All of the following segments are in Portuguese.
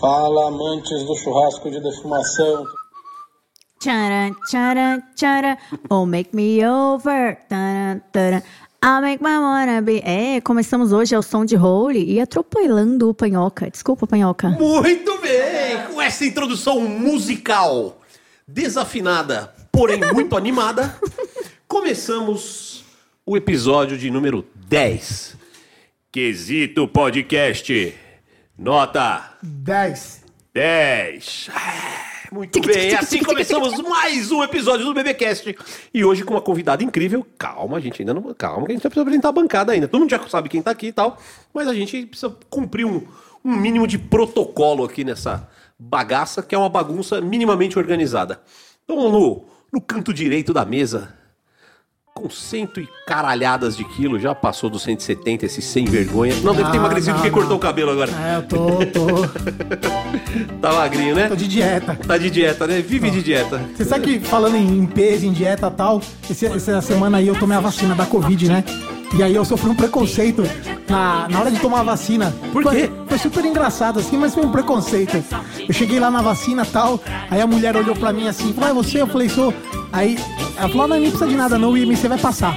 Fala, amantes do churrasco de defumação. Tcharam, tcharam, tcharam. Oh, make me over. Taran, taran. I'll make my wanna be. É, começamos hoje ao som de Holy e atropelando o Panhoca. Desculpa, Panhoca. Muito bem! Com essa introdução musical desafinada, porém muito animada, começamos o episódio de número 10. Quesito Podcast. Nota 10. 10. Ah, Muito bem, assim começamos mais um episódio do BBcast. E hoje com uma convidada incrível. Calma, a gente ainda não. Calma, que a gente precisa apresentar a bancada ainda. Todo mundo já sabe quem tá aqui e tal. Mas a gente precisa cumprir um, um mínimo de protocolo aqui nessa bagaça, que é uma bagunça minimamente organizada. Então, no, no canto direito da mesa, com cento e caralhadas de quilo, já passou dos 170, esse sem vergonha. Não, deve ter Não, emagrecido não, porque não. cortou o cabelo agora. É, eu tô, tô, Tá magrinho, né? tô de dieta. Tá de dieta, né? Vive de dieta. Você sabe que falando em peso, em dieta e tal, essa semana aí eu tomei a vacina da Covid, né? E aí eu sofri um preconceito na, na hora de tomar a vacina. Por Foi- quê? Foi, super engraçado, assim, mas foi um preconceito. Eu cheguei lá na vacina e tal, aí a mulher olhou pra mim assim, falou, é você? Eu falei, sou. Aí ela falou, "Ah, mas nem precisa de nada não, e você vai passar.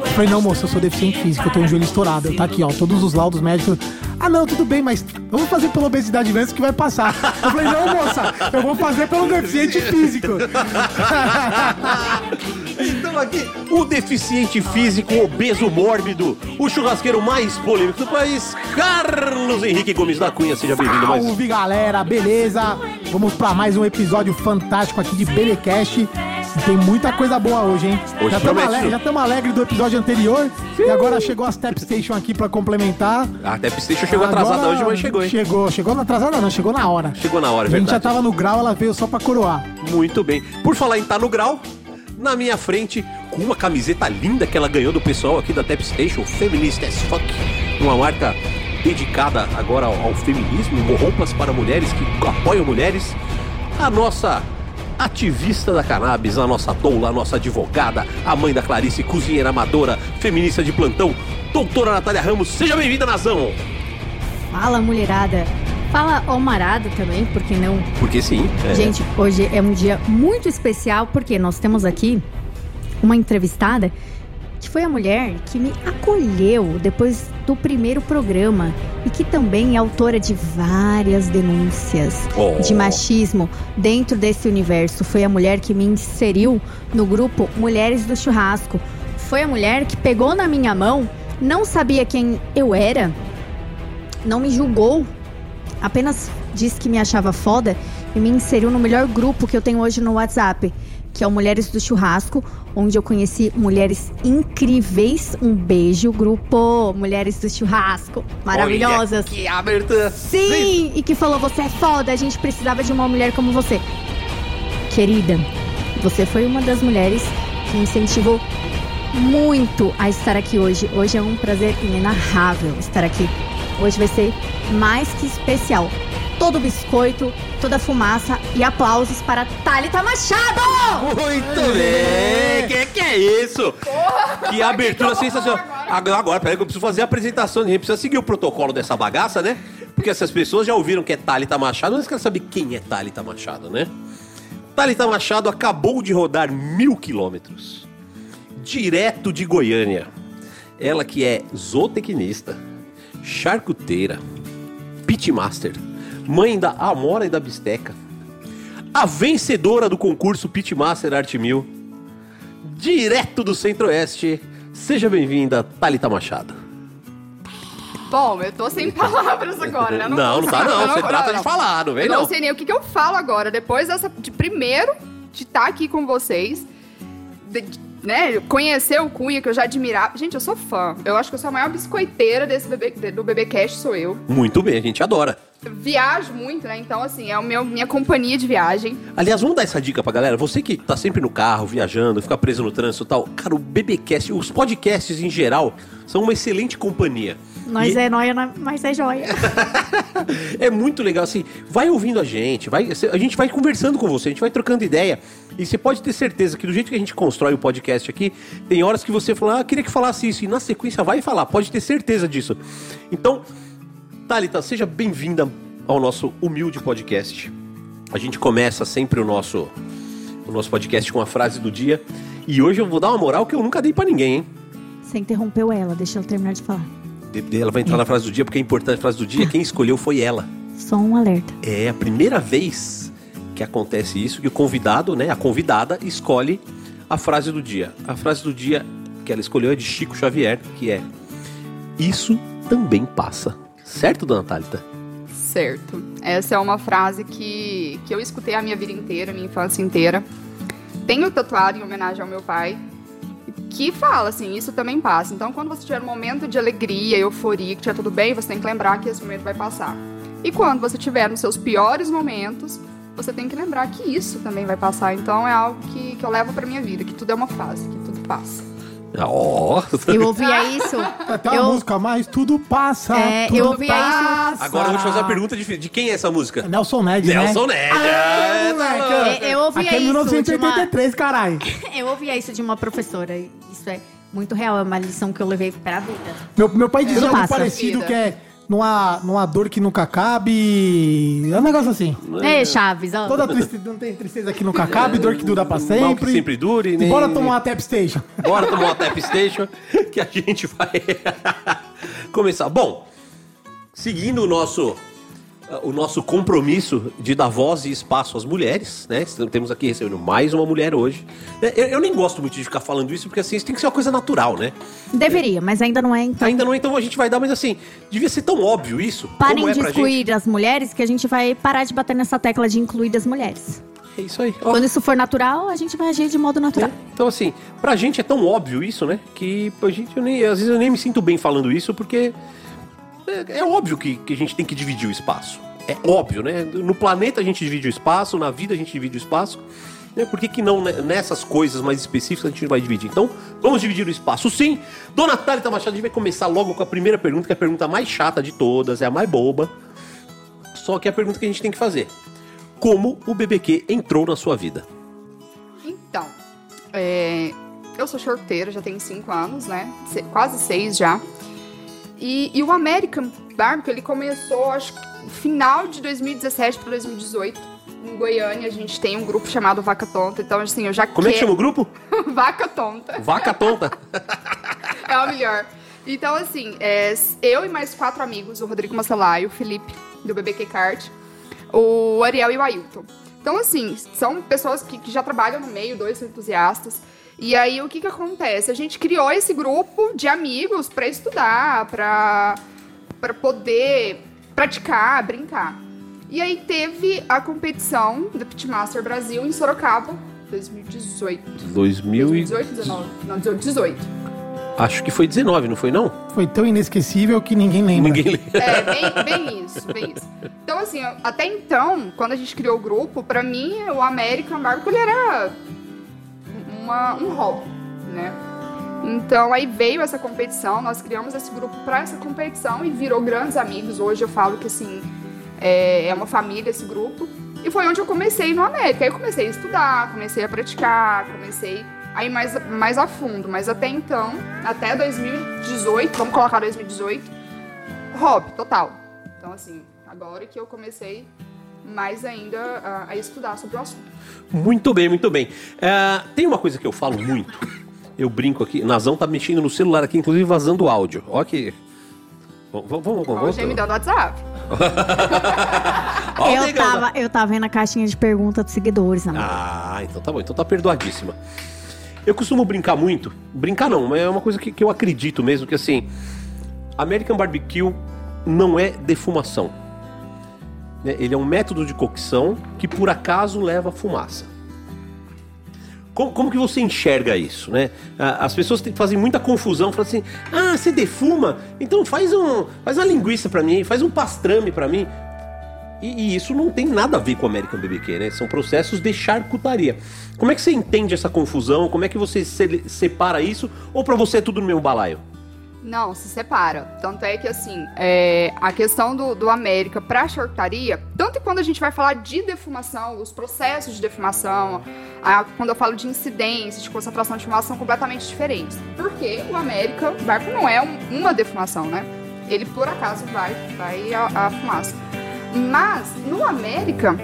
Eu falei, não, moça, eu sou deficiente físico, eu tenho um joelho estourado. Tá aqui, ó, todos os laudos médicos. Ah, não, tudo bem, mas vamos fazer pela obesidade mesmo que vai passar. Eu falei, não, moça, eu vou fazer pelo deficiente físico. Aqui, o deficiente físico, obeso mórbido, o churrasqueiro mais polêmico do país, Carlos Henrique Gomes da Cunha. Seja bem-vindo mais. Salve, galera, beleza? Vamos pra mais um episódio fantástico aqui de Belecast. Tem muita coisa boa hoje, hein? Hoje já estamos promete, ale viu? já alegres do episódio anterior. E agora chegou a Step Station aqui pra complementar. A Tap Station chegou Agora- atrasada hoje, mas chegou, hein? Chegou, chegou atrasada não, chegou na hora. Chegou na hora, é A gente já verdade. tava no grau, ela veio só pra coroar. Muito bem. Por falar em tá no grau, na minha frente, com uma camiseta linda que ela ganhou do pessoal aqui da Tap Station, Feminist as Fuck, uma marca dedicada agora ao, ao feminismo, roupas para mulheres que apoiam mulheres, a nossa ativista da cannabis, a nossa doula, a nossa advogada, a mãe da Clarice, cozinheira amadora, feminista de plantão, doutora Natália Ramos, seja bem-vinda, Nazão! Fala, mulherada. Fala, Almarada também, por que não? Porque sim, é, Gente, hoje é um dia muito especial porque nós temos aqui uma entrevistada que foi a mulher que me acolheu depois do primeiro programa e que também é autora de várias denúncias Oh. de machismo dentro desse universo. Foi a mulher que me inseriu no grupo Mulheres do Churrasco. Foi a mulher que pegou na minha mão, não sabia quem eu era, não me julgou, apenas disse que me achava foda e me inseriu no melhor grupo que eu tenho hoje no WhatsApp, que é o Mulheres do Churrasco, onde eu conheci mulheres incríveis. Um beijo, grupo Mulheres do Churrasco, maravilhosas. Olha que abertura! Sim, e que falou: você é foda, a gente precisava de uma mulher como você. Querida, você foi uma das mulheres que me incentivou muito a estar aqui hoje. Hoje é um prazer inenarrável estar aqui. Hoje vai ser mais que especial. Todo biscoito, toda fumaça e aplausos para Thalita Machado! Muito bem! Que que é isso? que abertura sensacional. Agora, agora, peraí que eu preciso fazer a apresentação. A gente precisa seguir o protocolo dessa bagaça, né? Porque essas pessoas já ouviram que é Thalita Machado, mas querem saber quem é Thalita Machado, né? Thalita Machado acabou de rodar mil quilômetros. Direto de Goiânia. Ela que é zootecnista, charcuteira, pitmaster, mãe da Amora e da Bisteca, a vencedora do concurso Pitmaster Arte Mil, direto do Centro-Oeste. Seja bem-vinda, Thalita Machado. Bom, eu tô sem palavras agora, né? Não, não tá consigo, não. Você trata de falar, não vem Eu não. não sei nem o que, que eu falo agora, depois dessa. De primeiro, de estar aqui com vocês, de- de- né? Conhecer o Cunha, que eu já admirava. Gente, eu sou fã. Eu acho que eu sou a maior biscoiteira desse bebê, do BBcast, sou eu. Muito bem, a gente adora. Viajo muito, né? Então, assim, é a meu, minha companhia de viagem. Aliás, vamos dar essa dica pra galera. Você que tá sempre no carro, viajando, fica preso no trânsito e tal. Cara, o BBcast, os podcasts em geral, são uma excelente companhia. Nós E- é nóia, mas é joia. É muito legal, assim, vai ouvindo a gente, vai, a gente vai conversando com você, a gente vai trocando ideia. E você pode ter certeza que do jeito que a gente constrói o podcast aqui, tem horas que você fala, ah, queria que falasse isso, e na sequência vai falar, pode ter certeza disso. Então, Thalita, seja bem-vinda ao nosso humilde podcast. A gente começa sempre o nosso, o nosso podcast com a frase do dia. E hoje eu vou dar uma moral que eu nunca dei pra ninguém, hein? Você interrompeu ela, deixa ela terminar de falar. Ela vai entrar na frase do dia porque é importante a frase do dia. Quem escolheu foi ela. Só um alerta. É a primeira vez que acontece isso, que o convidado, né, a convidada, escolhe a frase do dia. A frase do dia que ela escolheu é de Chico Xavier, que é Isso também passa. Certo, dona Thalita? Certo. Essa é uma frase que, que eu escutei a minha vida inteira, minha infância inteira. Tenho tatuado em homenagem ao meu pai, que fala assim, isso também passa. Então, quando você tiver um momento de alegria, euforia, que estiver tudo bem, você tem que lembrar que esse momento vai passar. E quando você tiver nos seus piores momentos, você tem que lembrar que isso também vai passar. Então, é algo que, que eu levo pra minha vida, que tudo é uma fase, que tudo passa. Ó! Eu ouvia isso. Até uma eu, música, mas tudo passa. É, tudo eu ouvia passa. Agora eu vou te fazer uma pergunta de, de quem é essa música? Nelson Ned, né? Nelson Ned. Ah, É, moleque, tá eu, eu ouvia Aqui é isso de uma, 1983, caralho. eu ouvia isso de uma professora. Isso é muito real, é uma lição que eu levei pra vida. Meu, meu pai dizia algo passa. parecido Vida. que é numa, numa dor que nunca cabe. É um negócio assim. Ei, Chaves, ó. Toda tristeza, não tem tristeza que nunca cabe, dor que dura pra Mal sempre. que sempre dure. E nem- bora tomar uma tap station. Bora tomar uma tap station que a gente vai começar. Bom, seguindo o nosso o nosso compromisso de dar voz e espaço às mulheres, né? Temos aqui recebendo mais uma mulher hoje. Eu, eu nem gosto muito de ficar falando isso porque assim, isso tem que ser uma coisa natural, né? Deveria, mas ainda não é, então. Ainda não, então a gente vai dar, mas assim, devia ser tão óbvio isso. Parem é de excluir as mulheres, que a gente vai parar de bater nessa tecla de incluir as mulheres. É isso aí. Ó. Quando isso for natural, a gente vai agir de modo natural. Então, assim, pra gente é tão óbvio isso, né? Que a gente, eu nem, às vezes eu nem me sinto bem falando isso, porque é, é óbvio que, que a gente tem que dividir o espaço. É óbvio, né? No planeta a gente divide o espaço, na vida a gente divide o espaço. Né? Por que, que não né, nessas coisas mais específicas a gente não vai dividir? Então, vamos dividir o espaço sim. Dona Thalita Machado, a gente vai começar logo com a primeira pergunta, que é a pergunta mais chata de todas, é a mais boba. Só que é a pergunta que a gente tem que fazer. Como o BBQ entrou na sua vida? Então, é, eu sou shorteira, já tenho cinco anos, né? Se- quase seis já. E, e o American Barbecue, ele começou, acho final de 2017 para 2018. Em Goiânia, a gente tem um grupo chamado Vaca Tonta. Então, assim, eu já Como é que quero- chama o grupo? Vaca Tonta. Vaca tonta. É o melhor. Então, assim, é, eu e mais quatro amigos, o Rodrigo Macelaio, o Felipe, do BBQ Kart, o Ariel e o Ailton. Então, assim, são pessoas que, que já trabalham no meio, dois são entusiastas. E aí, o que que acontece? A gente criou esse grupo de amigos pra estudar, pra para poder praticar, brincar. E aí teve a competição do Pitmaster Brasil em Sorocaba, 2018. 2000 e... 2018, 19? Não, 18. Acho que foi 19, não foi não? Foi tão inesquecível que ninguém lembra. Ninguém lembra. É, bem, bem isso, bem isso. Então, assim, até então, quando a gente criou o grupo, pra mim, o American Barbecue ele era uma, um hobby, né? Então, aí veio essa competição, nós criamos esse grupo pra essa competição e virou grandes amigos. Hoje eu falo que, assim, é, é uma família esse grupo. E foi onde eu comecei no América. Aí eu comecei a estudar, comecei a praticar, comecei a ir mais, mais a fundo. Mas até então, até 2018, vamos colocar 2018, hobby, total. Então, assim, agora que eu comecei mais ainda a, a estudar sobre o assunto. Muito bem, muito bem. É, tem uma coisa que eu falo muito. Eu brinco aqui. Nazão tá mexendo no celular aqui, inclusive vazando áudio. Ó que. Vamos, vamos, vamos. Ó, o gemidão do WhatsApp. Eu, tava, eu tava vendo a caixinha de pergunta dos seguidores, amor. Ah, então tá bom. Então tá perdoadíssima. Eu costumo brincar muito. Brincar não, mas é uma coisa que, que eu acredito mesmo, que assim, American Barbecue não é defumação. Né? Ele é um método de cocção que por acaso leva fumaça. Como, como que você enxerga isso, né? As pessoas fazem muita confusão, falam assim: "Ah, você defuma? Então faz um, faz uma linguiça pra mim, faz um pastrame pra mim". E, e isso não tem nada a ver com o American BBQ, né? São processos de charcutaria. Como é que você entende essa confusão? Como é que você se- separa isso? Ou pra você é tudo no mesmo balaio? Não, se separa. Tanto é que, assim, é, a questão do, do América pra charcutaria, tanto que quando a gente vai falar de defumação, os processos de defumação, a- quando eu falo de incidência, de concentração de fumaça, são completamente diferentes. Porque o América, o barco não é um- uma defumação, né? Ele, por acaso, vai, vai a, a fumaça. Mas, no América,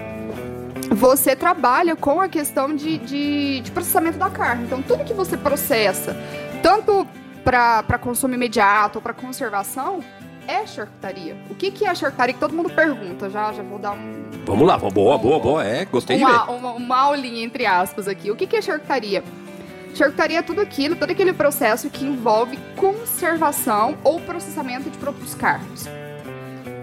você trabalha com a questão de, de, de processamento da carne. Então, tudo que você processa, tanto para consumo imediato ou para conservação, é charcutaria. O que, que é charcutaria? Que todo mundo pergunta. Já, já vou dar um, Vamos lá, boa, boa, boa. É, gostei de ver. uma, uma, uma aulinha, entre aspas, aqui. O que, que é charcutaria? Charcutaria é tudo aquilo, todo aquele processo que envolve conservação ou processamento de produtos carnes.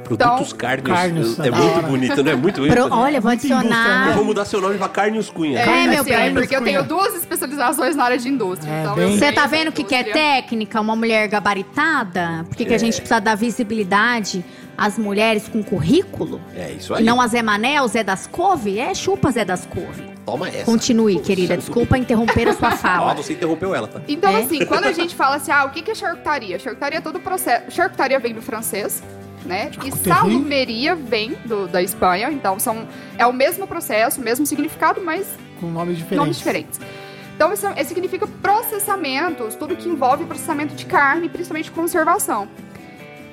Produtos Então, carnes. Carnes, é da muito hora. bonito, não é muito bonito? Pro- olha, vou adicionar. Eu vou mudar seu nome pra Carnes Cunha. É, meu assim, bem. Porque eu tenho Cunha. duas especializações na área de indústria. É, então Você tá vendo o que, que é técnica? Uma mulher gabaritada? Por que, que a gente precisa dar visibilidade às mulheres com currículo? É isso aí. Não a Zé Mané, o Zé das Couve? É, chupa Zé das Couve. Toma essa. Continue, querida. Desculpa interromper a sua fala. você interrompeu ela, tá? Então, É. assim, quando a gente fala assim, ah, o que que é charcutaria? Charcutaria é todo o processo. Charcutaria vem do francês, né? E Charcuterie. salumeria vem do, da Espanha. Então, são, é o mesmo processo, o mesmo significado, mas Com nomes diferentes. nomes diferentes. Então, isso, é- significa processamentos, tudo que envolve processamento de carne, principalmente conservação.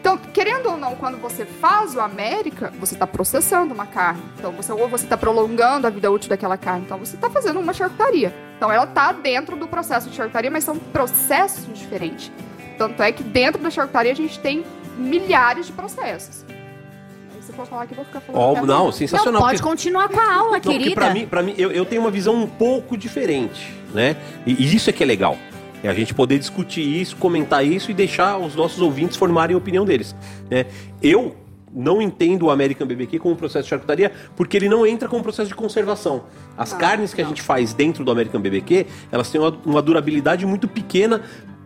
Então, querendo ou não, quando você faz o América, você está processando uma carne. Então, você, ou você está prolongando a vida útil daquela carne. Então, você está fazendo uma charcutaria. Então, ela está dentro do processo de charcutaria, mas são processos diferentes. Tanto é que dentro da charcutaria a gente tem milhares de processos. Aí, Se for falar aqui, eu vou ficar falando. Até não, sensacional. Não, pode porque- continuar com a aula, Não, porque querida. pra mim, pra mim eu, eu tenho uma visão um pouco diferente, né? E, e isso é que é legal. É a gente poder discutir isso, comentar isso e deixar os nossos ouvintes formarem a opinião deles. Né? Eu não entendo o American BBQ como processo de charcutaria porque ele não entra como processo de conservação. As Ah, carnes que a não. gente faz dentro do American BBQ, elas têm uma, uma durabilidade muito pequena,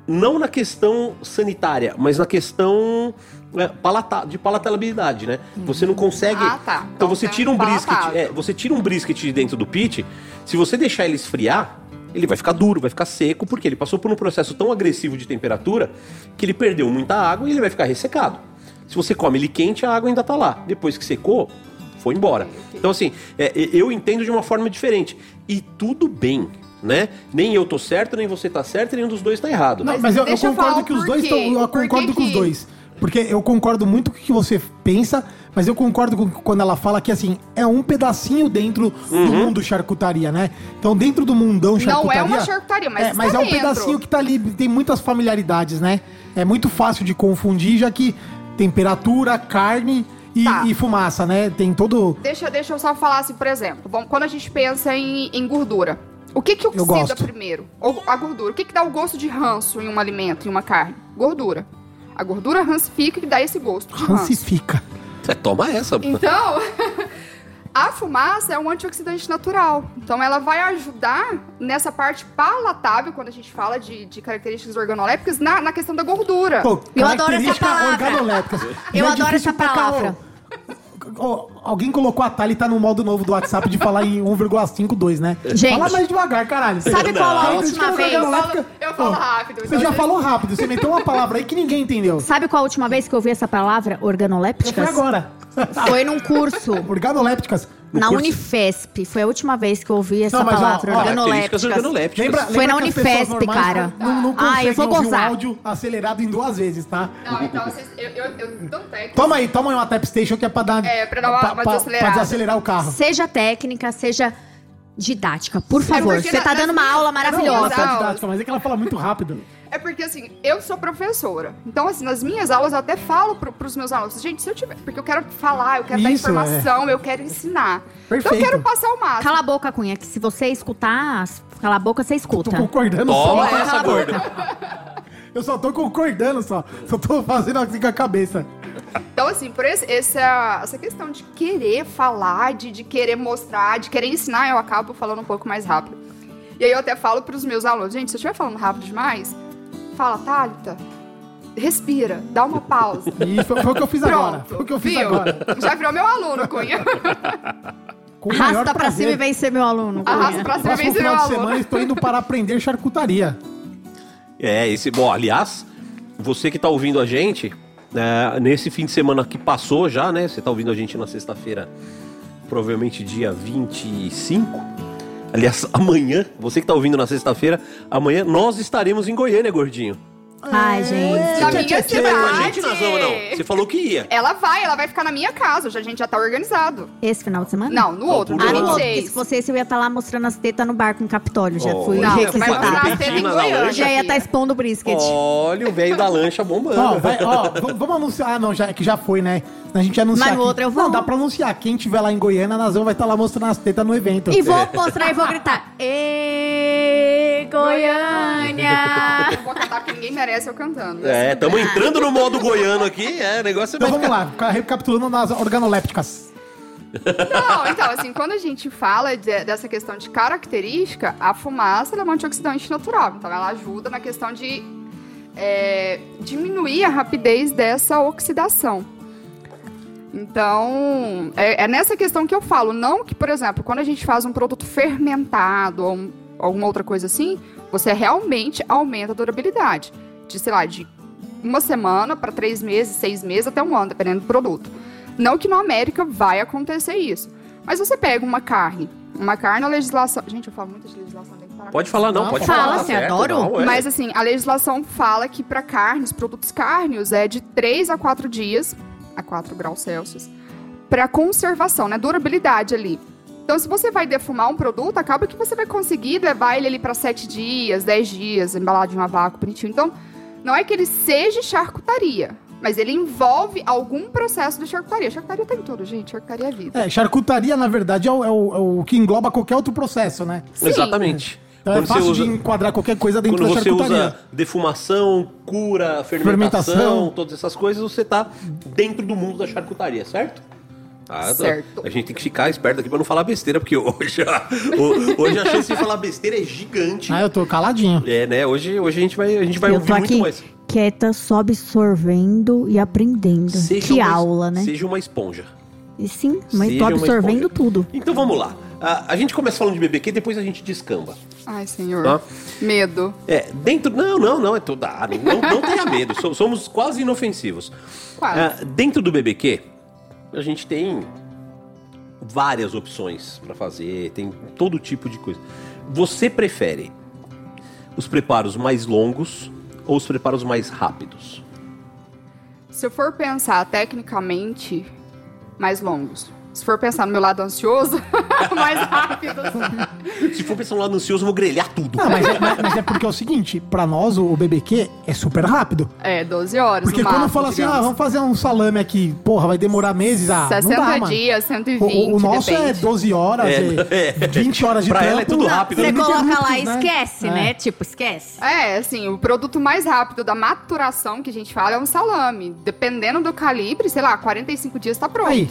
não na questão sanitária, mas na questão é, palata- de palatabilidade, né? Você não consegue... Ah, tá. Então, Então você tira um um brisket, é, você tira um brisket de dentro do pit, se você deixar ele esfriar, ele vai ficar duro, vai ficar seco, porque ele passou por um processo tão agressivo de temperatura que ele perdeu muita água e ele vai ficar ressecado. Se você come ele quente, a água ainda tá lá. Depois que secou, foi embora. Então, assim, é, é, eu entendo de uma forma diferente. E tudo bem, né? Nem eu tô certo, nem você tá certo, nenhum dos dois tá errado. Não, Mas eu, eu eu concordo falar que os dois estão. Eu concordo com os dois. Porque eu concordo muito com o que você pensa, mas eu concordo com quando ela fala que assim, é um pedacinho dentro do mundo charcutaria, né? Então, dentro do mundão Não charcutaria. é uma charcutaria, mas é, mas é um dentro. pedacinho que tá ali, tem muitas familiaridades, né? É muito fácil de confundir, já que temperatura, carne e, Tá. e fumaça, né? Tem todo. Deixa, deixa eu só falar assim, por exemplo. Bom, quando a gente pensa em, em gordura, o que que oxida gosto. primeiro? A gordura. O que que dá o gosto de ranço em um alimento, em uma carne? Gordura. A gordura rancifica que dá esse gosto de ranço. Rancifica. Você toma essa. Então, a fumaça é um antioxidante natural. Então, ela vai ajudar nessa parte palatável, quando a gente fala de, de características organolépticas, na, na questão da gordura. Pô, Eu adoro essa característica palavra. organolépticas. Eu é adoro difícil essa pra palavra. Ó, alguém colocou a Thali, tá no modo novo do WhatsApp de falar em 1,52, né? Gente. Fala mais devagar, caralho. Sabe qual a última vez? Eu falo, eu falo Ó, rápido. Você então já às falou rápido, você meteu uma palavra aí que ninguém entendeu. Sabe qual a última vez que eu ouvi essa palavra? Foi Organolépticas? agora. Foi num curso. Organolépticas. No na curso- Unifesp. Foi a última vez que eu ouvi essa Não, mas, palavra. ó, organolépticas. organolépticas. Lembra, Foi lembra na as pessoas Unifesp, cara. Não, não Ah, eu vou gozar. áudio acelerado em duas vezes, tá? Não, então vocês, eu, eu, eu é que- Toma aí, toma aí uma tap station que é pra dar. É, pra dar uma- uma desacelerada. pra desacelerar o carro. Seja técnica, seja didática. Por favor. Você na- tá dando uma aula maravilhosa. Não, é aulas. didática, mas é que ela fala muito rápido. É porque, assim, eu sou professora. Então, assim, nas minhas aulas eu até falo pro, pros meus alunos, gente, se eu tiver. Porque eu quero falar, eu quero dar Isso, é. informação, eu quero ensinar. Então, Perfeito. eu quero passar o máximo. Cala a boca, Cunha, que se você escutar, cala a boca, você Tô escuta. concordando Toma só. essa, Cala a gorda. Eu só tô concordando só. Só tô fazendo assim com a cabeça. Então, assim, por esse, essa, essa questão de querer falar, de, de querer mostrar, de querer ensinar, eu acabo falando um pouco mais rápido. E aí eu até falo pros meus alunos, gente, se eu estiver falando rápido demais, fala, Thalita, respira, dá uma pausa. E foi, foi o que eu fiz agora. Pronto, Foi o que eu fiz viu? agora. Já virou meu aluno, Cunha. Com Arrasta pra cima e vem ser meu aluno. Cunha. Arrasta pra cima e vem ser meu final de aluno. semana estou indo para aprender charcutaria. É, esse. Bom, aliás, você que tá ouvindo a gente, né, nesse fim de semana que passou já, né? Você tá ouvindo a gente na sexta-feira, provavelmente dia 25. Aliás, amanhã, você que tá ouvindo na sexta-feira, amanhã nós estaremos em Goiânia, gordinho. Ai, gente. Na minha Você vai com a cidade. gente nas vamos, não? Você falou que ia. Ela vai, ela vai ficar na minha casa. Já, a gente já tá organizado. Esse final de semana? Não, no outro, Ah, no lá. outro. 26. Se fosse esse, eu ia estar lá mostrando as tetas no bar com o Capitólio. Já Oh. fui Não, vai requisitada. mostrar as tetas em na Goiânia. Já ia filha. estar expondo o brisket. Olha o velho da lancha bombando. Ó, vai, ó, v- vamos anunciar. Ah, não, já, que já foi, né? A gente anunciar. Mas no outro eu vou. Não, dá pra anunciar. Quem tiver lá em Goiânia, a Nazão vai estar lá mostrando as tetas no evento. E vou mostrar e vou gritar. Ê, Goiânia! Eu vou cantar porque ninguém merece eu cantando. É, estamos entrando no modo goiano aqui. É, o negócio Então vai vamos lá, ficar recapitulando nas organolépticas. Não, então, assim, quando a gente fala de- dessa questão de característica, a fumaça é um antioxidante natural. Então, ela ajuda na questão de é, diminuir a rapidez dessa oxidação. Então, é, é nessa questão que eu falo. Não que, por exemplo, quando a gente faz um produto fermentado ou um- alguma outra coisa assim, você realmente aumenta a durabilidade. De, sei lá, de uma semana para três meses, seis meses, até um ano, dependendo do produto. Não que na América vai acontecer isso. Mas você pega uma carne, uma carne, a legislação. Gente, eu falo muito de legislação, tem que parar. Pode falar, não, Não, pode fala, falar. tá você certo, adoro. não, é. Mas assim, a legislação fala que para carnes, produtos cárneos, é de 3 a 4 dias, a 4 graus Celsius, para conservação, né? Durabilidade ali. Então, se você vai defumar um produto, acaba que você vai conseguir levar ele ali para 7 dias, 10 dias, embalado em um vácuo bonitinho. Então, não é que ele seja charcutaria, mas ele envolve algum processo de charcutaria. Charcutaria tem tudo, gente. Charcutaria é vida. É, charcutaria, na verdade, é o, é o- é o que engloba qualquer outro processo, né? Sim. Exatamente. Então é Quando você fácil usa- de enquadrar qualquer coisa dentro Quando da você usa defumação, cura, fermentação, Fermentação. todas essas coisas, você tá dentro do mundo da charcutaria, certo? Ah, Certo. A gente tem que ficar esperto aqui pra não falar besteira, porque hoje a, hoje a chance de falar besteira é gigante. Ah, eu tô caladinho. É, né? Hoje, hoje a gente vai, a gente vai eu ouvir muito aqui mais. quieta, só absorvendo e aprendendo. que uma, aula, né? Seja uma esponja. E sim, mas Seja tô uma absorvendo tudo. Então vamos lá. A, a gente começa falando de BBQ, depois a gente descamba. Ai, senhor. Tá. Medo. É, dentro. Não, não, não, é tudo. Ah, não, não tenha medo. so- Somos quase inofensivos. Quase. Ah, dentro do BBQ, a gente tem várias opções pra fazer, tem todo tipo de coisa. Você prefere os preparos mais longos ou os preparos mais rápidos? Se eu for pensar tecnicamente, mais longos. Se for pensar no meu lado ansioso, mais rápido. Se for pensar no lado ansioso, eu vou grelhar tudo. Não, mas é, mas- é porque é o seguinte, pra nós o, BBQ é super rápido. É, 12 horas. Porque quando máximo, fala assim, digamos. ah, vamos fazer um salame aqui, porra, vai demorar meses, ah, 60 não dá, mano. dias, 120. O, o- o nosso é depende. 12 horas, É, é, 20 horas de Pra tempo. ela é tudo rápido. Você Ininterruptos, coloca lá e né? esquece, É. né? Tipo, esquece. É, assim, o produto mais rápido da maturação que a gente fala é um salame. Dependendo do calibre, sei lá, 45 dias tá pronto. Aí.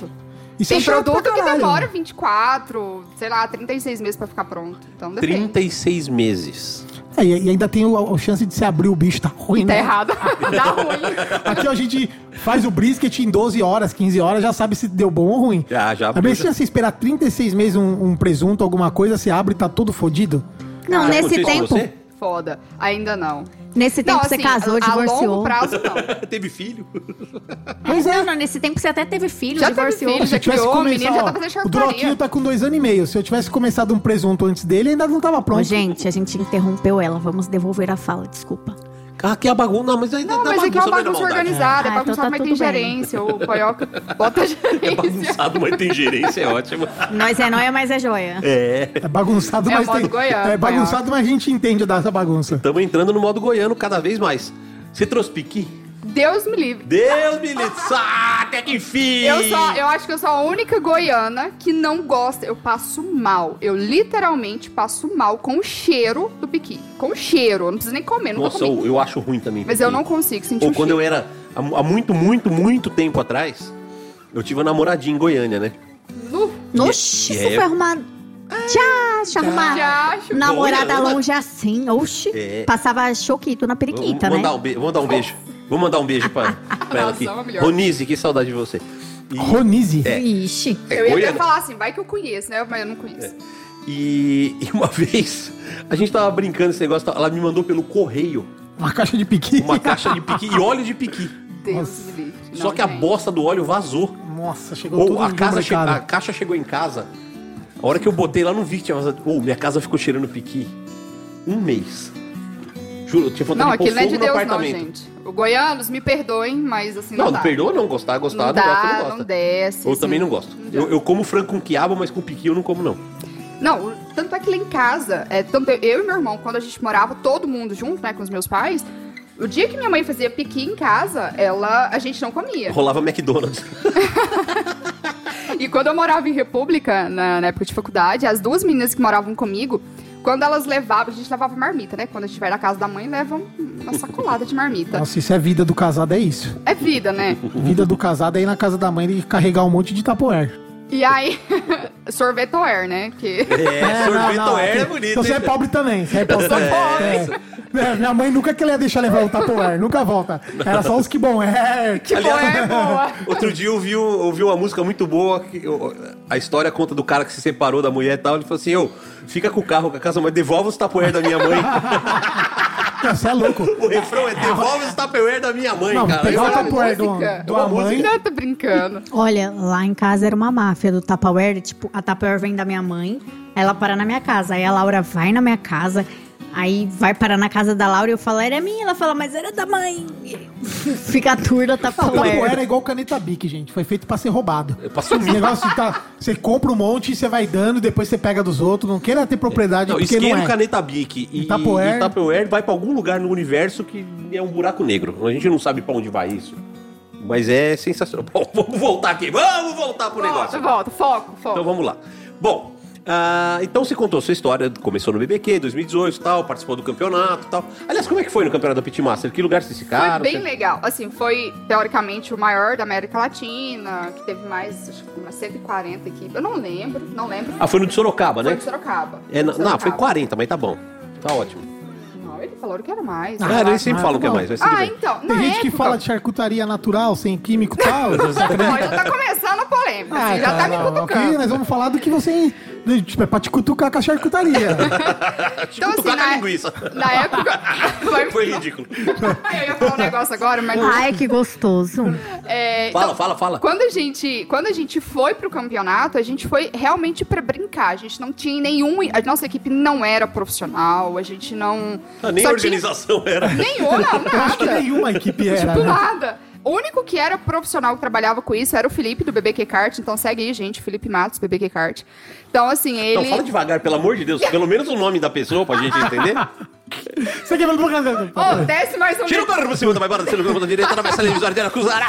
Isso Tem é produto que demora 24, sei lá, 36 meses pra ficar pronto. Então depende. 36 meses. É, e ainda tem o- a, chance de se abrir o bicho, tá ruim, E tá né? errado. Dá ruim. Aqui a gente faz o brisket em 12 horas, 15 horas, já sabe se deu bom ou ruim. Já, já. A se você esperar 36 meses um, um presunto, alguma coisa, você abre e tá todo fodido. Não, Já nesse tempo. Você? Foda. Ainda não. Nesse tempo não, você assim, casou, a, a divorciou. longo prazo, não. Teve filho? Pois é, não, nesse tempo você até teve filho, Já teve divorciou. filho, Se já eu tivesse criou, o menino já começado, tá ó, fazendo o charcutaria. Droquinho tá com dois anos e meio. Se eu tivesse começado um presunto antes dele, ainda não tava Ô, pronto. gente, a gente interrompeu ela. Vamos devolver a fala, desculpa. Aqui é a bagunça. Não, mas aí Não, mas aqui é uma não é da bagunça organizada, é Ah, bagunçado, então tá mas tem gerência. O Poioca bota É gerência. bagunçado, mas tem gerência, é ótimo. Nós é nóia, mas é joia. É. É bagunçado, É mas modo tem. goiano, é bagunçado, mas a gente entende dessa bagunça. Estamos entrando no modo goiano cada vez mais. Você trouxe piqui? Deus me livre. Deus me livre. Ah, até que enfim. Eu, só, eu acho que eu sou a única goiana que não gosta. Eu passo mal. Eu literalmente passo mal com o cheiro do piqui. Com o cheiro. Eu não preciso nem comer, nunca Nossa, comi. eu, eu acho ruim também. Mas piqui. eu não consigo sentir Ou o quando eu cheiro. era... Há muito, muito, muito tempo atrás, eu tive uma namoradinha em Goiânia, né? Nu, Oxi, isso é- foi arrumado. Arrumar. Já acho. Namorada Goiânia. longe assim, oxi. É. Passava choquito na periquita, vou, né? mandar um beijo, vou mandar um beijo. Vou mandar um beijo pra, pra ela aqui. Razão é melhor. Ronise, que saudade de você. E, Ronise. É. Ixi. Eu ia até falar assim, vai que eu conheço, né? Mas eu não conheço. e, e uma vez, a gente tava brincando esse negócio, ela me mandou pelo correio Uma caixa de piqui. uma caixa de piqui e óleo de piqui. Deus me livre. Só Não, que a gente. bosta do óleo vazou. Nossa, chegou Ou tudo a, casa che- a caixa chegou em casa. A hora que eu botei lá, não vi que tinha vazado. Ou minha casa ficou cheirando piqui um mês. Juro, eu tinha vontade Não, de pôr aquilo não é fogo de no Deus, não, apartamento. gente. Goianos, me perdoem, mas assim, não, Não, não perdoa não, gostar, gostar, não, não dá, gosta, não gosta. não desce. Eu assim. também não gosto. Eu, eu como frango com quiabo, mas com piqui eu não como não. Não, tanto é que lá em casa, é, tanto eu e meu irmão, quando a gente morava todo mundo junto, né, com os meus pais, o dia que minha mãe fazia piqui em casa, ela, a gente não comia. Rolava McDonald's. E quando eu morava em República, na, na época de faculdade, as duas meninas que moravam comigo, quando elas levavam, a gente levava marmita, né? Quando a gente vai na casa da mãe, levam uma sacolada de marmita. Nossa, isso é vida do casado, é isso. É vida, né? Vida do casado é ir na casa da mãe e carregar um monte de tapoer. E aí, sorvetoer, né? Que... É, sorvetoer é bonito. Então você é pobre também. Você é pobre. É. É, minha mãe nunca que ela ia deixar levar o tapoer, nunca volta. Era só os que bom é. Que Aliás, boa, é boa. Outro dia eu ouvi, um- ouvi uma música muito boa. que eu- a história conta do cara que se separou da mulher e tal. Ele falou assim: Eu, fica com o carro, com a casa, mas devolve os tapoer da minha mãe. Você é louco. o refrão é: devolve os tapoer da minha mãe, Não, cara. pegar o tapoer do, do Uma a mãe. Não, tô brincando. Olha, lá em casa era uma máfia do Tupperware. Tipo, a Tupperware vem da minha mãe, ela para na minha casa. Aí a Laura vai na minha casa, aí vai parar na casa da Laura e eu falo, era minha. Ela fala, mas era da mãe. Fica a tour da Não, Tupperware. tapoer é igual caneta Bic, gente. Foi feito pra ser roubado. pra sumir. Esse negócio tá. Você compra um monte, você vai dando, depois você pega dos outros. Não queira ter propriedade Não, porque isqueiro, não é. caneta Bic e, E Tupperware. e Tupperware vai pra algum lugar no universo que é um buraco negro. A gente não sabe pra onde vai isso. Mas é sensacional. Bom, vamos voltar aqui. Vamos voltar pro Volta, negócio. volta, foco, foco. Então vamos lá. Bom, ah, então você contou sua história, começou no BBQ 2018 e tal, participou do campeonato e tal. Aliás, como é que foi no campeonato da Pitmaster? Que lugar vocês ficaram? Foi bem Você- legal. Assim, foi teoricamente o maior da América Latina, que teve mais, acho que umas 140 equipes. Eu não lembro, não lembro. Ah, foi no de Sorocaba, Foi né? de Sorocaba. É, De não, foi Sorocaba. 40, mas tá bom. Tá ótimo. Não, ele falou que era mais. Ah, Ah, eles sempre ah, falam tá que é mais, Ah, então, Tem gente que época- fala de charcutaria natural, sem químico e tal. Já tá começando a polêmica, assim, já tá me Ah, não, cutucando. aqui nós vamos falar do que você. Tipo, é pra te cutucar com a charcutaria. Então, Cutucar assim, com a na, linguiça. na época... Foi ridículo. Eu ia falar um negócio agora, mas... Ai, que gostoso. É, Fala, então, fala, fala. Quando a gente, quando a gente foi pro campeonato, a gente foi realmente pra brincar. A gente não tinha nenhum, a nossa equipe não era profissional, a gente não Ah, nem a organização era. tinha nenhum, não, Eu acho que nada. nenhuma equipe era. Tipo né? nada. O único que era profissional que trabalhava com isso era o Felipe do BBQ Kart, então segue aí, gente, Felipe Matos, BBQ Kart. Então assim, ele Não, fala devagar, pelo amor de Deus. Pelo menos o nome da pessoa pra gente entender. Você quer ver Ô, desce mais um Tira o barro pra cima, vai para descendo pela ponta direita, atravessa a televisória dela, cruzará.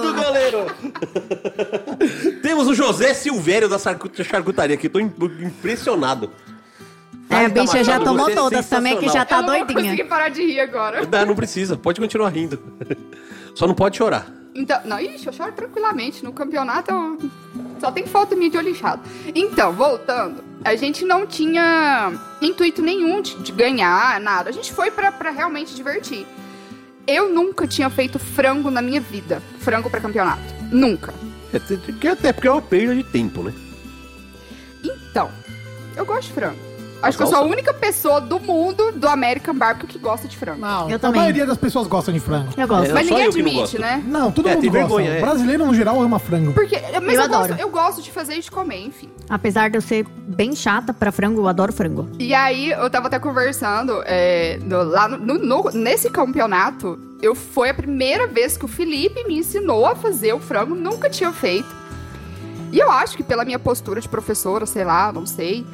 Do goleiro! Temos o José Silvério da charcutaria aqui, tô im- impressionado. É, a tá bicha já machado, tomou todas também, que já tá Eu não doidinha. conseguir parar de rir agora. Não, não precisa, pode continuar rindo. Só não pode chorar. Então, não, ixi, eu choro tranquilamente. No campeonato eu... só tem foto minha de olho inchado. Então, voltando, a gente não tinha intuito nenhum de, de ganhar, nada. A gente foi pra, pra realmente divertir. Eu nunca tinha feito frango na minha vida. Frango pra campeonato. Nunca. É, Até porque é uma perda de tempo, né? Então, eu gosto de frango. Acho que eu sou a única pessoa do mundo do American Barbecue que gosta de frango. Não, Eu a também. maioria das pessoas gostam de frango. Eu gosto. É, Mas ninguém admite, né? Não, todo É, mundo tem gosta. vergonha, é. Brasileiro, no geral, ama frango. Porque mas Eu eu, adoro. gosto, eu gosto de fazer e de comer, enfim. Apesar de eu ser bem chata pra frango, eu adoro frango. E aí, eu tava até conversando, é, no- lá no- no- nesse campeonato, eu foi a primeira vez que o Felipe me ensinou a fazer o frango, nunca tinha feito. E eu acho que pela minha postura de professora, sei lá, não sei.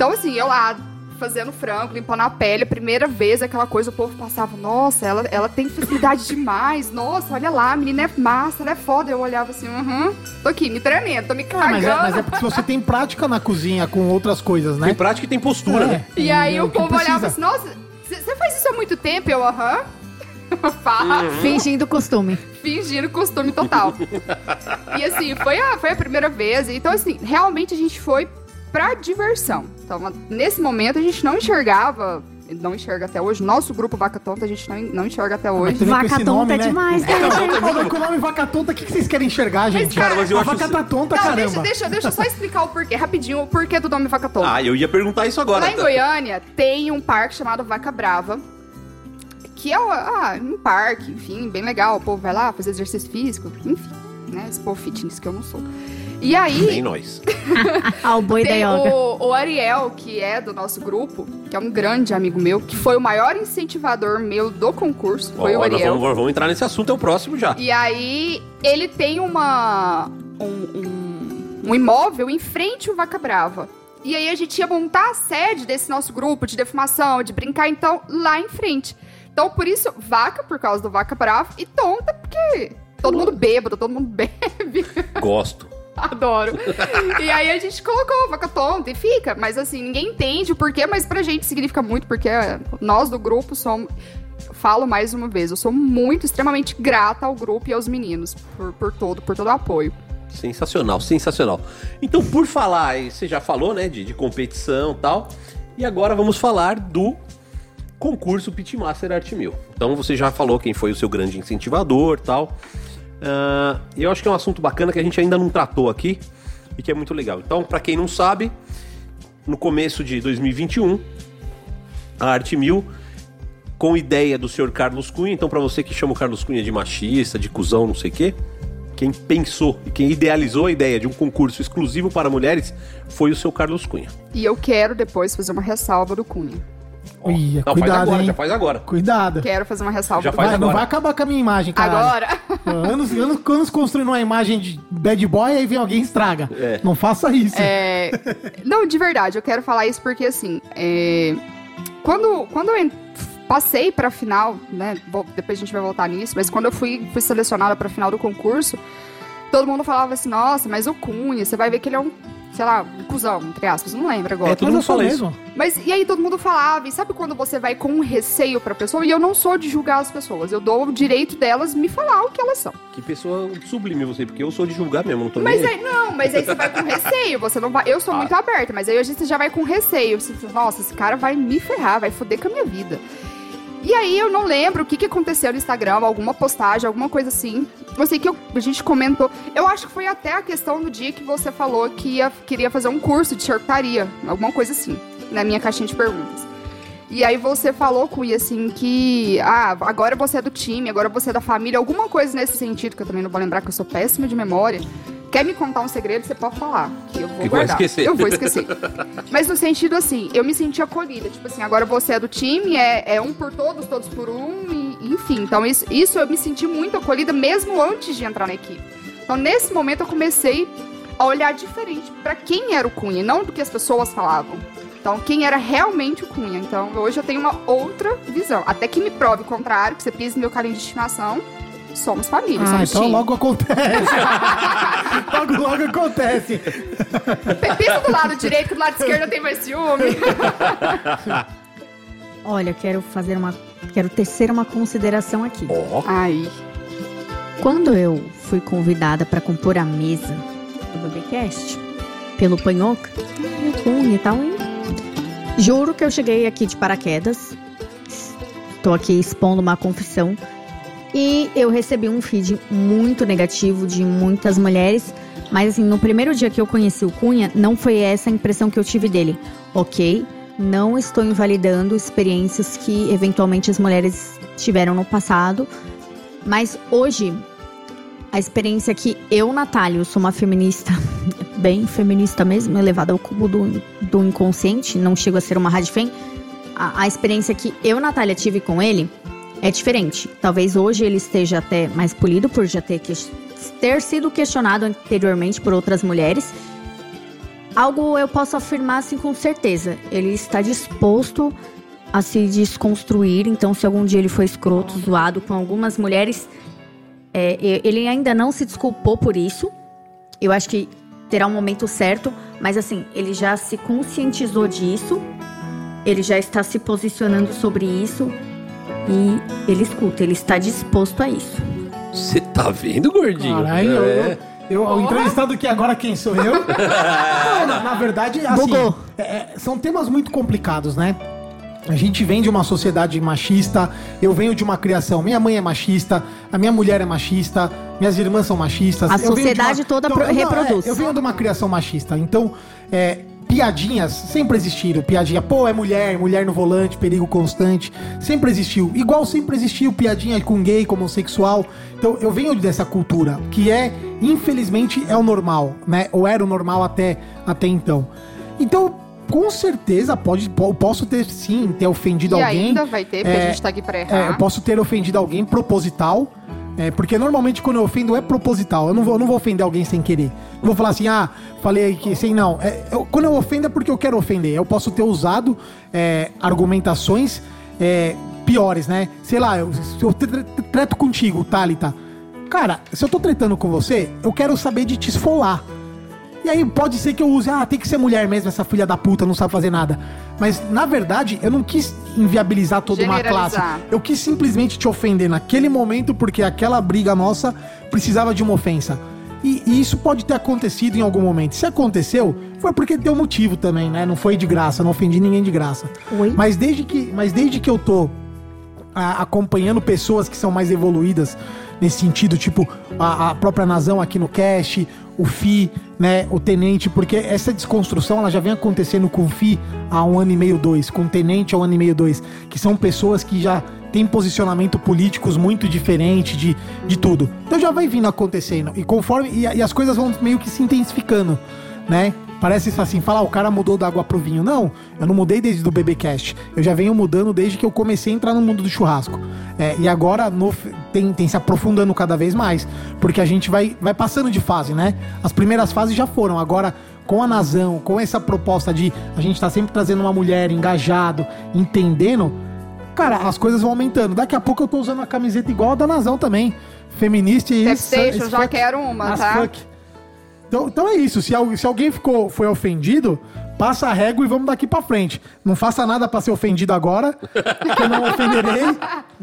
Então, assim, eu lá fazendo frango, limpando a pele, a primeira vez aquela coisa, o povo passava, nossa, ela, ela tem facilidade demais, nossa, olha lá, a menina é massa, ela é foda. Eu olhava assim, aham, tô aqui, me tremendo, tô me Ah, mas, cagando. é, mas é porque você tem prática na cozinha com outras coisas, né? Tem prática e tem postura, né? É, E aí é o povo precisa. olhava assim, nossa, você faz isso há muito tempo? Eu, aham. Fala, Uhum. Fingindo costume. fingindo costume total. e assim, foi a, foi a primeira vez. Então, assim, realmente a gente foi pra diversão. Então, nesse momento, a gente não enxergava, não enxerga até hoje, nosso grupo Vaca Tonta, a gente não, não enxerga até Mas hoje. Vaca tonta nome, é né? demais, né, gente? não, com o nome vaca tonta, o que que vocês querem enxergar, gente? Cara, mas eu a acho vaca tá tonta, Não, caramba. deixa, deixa, deixa eu só explicar o porquê, rapidinho, o porquê do nome Vaca Tonta. Ah, eu ia perguntar isso agora. Lá em Goiânia tem um parque chamado Vaca Brava. Que é ah, um parque, enfim, bem legal. O povo vai lá fazer exercício físico, enfim, né? Esse povo fitness que eu não sou. E aí, Nem nós. Ah, o boi da tem yoga. o, o Ariel, que é do nosso grupo, que é um grande amigo meu, que foi o maior incentivador meu do concurso. Foi Ó, o Ariel. vamos, vamos entrar nesse assunto, é o próximo já. E aí, ele tem uma. Um, um, um imóvel em frente ao Vaca Brava. E aí a gente ia montar a sede desse nosso grupo de defumação, de brincar, então, lá em frente. Então, por isso, vaca, por causa do Vaca Brava, e tonta, porque todo mundo bêbado, todo mundo bebe. Gosto. Adoro. e aí a gente colocou vaca tonta e fica. Mas assim, ninguém entende o porquê, mas pra gente significa muito, porque nós do grupo somos. Falo mais uma vez, eu sou muito, extremamente grata ao grupo e aos meninos por, por todo, por todo o apoio. Sensacional, sensacional. Então, por falar, você já falou, né, de, de competição tal. E agora vamos falar do concurso Pitmaster Art 1000. Então, você já falou quem foi o seu grande incentivador tal. E eu acho que é um assunto bacana que a gente ainda não tratou aqui e que é muito legal. Então, pra quem não sabe, no começo de 2021, a Arte 1000 com ideia do senhor Carlos Cunha. Então, pra você que chama o Carlos Cunha de machista, de cuzão, não sei o quê, quem pensou e quem idealizou a ideia de um concurso exclusivo para mulheres foi o seu Carlos Cunha. E eu quero depois fazer uma ressalva do Cunha. Ih, Não, faz cuidado, agora, hein? já faz agora. Cuidado. Quero fazer uma ressalva Já faz Vai, Cunha. não agora. vai acabar com a minha imagem, cara. Agora. Anos, anos, anos construindo uma imagem de bad boy, aí vem alguém e estraga. É. Não faça isso. É, não, de verdade, eu quero falar isso porque, assim, é, quando, quando eu passei pra final, né, depois a gente vai voltar nisso, mas quando eu fui, fui selecionada pra final do concurso, todo mundo falava assim, nossa, mas o Cunha, você vai ver que ele é um, sei lá, um cuzão, entre aspas, não lembro agora. É, todo Mas mundo eu sou fala isso. mesmo. Mas e aí todo mundo falava, e sabe quando você vai com um receio pra pessoa? E eu não sou de julgar as pessoas, eu dou o direito delas me falar o que elas são. Que pessoa sublime você, porque eu sou de julgar mesmo, não tô Mas nem aí. aí, não, mas aí você vai com receio, você não vai. Eu sou Ah. muito aberta, mas aí a gente já vai com receio. Você Nossa, esse cara vai me ferrar, vai foder com a minha vida. E aí eu não lembro o que, que aconteceu no Instagram, alguma postagem, alguma coisa assim. Eu sei que eu- a gente comentou. Eu acho que foi até a questão do dia que você falou que ia, queria fazer um curso de charcutaria, alguma coisa assim, na minha caixinha de perguntas. E aí você falou, Cui, assim, que ah, agora você é do time, agora você é da família, alguma coisa nesse sentido, que eu também não vou lembrar, que eu sou péssima de memória. Quer me contar um segredo, você pode falar, que eu vou Que guardar. esquecer. Eu vou esquecer. Mas no sentido assim, eu me senti acolhida. Tipo assim, agora você é do time, é, é um por todos, todos por um, e, enfim. Então isso, isso eu me senti muito acolhida mesmo antes de entrar na equipe. Então nesse momento eu comecei a olhar diferente pra quem era o Cunha, não do que as pessoas falavam. Então, quem era realmente o Cunha. Então, hoje eu tenho uma outra visão. Até que me prove o contrário, que você pisa no meu carinho de estimação. Somos família, Ah, somos então time. logo acontece. logo, logo acontece. Pisa do lado direito, que do lado esquerdo tem mais ciúme. Olha, quero fazer uma. Quero tecer uma consideração aqui. Ó, Ai. Quando eu fui convidada para compor a mesa do BBcast, pelo Panhoca, Cunha e tal, e juro que eu cheguei aqui de paraquedas. Tô aqui expondo uma confissão. E eu recebi um feed muito negativo de muitas mulheres. Mas assim, no primeiro dia que eu conheci o Cunha, não foi essa a impressão que eu tive dele. Ok, não estou invalidando experiências que eventualmente as mulheres tiveram no passado. Mas hoje, a experiência que eu, Natália, sou uma feminista, bem feminista mesmo, elevada ao cubo do, do inconsciente, não chego a ser uma radifem. A, a experiência que eu, Natália, tive com ele é diferente. Talvez hoje ele esteja até mais polido por já ter, que, ter sido questionado anteriormente por outras mulheres. Algo eu posso afirmar assim com certeza. Ele está disposto a se desconstruir. Então, se algum dia ele foi escroto, zoado com algumas mulheres, é, ele ainda não se desculpou por isso. Eu acho que terá um momento certo, mas assim, ele já se conscientizou disso. Ele já está se posicionando sobre isso e ele escuta, ele está disposto a isso. você tá vendo, gordinho? Caralho, É. eu, eu, o entrevistado aqui agora, quem sou eu? Não, na, na verdade, assim, Bugou. é- é, são temas muito complicados, né? A gente vem de uma sociedade machista, eu venho de uma criação. Minha mãe é machista, a minha mulher é machista, minhas irmãs são machistas. A sociedade toda pro- não, reproduz. é, eu venho de uma criação machista. Então, é, piadinhas sempre existiram. Piadinha, pô, é mulher, mulher no volante, perigo constante. Sempre existiu. Igual sempre existiu piadinha com gay, com homossexual. Então eu venho dessa cultura, que é, infelizmente, é o normal, né? Ou era o normal até, até então. Então, com certeza, pode, po- posso ter sim, ter ofendido E alguém. ainda vai ter, porque É, a gente tá aqui pra é, errar. eu posso ter ofendido alguém proposital. é, porque normalmente quando eu ofendo é proposital. Eu não vou, eu não vou ofender alguém sem querer. Não vou falar assim, ah, falei que sem não. É, eu- quando eu ofendo é porque eu quero ofender. Eu posso ter usado é, argumentações é, piores, né? Sei lá, eu, eu tre- tre- treto contigo, Thalita. Cara, se eu tô tretando com você, eu quero saber de te esfolar. E aí pode ser que eu use, ah, tem que ser mulher mesmo, essa filha da puta não sabe fazer nada. Mas, na verdade, eu não quis inviabilizar toda uma classe. Eu quis simplesmente te ofender naquele momento porque aquela briga nossa precisava de uma ofensa. E, e isso pode ter acontecido em algum momento. Se aconteceu, foi porque deu motivo também, né? Não foi de graça, não ofendi ninguém de graça. Oi? Mas desde que, mas desde que eu tô a- acompanhando pessoas que são mais evoluídas nesse sentido, tipo a, a própria Nazão aqui no cast, o Fi, né, o Tenente, porque essa desconstrução ela já vem acontecendo com o Fi há um ano e meio, dois, com o Tenente há um ano e meio, dois, que são pessoas que já têm posicionamento políticos muito diferente de, de tudo. Então já vai vindo acontecendo, e conforme, e, e as coisas vão meio que se intensificando, né? Parece assim, falar, ah, o cara mudou da água pro vinho. Não, eu não mudei desde o BBcast. Eu já venho mudando desde que eu comecei a entrar no mundo do churrasco. É, e agora no- tem, tem se aprofundando cada vez mais. Porque a gente vai, vai passando de fase, né? As primeiras fases já foram. Agora, com a Nazão, com essa proposta de a gente tá sempre trazendo uma mulher engajado, entendendo, cara, as coisas vão aumentando. Daqui a pouco eu tô usando a camiseta igual a da Nazão também. Feminista e isso. Esse já fuck- quero uma, tá? fuck. Então, então é isso. Se, se alguém ficou, foi ofendido, passa a régua e vamos daqui pra frente. Não faça nada pra ser ofendido agora, que eu não ofenderei.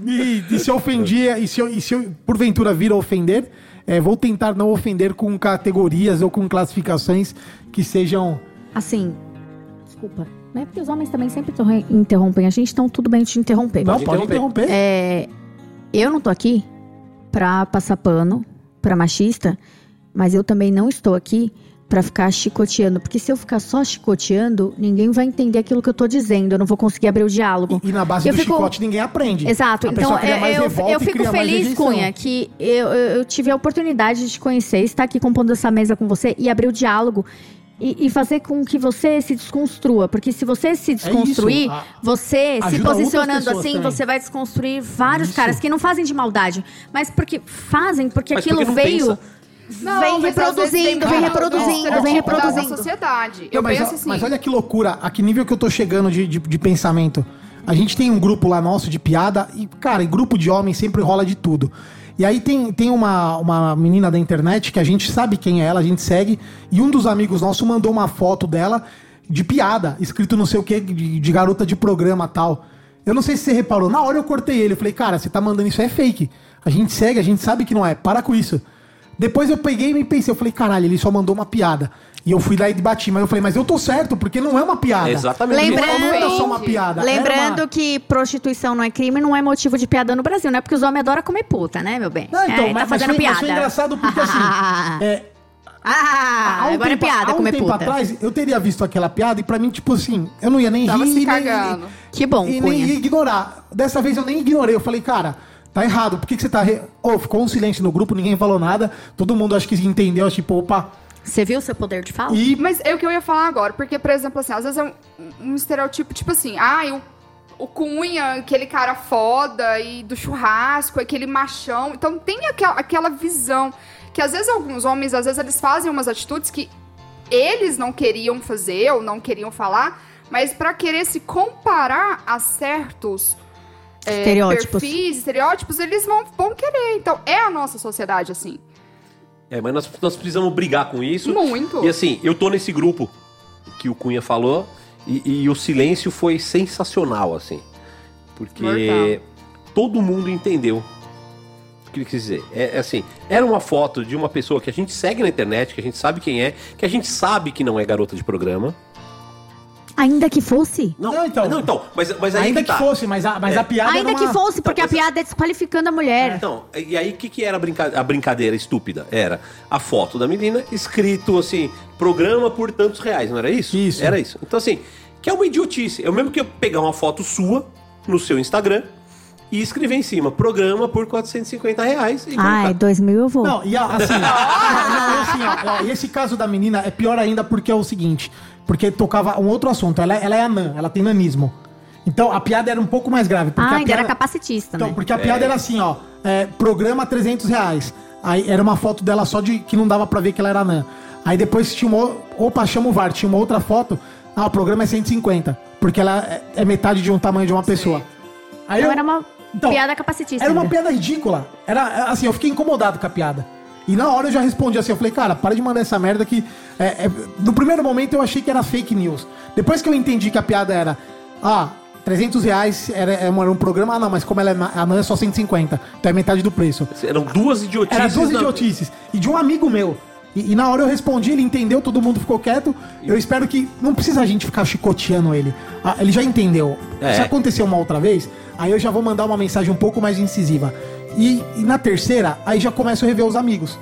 E, e se eu ofendia, e se eu, e se eu porventura vir a ofender, é, vou tentar não ofender com categorias ou com classificações que sejam. Assim, desculpa. Não é porque os homens também sempre interrom- interrompem a gente, então tudo bem te interromper. Não, pode interromper. É, eu não tô aqui pra passar pano pra machista, mas eu também não estou aqui pra ficar chicoteando, porque se eu ficar só chicoteando, ninguém vai entender aquilo que eu tô dizendo, eu não vou conseguir abrir o diálogo. E na base Eu do fico- chicote ninguém aprende. Exato, A então cria eu, mais eu, eu e fico feliz. Cunha, que eu, eu, tive a oportunidade de conhecer, estar aqui compondo essa mesa com você e abrir o diálogo. E, e fazer com que você se desconstrua. Porque se você se desconstruir, a- você se É posicionando assim, também. você vai desconstruir vários Isso. caras que não fazem de maldade. Mas porque fazem, porque Mas aquilo porque veio. pensa. Não, vem mas às vezes reproduzindo, vem reproduzindo, vem reproduzindo. Da sociedade. Não, Eu mas, penso assim. mas olha que loucura, a que nível que eu tô chegando de, de, de pensamento. A gente tem um grupo lá nosso de piada e, cara, em grupo de homens sempre rola de tudo. E aí tem, tem uma, uma menina da internet que a gente sabe quem é ela, a gente segue, e um dos amigos nossos mandou uma foto dela de piada, escrito não sei o que, de, de garota de programa tal. Eu não sei se você reparou, na hora eu cortei ele, eu falei, cara, você tá mandando isso é fake. A gente segue, a gente sabe que não é, para com isso. Depois eu peguei e me pensei, eu falei, caralho, ele só mandou uma piada. E eu fui lá e bati, mas eu falei, mas eu tô certo, porque não é uma piada. Exatamente. Lembrando- Não era só uma piada. Lembrando uma- que prostituição não é crime, não é motivo de piada no Brasil, não é porque os homens adoram comer puta, né, meu bem? Não, então, é, mas, tá mas fazendo foi, mas piada. foi engraçado porque assim. é, ah, há um agora tempo- é piada há um comer tempo puta. atrás, eu teria visto aquela piada e pra mim, tipo assim, eu não ia nem Tava rir. se nem- cagando. Que bom, E nem Cunha. ia ignorar. Dessa vez eu nem ignorei. Eu falei, cara, tá errado. Por que, que você tá. Re... Ô, ficou um silêncio no grupo, ninguém falou nada. Todo mundo acho que entendeu, tipo, opa. Você viu o seu poder de fala? E Mas é o que eu ia falar agora, porque, por exemplo, assim, às vezes é um, um estereotipo, tipo assim, ah, o, o Cunha, aquele cara foda, e do churrasco, aquele machão. Então tem aquela, aquela visão que às vezes alguns homens, às vezes eles fazem umas atitudes que eles não queriam fazer ou não queriam falar, mas pra querer se comparar a certos é, Estereótipos. perfis, estereótipos, eles vão, vão querer. Então é a nossa sociedade assim. É, mas nós, nós precisamos brigar com isso. Muito. E assim, eu tô nesse grupo que o Cunha falou e, e o silêncio foi sensacional, assim. Porque Mortal. todo mundo entendeu o que ele quis dizer. É, é assim, era uma foto de uma pessoa que a gente segue na internet, que a gente sabe quem é, que a gente sabe que não é garota de programa. Ainda que fosse? Não, Não, então. Não, então. Mas, mas aí Ainda que, que, tá. fosse, mas a, mas É. a piada Ainda era que uma- fosse, porque a mas- piada é desqualificando a mulher. Então, e aí o que, que era a, brinca- a brincadeira estúpida? Era a foto da menina escrito assim, programa por tantos reais, não era isso? Isso. Era isso. Então, assim, que é uma idiotice. Eu mesmo que eu pegar uma foto sua no seu Instagram e escrever em cima, programa por 450 reais. E Ai, colocar. dois mil eu vou. Não, e a- assim, não, não, assim ó, ó, e esse caso da menina é pior ainda porque é o seguinte, porque tocava um outro assunto, ela, ela é anã, ela tem nanismo. Então a piada era um pouco mais grave. Porque ah, a ainda piada, era capacitista, Então, né? porque a piada era assim, ó, é, programa 300 reais. Aí era uma foto dela só de que não dava pra ver que ela era anã. Aí depois tinha uma, opa, chama o VAR, tinha uma outra foto, ah, o programa é 150, porque ela é, é metade de um tamanho de uma pessoa. Aí Então eu- era uma Então, piada capacitista. era uma ainda. piada ridícula. Era assim, eu fiquei incomodado com a piada. E na hora eu já respondi assim, eu falei, cara, para de mandar essa merda que. é, é- no primeiro momento eu achei que era fake news. Depois que eu entendi que a piada era. Ah, 300 reais era, era um programa. Ah, não, mas como ela é anã é só 150. Então é metade do preço. Eram duas idiotices. Era duas na- idiotices. E de um amigo meu. E, e na hora eu respondi, ele entendeu, todo mundo ficou quieto. Eu espero que. Não precisa a gente ficar chicoteando ele. Ah, ele já entendeu. É. Se aconteceu uma outra vez, aí eu já vou mandar uma mensagem um pouco mais incisiva. E, e na terceira, aí já começo a rever os amigos.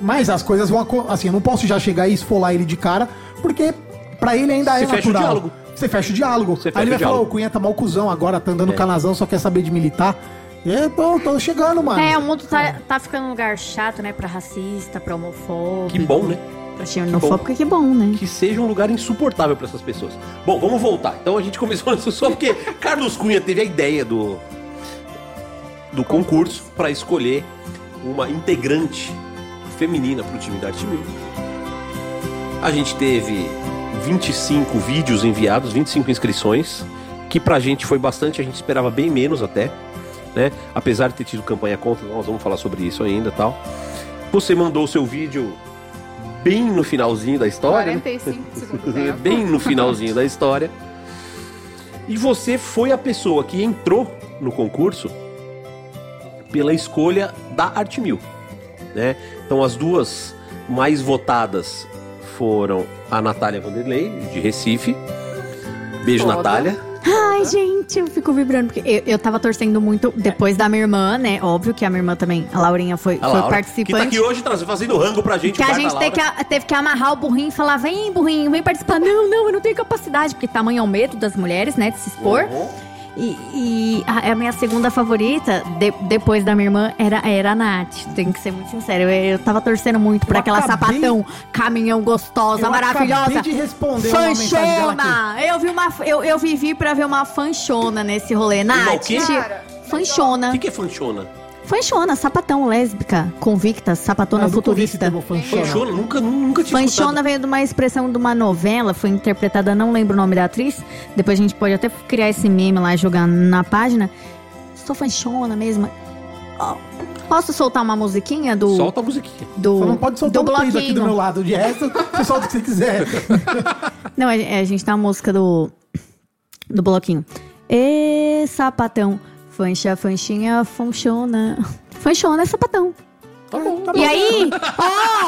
Mas as coisas vão. Assim, eu não posso já chegar e esfolar ele de cara, porque pra ele ainda Você é fecha o natural. diálogo. Você fecha o diálogo. Você aí fecha ele o vai falar, o Cunha tá mal cuzão agora, tá andando canazão, só quer saber de militar. Eu tô, tô chegando, mano. É, o mundo tá, tá ficando um lugar chato, né? Pra racista, pra homofóbico. Que bom, né? Pra xenofóbico, que bom, né? que seja um lugar insuportável para essas pessoas. Bom, vamos voltar. Então a gente começou isso só porque Carlos Cunha teve a ideia do do concurso para escolher uma integrante feminina para o time da Arte Mil. A gente teve 25 vídeos enviados, 25 inscrições, que pra gente foi bastante, a gente esperava bem menos até, né? Apesar de ter tido campanha contra, nós vamos falar sobre isso ainda, tal. Você mandou o seu vídeo bem no finalzinho da história, né? 45 segundos tempo. bem no finalzinho da história. E você foi a pessoa que entrou no concurso pela escolha da Arte Mil, né? Então as duas mais votadas foram a Natália Vanderlei, de Recife. Beijo, Foda. Natália. Ai, gente, eu fico vibrando. Porque eu, eu tava torcendo muito depois da minha irmã, né? Óbvio que a minha irmã também, a Laurinha, foi, A foi Laura, que tá participante. aqui hoje fazendo rango pra gente. Que a gente teve que, Laura. teve que amarrar o burrinho e falar: vem, burrinho, vem participar. Não, não, eu não tenho capacidade, porque tamanho é o medo das mulheres, né? De se expor. Uhum. E, e a, a minha segunda favorita, de- depois da minha irmã, era, era a Nath. Tenho que ser muito sincero. Eu, eu tava torcendo muito pra Eu aquela acabei- sapatão, caminhão gostosa, Eu maravilhosa. acabei de responder. Fanchona! Eu vi uma. Eu, eu vivi pra ver uma fanchona nesse rolê. Nath, o quê? Cara, O fanchona. que, que é fanchona? Fanchona, sapatão, lésbica, convicta, sapatona Ah, futurista. fanchona. Fanchona? Nunca, nunca tinha Fanchona escutado. veio de uma expressão de uma novela, foi interpretada, não lembro o nome da atriz. Depois a gente pode até criar esse meme lá e jogar na página. Sou fanchona mesmo. Ó, Posso soltar uma musiquinha do. Solta a musiquinha. do Só não pode soltar do um bloquinho. aqui do meu lado. De resto, você solta o que você quiser. Não, a, a gente tá a música do. Do bloquinho. Ê, sapatão. Fancha, fanchinha, fanchona. Fanchona é sapatão. Tá bom, tá E aí,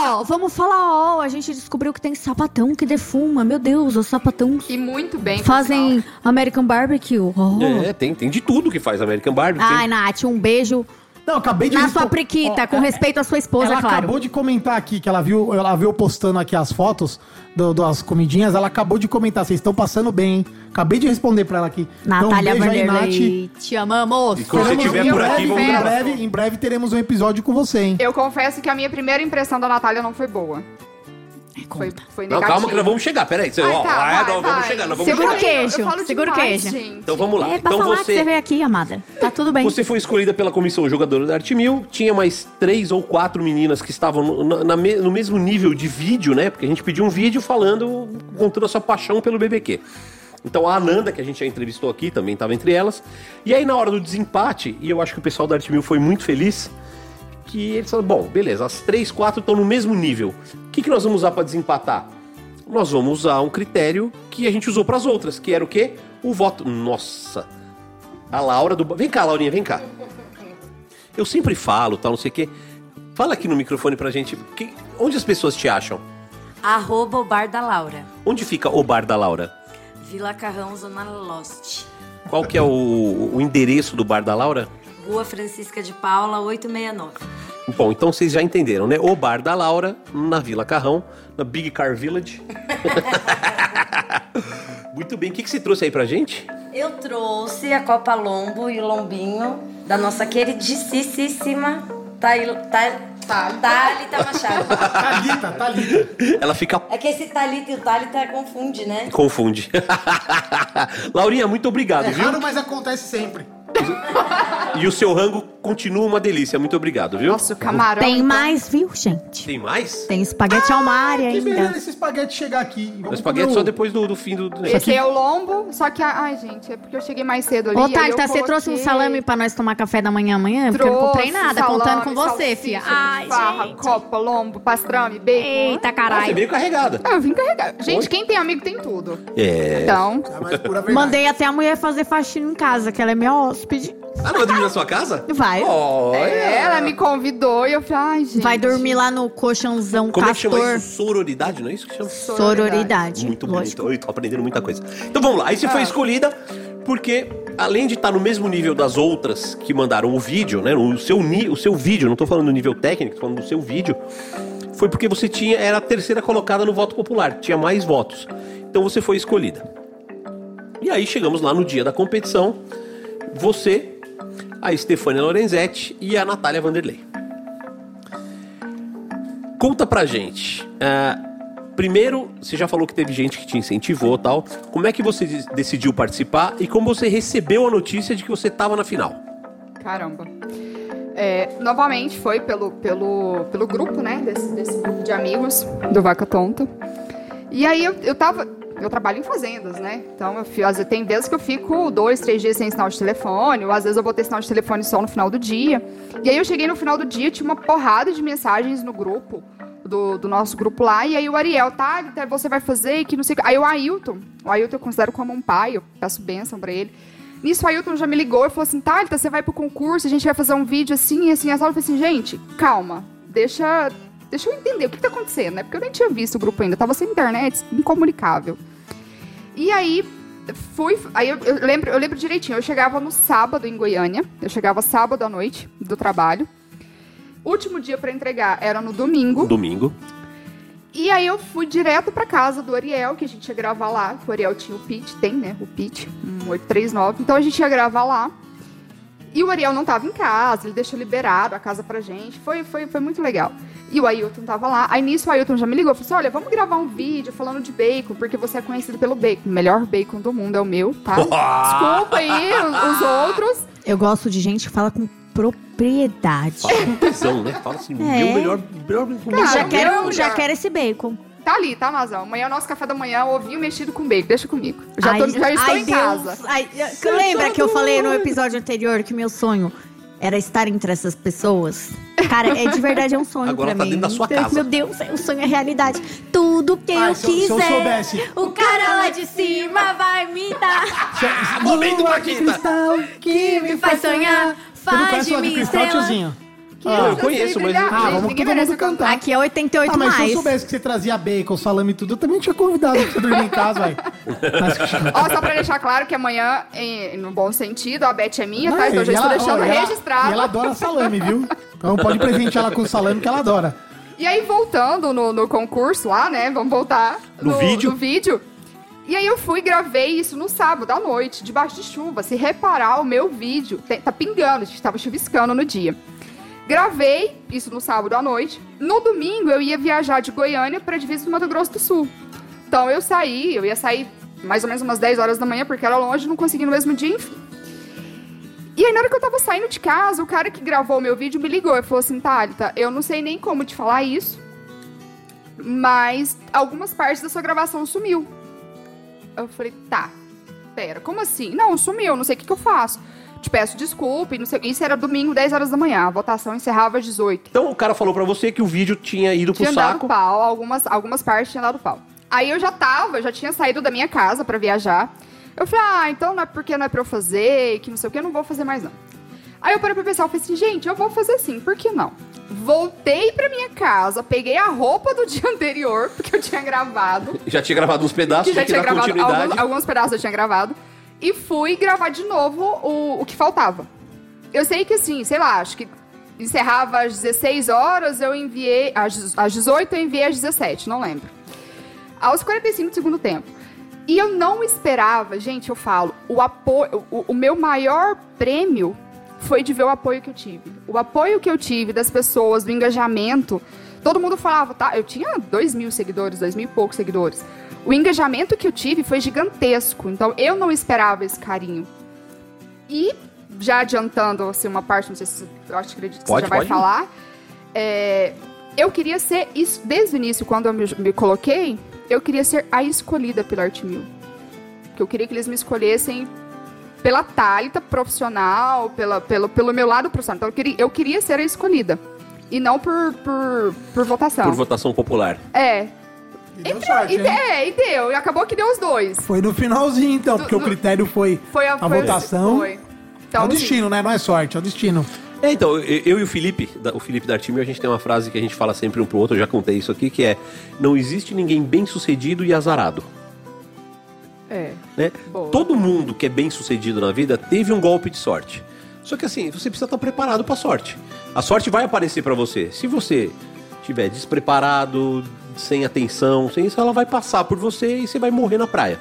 ó, vamos falar, ó, a gente descobriu que tem sapatão que defuma. Meu Deus, os sapatões e muito bem. fazem sinal. American Barbecue. Ó. É, tem, tem de tudo que faz American Barbie. tem- Ai, Nath, um beijo Não, acabei de na sua priquita, Ó, com é- respeito à sua esposa, ela claro. acabou de comentar aqui que ela viu, ela viu postando aqui as fotos do- das comidinhas. Ela acabou de comentar, vocês estão passando bem, hein? Acabei de responder pra ela aqui. Natália então, um beijo aí, Vanderlei, te amamos. E quando você estiver em por aqui, vamos em breve, em breve teremos um episódio com você, hein? Eu confesso que a minha primeira impressão da Natália não foi boa. Foi, foi Não, negativa. calma que nós vamos chegar. Peraí, você, Ai, ó, tá, ah, vai, nós vamos vai. chegar, nós vamos Segura chegar. o queijo, Eu falo segura o demais, queijo. gente. Então vamos lá. É pra então falar que você você, veio aqui, amada. Tá tudo bem. você foi escolhida pela comissão jogadora da Arte Mil. Tinha mais três ou quatro meninas que estavam no, na- na me- no mesmo nível de vídeo, né? Porque a gente pediu um vídeo falando, contando a sua paixão pelo BBQ. Então a Ananda, que a gente já entrevistou aqui, também estava entre elas. E aí na hora do desempate, e eu acho que o pessoal da Arte Mil foi muito feliz, que eles falaram, bom, beleza, as três, quatro estão no mesmo nível. O que, que nós vamos usar para desempatar? Nós vamos usar um critério que a gente usou para as outras, que era o quê? O voto. Nossa! A Laura do. Vem cá, Laurinha, vem cá. Eu sempre falo, tal, não sei o quê. Fala aqui no microfone pra gente. que- onde as pessoas te acham? Arroba o bar da Laura. Onde fica o bar da Laura? Vila Carrão, Zona Lost. Qual que é o, o endereço do bar da Laura? Rua Francisca de Paula, 869. Bom, então vocês já entenderam, né? O bar da Laura, na Vila Carrão, na Big Car Village. Muito bem, o que, que você trouxe aí pra gente? Eu trouxe a Copa Lombo e o lombinho da nossa queridíssima Thail- Thalita Machado. Thalita, Thalita. Ela fica. É que esse Thalita e o Thalita confunde, né? Confunde. Laurinha, muito obrigado, É viu? raro, mas acontece sempre. E o seu rango continua uma delícia. Muito obrigado, viu? Nossa, o camarão. Tem então. mais, viu, gente? Tem mais? Tem espaguete ao mar Que beleza ainda. esse espaguete chegar aqui. O Vamos espaguete comer só o- depois do, do fim do. do- Esse é o lombo, só que, ai, gente, é porque eu cheguei mais cedo ali. Ô, Thalita, você coloquei- trouxe um salame pra nós tomar café da manhã amanhã? Porque eu não comprei Trouxe nada, salame, contando com você, fia. Ai, farra, gente. copa, lombo, pastrame, bacon. Eita, Ah, você caralho. veio carregada. Ah, eu vim carregar. Gente, quem tem amigo tem tudo. É. Então, A mais pura verdade. Mandei até a mulher fazer faxina em casa, que ela é minha hóspede. Ah, não vai dormir na sua casa? Vai. Olha. é, ela me convidou e eu falei, ai, gente. Vai dormir lá no colchãozão Como é que chama castor. isso? Sororidade, não é isso que chama? Sororidade. Muito lógico. bonito. Eu tô aprendendo muita coisa. Então vamos lá. Aí você foi escolhida porque, além de estar no mesmo nível das outras que mandaram o vídeo, né? O seu, ni- o seu vídeo, não tô falando do nível técnico, tô falando do seu vídeo. Foi porque você tinha era a terceira colocada no voto popular, tinha mais votos. Então você foi escolhida. E aí chegamos lá no dia da competição. Você, a Stefania Lorenzetti e a Natália Vanderlei. Conta pra gente. ah, primeiro, você já falou que teve gente que te incentivou tal. Como é que você de- decidiu participar e como você recebeu a notícia de que você tava na final? Caramba. É, novamente foi pelo, pelo, pelo grupo, né? Desse, desse grupo de amigos do Vaca Tonta. E aí eu, eu tava. Eu trabalho em fazendas, né? Então eu às vezes, tem vezes que eu fico dois, três dias sem sinal de telefone, ou às vezes eu vou ter sinal de telefone só no final do dia. E aí eu cheguei no final do dia, tinha uma porrada de mensagens no grupo, do, do nosso grupo lá, e aí o Ariel, tá, tá, você vai fazer, que não sei o que. Aí o Ailton, o Ailton eu considero como um pai, eu peço bênção pra ele. Nisso, o Ailton já me ligou e falou assim: Thalita, você vai pro concurso, a gente vai fazer um vídeo assim, assim, assim. Eu falei assim: gente, calma, deixa, deixa eu entender o que tá acontecendo, né? Porque eu nem tinha visto o grupo ainda, tava sem internet, incomunicável. E aí, fui. Aí eu, eu lembro, eu lembro direitinho, eu chegava no sábado em Goiânia, eu chegava sábado à noite do trabalho. Último dia pra entregar era no domingo. Domingo. E aí eu fui direto pra casa do Ariel, que a gente ia gravar lá. O Ariel tinha o PIT, tem, né? O PIT, um 839. Então a gente ia gravar lá. E o Ariel não tava em casa, ele deixou liberado a casa pra gente. Foi, foi, foi muito legal. E o Ailton tava lá. Aí nisso o Ailton já me ligou. Falou assim, olha, vamos gravar um vídeo falando de bacon, porque você é conhecido pelo bacon. O melhor bacon do mundo é o meu, tá? Desculpa aí os, os outros. Eu gosto de gente que fala com propriedade. Fala com tesão, né? Fala assim, É. meu melhor. melhor Eu já Cara, quero, meu já lugar. quero esse bacon. Tá ali, tá, Mazão? Amanhã é o nosso café da manhã, ovinho mexido com bacon. Deixa comigo. Já, tô, Ai, já estou ai, em Deus. casa. Ai, lembra que eu falei no episódio anterior que meu sonho era estar entre essas pessoas? Cara, é de verdade é um sonho Agora pra tá mim. dentro da sua casa. Meu Deus, o sonho é realidade. Tudo que Ai, eu se eu- se eu quiser, soubesse. o cara lá de cima vai me dar. Momento Lua de Paquita. cristal que me Faz sonhar, Você não faz conhece de Lua de mim cristal, estrela. tiozinho? Que Ah, eu conheço, mas-. Ah, Gente, vamos todo mundo cantar. Aqui é 88 Ah, mas se eu mais. soubesse que você trazia bacon, salame e tudo, eu também tinha convidado pra você dormir em casa, vai. Ó, só pra deixar claro que amanhã, em, no bom sentido, a Beth é minha, tá? Então eu já e estou ela- deixando ó, e ela- registrado. E ela adora salame, viu? Então pode presentear ela com salame que ela adora. E aí, voltando no, no concurso lá, né? Vamos voltar No vídeo? no vídeo. E aí eu fui e gravei isso no sábado à noite, debaixo de chuva. Se reparar o meu vídeo, tá pingando, a gente tava chuviscando no dia. Gravei isso no sábado à noite. No domingo eu ia viajar de Goiânia pra divisa do Mato Grosso do Sul. Então eu saí, eu ia sair mais ou menos umas 10 horas da manhã, porque era longe, não consegui no mesmo dia, enfim. E aí, na hora que eu tava saindo de casa, o cara que gravou o meu vídeo me ligou e falou assim: Thalita, eu não sei nem como te falar isso, mas algumas partes da sua gravação sumiu. Eu falei: tá, pera, como assim? Não, sumiu, não sei o que, que eu faço. Te peço desculpa, e não sei. Isso era domingo, 10 horas da manhã. A votação encerrava às 18. Então o cara falou pra você que o vídeo tinha ido pro Tinha dado saco. pau, algumas, algumas partes tinham dado pau. Aí eu já tava, já tinha saído da minha casa pra viajar. Eu falei, ah, então não é porque não é pra eu fazer, que não sei o que, eu não vou fazer mais não. Aí eu parei pra pensar, eu falei assim, gente, eu vou fazer sim, por que não? Voltei pra minha casa, peguei a roupa do dia anterior, porque eu tinha gravado. Já tinha gravado uns pedaços, já tinha tinha gravado continuidade. alguns, alguns pedaços eu tinha gravado. E fui gravar de novo o, o que faltava. Eu sei que assim, sei lá, acho que encerrava às 16 horas, eu enviei. Às, às 18 eu enviei às 17, não lembro. Aos 45 do segundo tempo. E eu não esperava, gente, eu falo, o apoio. O, o meu maior prêmio foi de ver o apoio que eu tive. O apoio que eu tive das pessoas, do engajamento. Todo mundo falava, tá? Eu tinha dois mil seguidores, dois mil e poucos seguidores. O engajamento que eu tive foi gigantesco. Então eu não esperava esse carinho. E já adiantando assim, uma parte, não sei se eu acho que acredito que Pode, você já vai pode. falar. é, eu queria ser isso desde o início, quando eu me, me coloquei, eu queria ser a escolhida pela Art Mil. Que eu queria que eles me escolhessem pela Thalita profissional, pela, pelo, pelo meu lado profissional. Então eu queria, eu queria ser a escolhida. E não por, por, por votação. Por votação popular. É. E deu sorte, e, hein? é, e deu. E acabou que deu os dois. Foi no finalzinho, então, porque o do- critério foi, Foi a, a foi- votação. Foi. É Então, o assim, destino, né? Não é sorte, é o destino. É, então, eu eu e o Felipe, da- o Felipe da Artimio, a gente tem uma frase que a gente fala sempre um pro outro, eu já contei isso aqui, que é não existe ninguém bem sucedido e azarado. É. né? Boa. Todo mundo que é bem sucedido na vida teve um golpe de sorte. Só que assim, você precisa estar preparado para a sorte. A sorte vai aparecer para você. Se você estiver despreparado, sem atenção, sem isso, ela vai passar por você e você vai morrer na praia.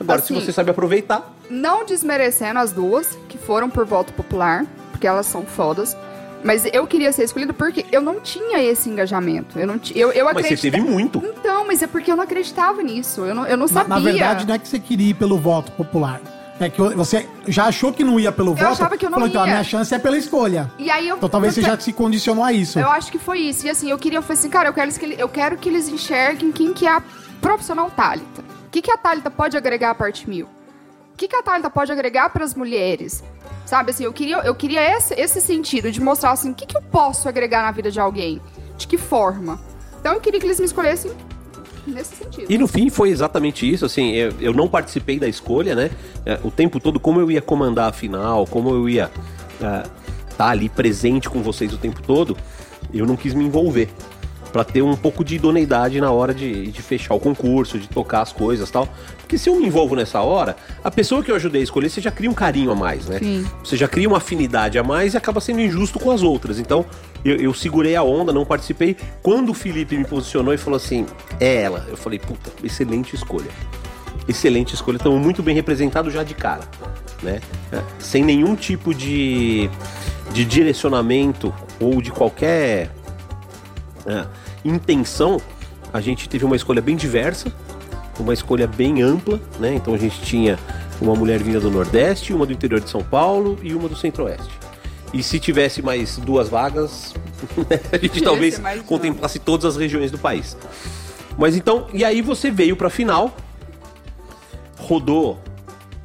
Agora, Assim, se você sabe aproveitar, Não desmerecendo as duas, que foram por voto popular, porque elas são fodas. Mas eu queria ser escolhida porque eu não tinha esse engajamento. Eu não eu, eu mas você acredita- teve muito. Então, mas é porque eu não acreditava nisso. Eu não, eu não Na, sabia. na verdade, não é que você queria ir pelo voto popular. É que você já achou que não ia pelo voto. achava que eu não falou, então a ia. minha chance é pela escolha. E aí eu. Então talvez você eu, já se condicionou a isso. Eu acho que foi isso. E assim, eu queria, eu falei assim, cara, eu quero eu quero que eles enxerguem quem que é a profissional Thalita. O que, que a Thalita pode agregar a parte mil? O que, que a Thalita pode agregar para as mulheres? Sabe, assim, eu queria, eu queria esse, esse sentido de mostrar, assim, o que, que eu posso agregar na vida de alguém? De que forma? Então eu queria que eles me escolhessem nesse sentido. E no fim foi exatamente isso, assim, eu, eu não participei da escolha, né? É, O tempo todo, como eu ia comandar a final, como eu ia estar ali presente com vocês o tempo todo, eu não quis me envolver. Pra ter um pouco de idoneidade na hora de, de fechar o concurso, de tocar as coisas e tal. Porque se eu me envolvo nessa hora, a pessoa que eu ajudei a escolher, você já cria um carinho a mais, né? Sim. Você já cria uma afinidade a mais e acaba sendo injusto com as outras. Então, eu, eu segurei a onda, não participei. Quando o Felipe me posicionou e falou assim, é ela, eu falei, puta, excelente escolha. Excelente escolha, estamos muito bem representados já de cara, né? É, Sem nenhum tipo de, de direcionamento ou de qualquer é, intenção, a gente teve uma escolha bem diversa, uma escolha bem ampla, né? Então a gente tinha uma mulher vinda do Nordeste, uma do interior de São Paulo e uma do Centro-Oeste. E se tivesse mais duas vagas, a gente Ia talvez contemplasse todas as regiões do país. Mas então, e aí você veio pra final, rodou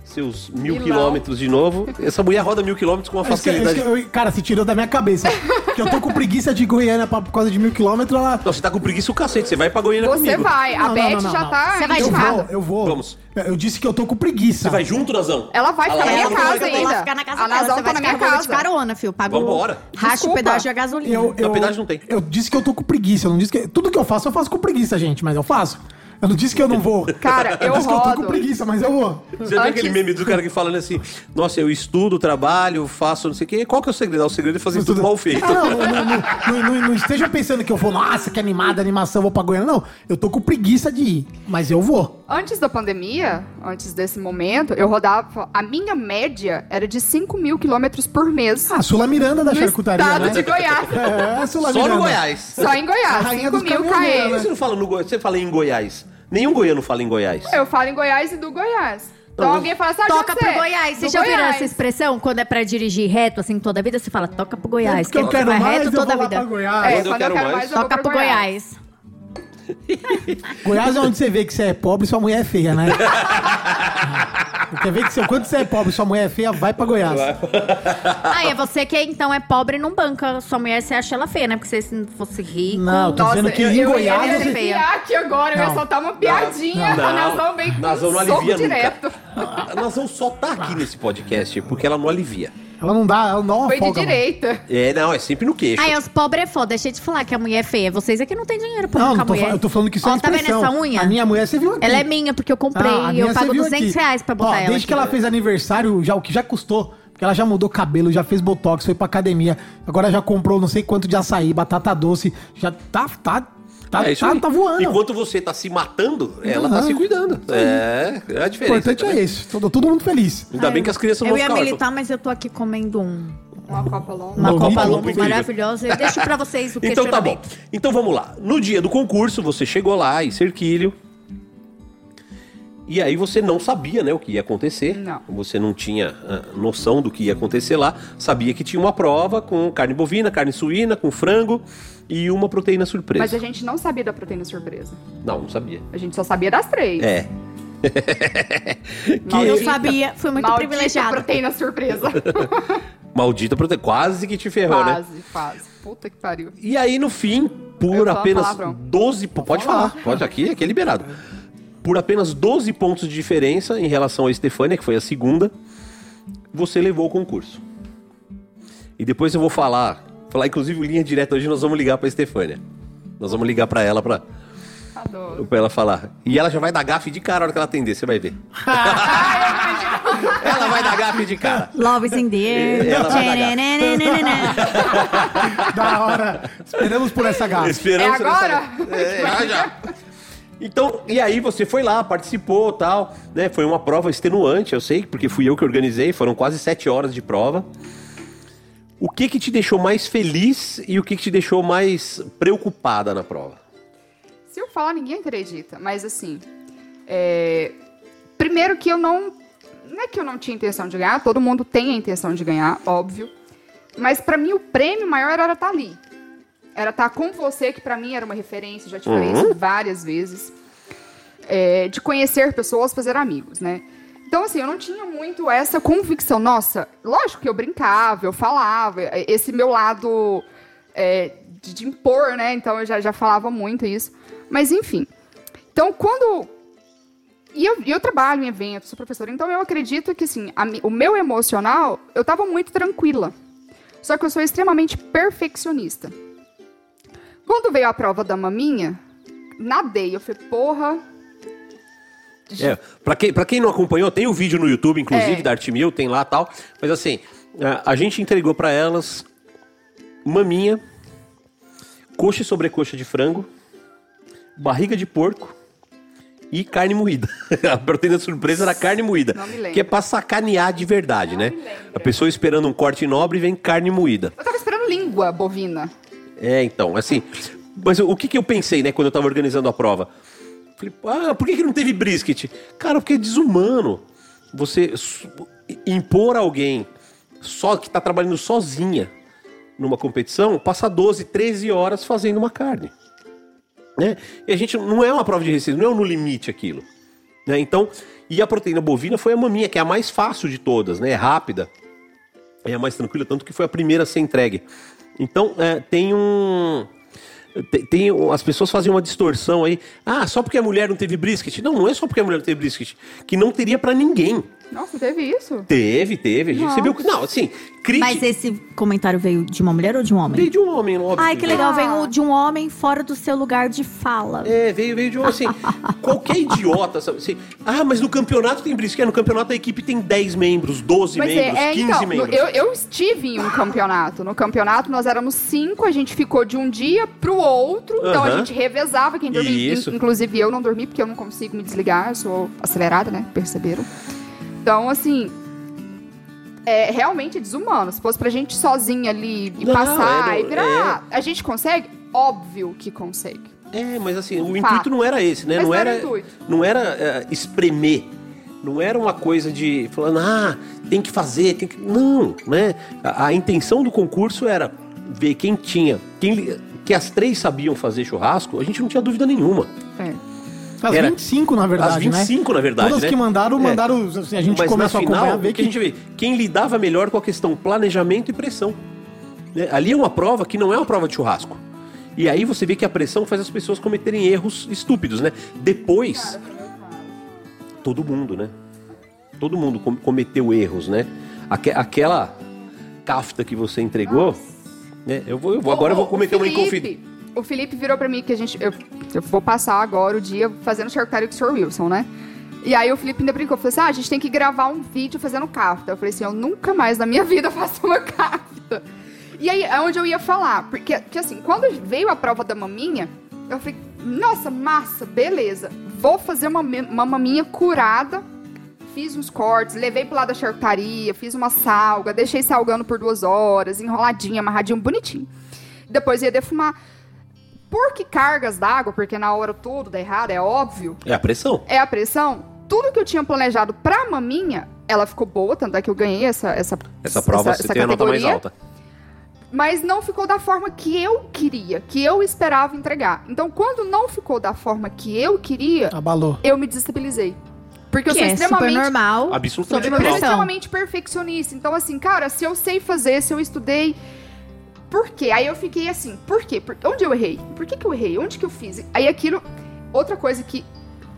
seus mil Milão. quilômetros de novo. Essa mulher roda mil quilômetros com uma Isso que- isso facilidade. que eu- cara, se tirou da minha cabeça. Que eu tô com preguiça de Goiânia pra- por causa de mil quilômetros, ela. Não, você tá com preguiça o cacete, você vai pra Goiânia Você comigo. vai, a Não, não, Beth não, não, já não. tá Você vai Eu de indicada. vou, eu vou. Vamos. Eu disse que eu tô com preguiça. Você vai junto, Nazão? Ela vai ficar na minha ela vai- casa ela vai Eu vou ainda. ficar na casa a dela, Nazão você tá vai na minha eu vou de casa. carona, filho. Pago Vambora. racha o Desculpa. pedágio de gasolina. Eu, eu, Na verdade, não tem. Eu disse que eu tô com preguiça. Eu não disse que. Tudo que eu faço, eu faço com preguiça, gente, mas eu faço. Eu não disse que eu não vou. Cara, eu disse que eu tô com rodo. preguiça, mas eu vou. Você viu Antes- aquele meme do cara que falando assim, nossa, eu estudo, trabalho, faço não sei o quê. Qual que é o segredo? Ah, O segredo é fazer tudo mal feito. Ah, não, não, não, não, não- não esteja pensando que eu vou, nossa, que animada, animação, vou pra Goiânia. Não, eu tô com preguiça de ir, mas eu vou. Antes da pandemia, antes desse momento, eu rodava. A minha média era de 5 mil quilômetros por mês. Ah, Sula Miranda da no charcutaria, estado né? de Goiás. É, Sula Só Miranda. no Goiás. Só em Goiás. rainha 5 dos mil km. né? Você não fala no Goiás, você fala em Goiás. Nenhum goiano fala em Goiás. Eu falo em Goiás e do Goiás. Então Não, alguém fala assim, ah, Toca pro Goiás. Você já viram Goiás. essa expressão? Quando é pra dirigir reto, assim, toda a vida, você fala, toca pro Goiás. Porque eu que quero vai mais, reto eu toda vou a lá vida. pra Goiás. É, Quando eu quando eu quero mais, mais, eu vou Toca pro Goiás. Goiás é onde você vê que você é pobre e sua mulher é feia, né? Quer ver que você, quando você é pobre e sua mulher é feia, vai pra Goiás. Ah, é você que então é pobre e não banca sua mulher, você acha ela feia, né? Porque se você fosse rico. Não, tô Nossa, dizendo que eu, em eu Goiás ia você... aqui agora, eu ia Não. soltar uma piadinha. Não. A Nazão vem com Nazão não um soco alivia direto. nunca. A Nazão só tá aqui nesse podcast porque ela não alivia. Ela não dá, ela não Foi de folga. mano. direita. É, não, é sempre no queixo. Ai, os pobres é foda. Deixa eu te falar que a mulher é feia. Vocês aqui não tem dinheiro pra Não, não tô, mulher. eu tô falando que isso é Ó, uma tá vendo essa unha? A minha mulher, você viu aqui. Ela é minha, porque eu comprei. Ah, e eu pago viu 200 aqui. reais pra botar Ó, ela. Desde que aqui. ela fez aniversário, já o que já custou. Porque ela já mudou cabelo, já fez botox, foi pra academia. Agora já comprou não sei quanto de açaí, batata doce. Já tá, tá, tá, É tá, tá voando. Enquanto você tá se matando, ela tá Aham. se cuidando. É, é a O diferença. importante é isso. Todo, todo mundo feliz. Ainda bem que as crianças não Eu vão ia ficar órfãs. militar, mas eu tô aqui comendo um, Uma copa longa. uma Lombo copa lombo maravilhosa. Eu deixo pra vocês o Então tá bom. Então vamos lá. No dia do concurso, você chegou lá em Cerquilho. E aí você não sabia, né, o que ia acontecer. Não. Você não tinha ah, noção do que ia acontecer lá. Sabia que tinha uma prova com carne bovina, carne suína, com frango e uma proteína surpresa. Mas a gente não sabia da proteína surpresa. Não, não sabia. A gente só sabia das três. É. Maldita- Eu sabia, fui muito Maldita privilegiada. proteína surpresa. Maldita proteína. Quase que te ferrou, né? quase, quase. Puta que pariu. E aí, no fim, por apenas palavrão. 12... po- Pode falar, pode aqui, aqui é liberado. Por apenas 12 pontos de diferença em relação a Estefânia, que foi a segunda, você levou o concurso. E depois eu vou falar, falar inclusive linha direta, hoje nós vamos ligar pra Estefânia. Nós vamos ligar pra ela pra, Adoro. pra ela falar. E ela já vai dar gafe de cara a hora que ela atender, você vai ver. ela vai dar gafe de cara. Love is in the air. Ela vai dar Tcharananana. Da hora. Esperamos por essa gafa. Esperamos É agora? nessa- É, já, já. Então, e aí você foi lá, participou tal, né? Foi uma prova extenuante, eu sei, porque fui eu que organizei, foram quase sete horas de prova. O que que te deixou mais feliz e o que que te deixou mais preocupada na prova? Se eu falar, ninguém acredita. Mas assim, é, primeiro que eu não. Não é que eu não tinha intenção de ganhar, todo mundo tem a intenção de ganhar, óbvio. Mas pra mim o prêmio maior era estar ali. Era estar com você, que pra mim era uma referência, já te falei isso várias vezes. É, de conhecer pessoas, fazer amigos, né? Então, assim, eu não tinha muito essa convicção. Nossa, lógico que eu brincava, eu falava. Esse meu lado é, de, de impor, né? Então, eu já, já falava muito isso. Mas, enfim. Então, quando... E eu, eu trabalho em eventos, sou professora. Então, eu acredito que, assim, a o meu emocional, eu tava muito tranquila. Só que eu sou extremamente perfeccionista. Quando veio a prova da maminha, nadei. Eu falei, porra... É, pra, quem, pra quem não acompanhou, tem o vídeo no YouTube, inclusive, É. da Arte Mil, tem lá tal. Mas assim, a, a gente entregou pra elas maminha, coxa e sobrecoxa de frango, barriga de porco e carne moída. a proteína surpresa era carne moída. Não. Que é pra sacanear de verdade, né? A pessoa esperando um corte nobre vem carne moída. Eu tava esperando língua bovina. É, então, assim. Mas o que, que eu pensei, né, quando eu tava organizando a prova? Falei, ah, por que, que não teve brisket? Cara, porque é desumano você impor alguém só que tá trabalhando sozinha numa competição, passar 12, 13 horas fazendo uma carne. Né? E a gente não é uma prova de receita, não é um no limite aquilo. Né? Então, e a proteína bovina foi a maminha, que é a mais fácil de todas, né? É rápida, é a mais tranquila, tanto que foi a primeira a ser entregue. Então, é, tem um. Tem, tem- as pessoas fazem uma distorção aí. Ah, só porque a mulher não teve brisket? Não, não é só porque a mulher não teve brisket. Que não teria pra ninguém. Nossa, teve isso? Teve, teve. A gente recebeu. Não, assim, crítica. Mas esse comentário veio de uma mulher ou de um homem? Veio de um homem, óbvio. Ai, que legal. Ah. Veio de um homem fora do seu lugar de fala. É, veio, veio de um assim. qualquer idiota, sabe? Assim, ah, mas no campeonato tem brisket. É, no campeonato a equipe tem 10 membros, 12 Mas membros, é, é 15 então, membros. eu, eu estive em um campeonato. No campeonato nós éramos cinco, a gente ficou de um dia pro outro. Então a gente revezava quem dormia. Isso. In- Inclusive eu não dormi porque eu não consigo me desligar, eu sou acelerada, né? Perceberam? Então, assim. É realmente desumano. Se fosse pra gente sozinha ali e Não, passar é, e virar. A gente consegue? Óbvio que consegue. É, mas assim, o Fato. intuito não era esse, né? Mas não era era, intuito. não era é, espremer. Não era uma coisa de falando, ah, tem que fazer, tem que. Não, né? A, a intenção do concurso era ver quem tinha, quem que as três sabiam fazer churrasco, a gente não tinha dúvida nenhuma. É. As Era- 25, na verdade, As 25, né? na verdade, Todas né? que mandaram, É. mandaram. assim, a gente Mas começa na a acompanhar, final, ver o que a gente vê, quem lidava melhor com a questão planejamento e pressão. né? Ali é uma prova que não é uma prova de churrasco. E aí você vê que a pressão faz as pessoas cometerem erros estúpidos, né? Depois, todo mundo, né? Todo mundo com- cometeu erros, né? Aque- aquela, kafta que você entregou, né? Eu vou, eu vou- agora eu vou cometer uma inconfidência. O Felipe virou pra mim que a gente. Eu, eu vou passar agora o dia fazendo charcuteria com o Sr. Wilson, né? E aí o Felipe ainda brincou, falou assim: ah, a gente tem que gravar um vídeo fazendo kafta. Eu falei assim: eu nunca mais na minha vida faço uma kafta. E aí é onde eu ia falar, porque, porque assim, quando veio a prova da maminha, eu falei: nossa, massa, beleza. Vou fazer uma, uma maminha curada fiz uns cortes, levei pro lado da charcutaria, fiz uma salga, deixei salgando por duas horas, enroladinha, amarradinho, bonitinho. Depois ia defumar. Por que cargas d'água? Porque na hora tudo dá errado, é óbvio. É a pressão. É a pressão. Tudo que eu tinha planejado pra maminha, ela ficou boa, tanto é que eu ganhei essa essa Essa prova você tem a nota mais categoria, alta. Mas não ficou da forma que eu queria, que eu esperava entregar. Então, quando não ficou da forma que eu queria, Abalou. eu me desestabilizei. Porque eu Que sou é super extremamente normal. Absolutamente eu normal. pressão. extremamente perfeccionista. Então, assim, cara, se eu sei fazer, se eu estudei. Por quê? Aí eu fiquei assim, por quê? Por- onde eu errei? Por que, que eu errei? Onde que eu fiz? Aí aquilo. Outra coisa que,